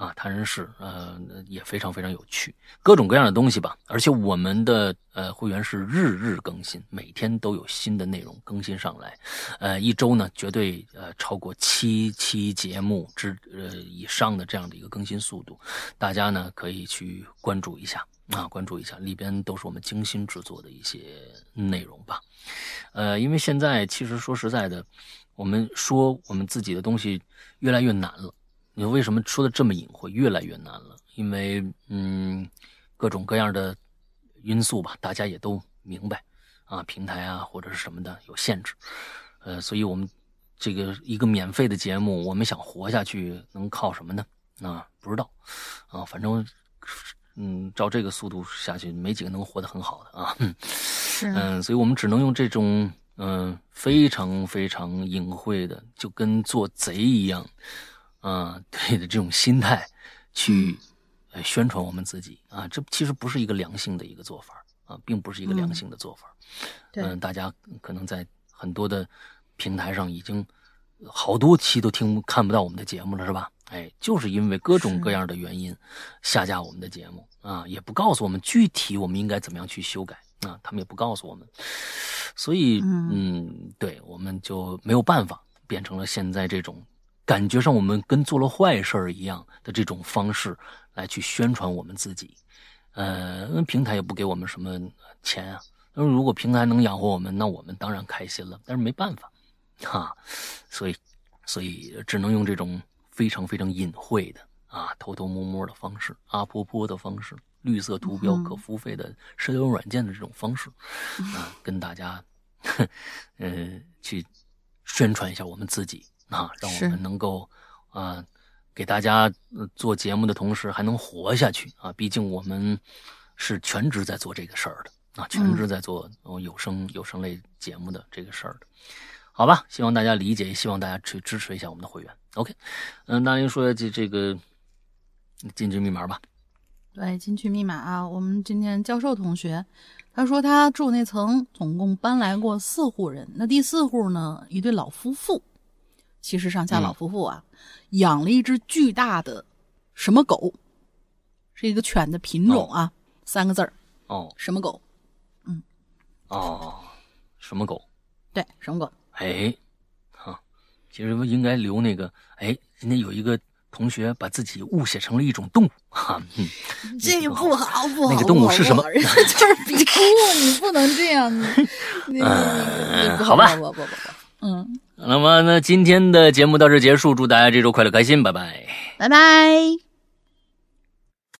啊，《谈人事》呃也非常非常有趣，各种各样的东西吧。而且我们的呃会员是日日更新，每天都有新的内容更新上来，呃，一周呢绝对呃超过七期节目之呃以上的这样的一个更新速度，大家呢可以去关注一下。啊，关注一下，里边都是我们精心制作的一些内容吧。呃，因为现在其实说实在的，我们说我们自己的东西越来越难了。你为什么说的这么隐晦？越来越难了，因为嗯，各种各样的因素吧，大家也都明白啊，平台啊或者是什么的有限制。呃，所以我们这个一个免费的节目，我们想活下去，能靠什么呢？啊，不知道，啊，反正，嗯，照这个速度下去，没几个能活得很好的啊。嗯，所以我们只能用这种嗯非常非常隐晦的，就跟做贼一样，啊，对的这种心态去宣传我们自己啊。这其实不是一个良性的一个做法啊，并不是一个良性的做法。嗯，大家可能在很多的平台上已经好多期都听看不到我们的节目了，是吧？哎，就是因为各种各样的原因下架我们的节目啊，也不告诉我们具体我们应该怎么样去修改啊，他们也不告诉我们，所以嗯，对，我们就没有办法变成了现在这种感觉上我们跟做了坏事一样的这种方式来去宣传我们自己，呃，平台也不给我们什么钱啊。那如果平台能养活我们，那我们当然开心了。但是没办法，哈，所以，所以只能用这种非常非常隐晦的啊，偷偷摸摸的方式，阿婆婆的方式，绿色图标可付费的社交软件的这种方式啊，跟大家，呃，去宣传一下我们自己啊，让我们能够啊，给大家做节目的同时还能活下去啊。毕竟我们是全职在做这个事儿的。啊，全职在做有声有声类节目的这个事儿的，好吧？希望大家理解，也希望大家去支持一下我们的会员。OK，嗯，大英说这这个进去密码吧。对，进去密码啊。我们今天教授同学他说他住那层总共搬来过四户人，那第四户呢，一对老夫妇，其实上下老夫妇啊，养了一只巨大的什么狗，是一个犬的品种啊，三个字儿哦，什么狗？嗯哦，什么狗？对，什么狗？哎，哈，其实应该留那个。哎，今天有一个同学把自己误写成了一种动物，哈，这个不好，不好。那个动物是什么？人家就是比兔，你不能这样。嗯，好吧，不不不不，嗯。那么，那今天的节目到这结束，祝大家这周快乐开心，拜拜，拜拜。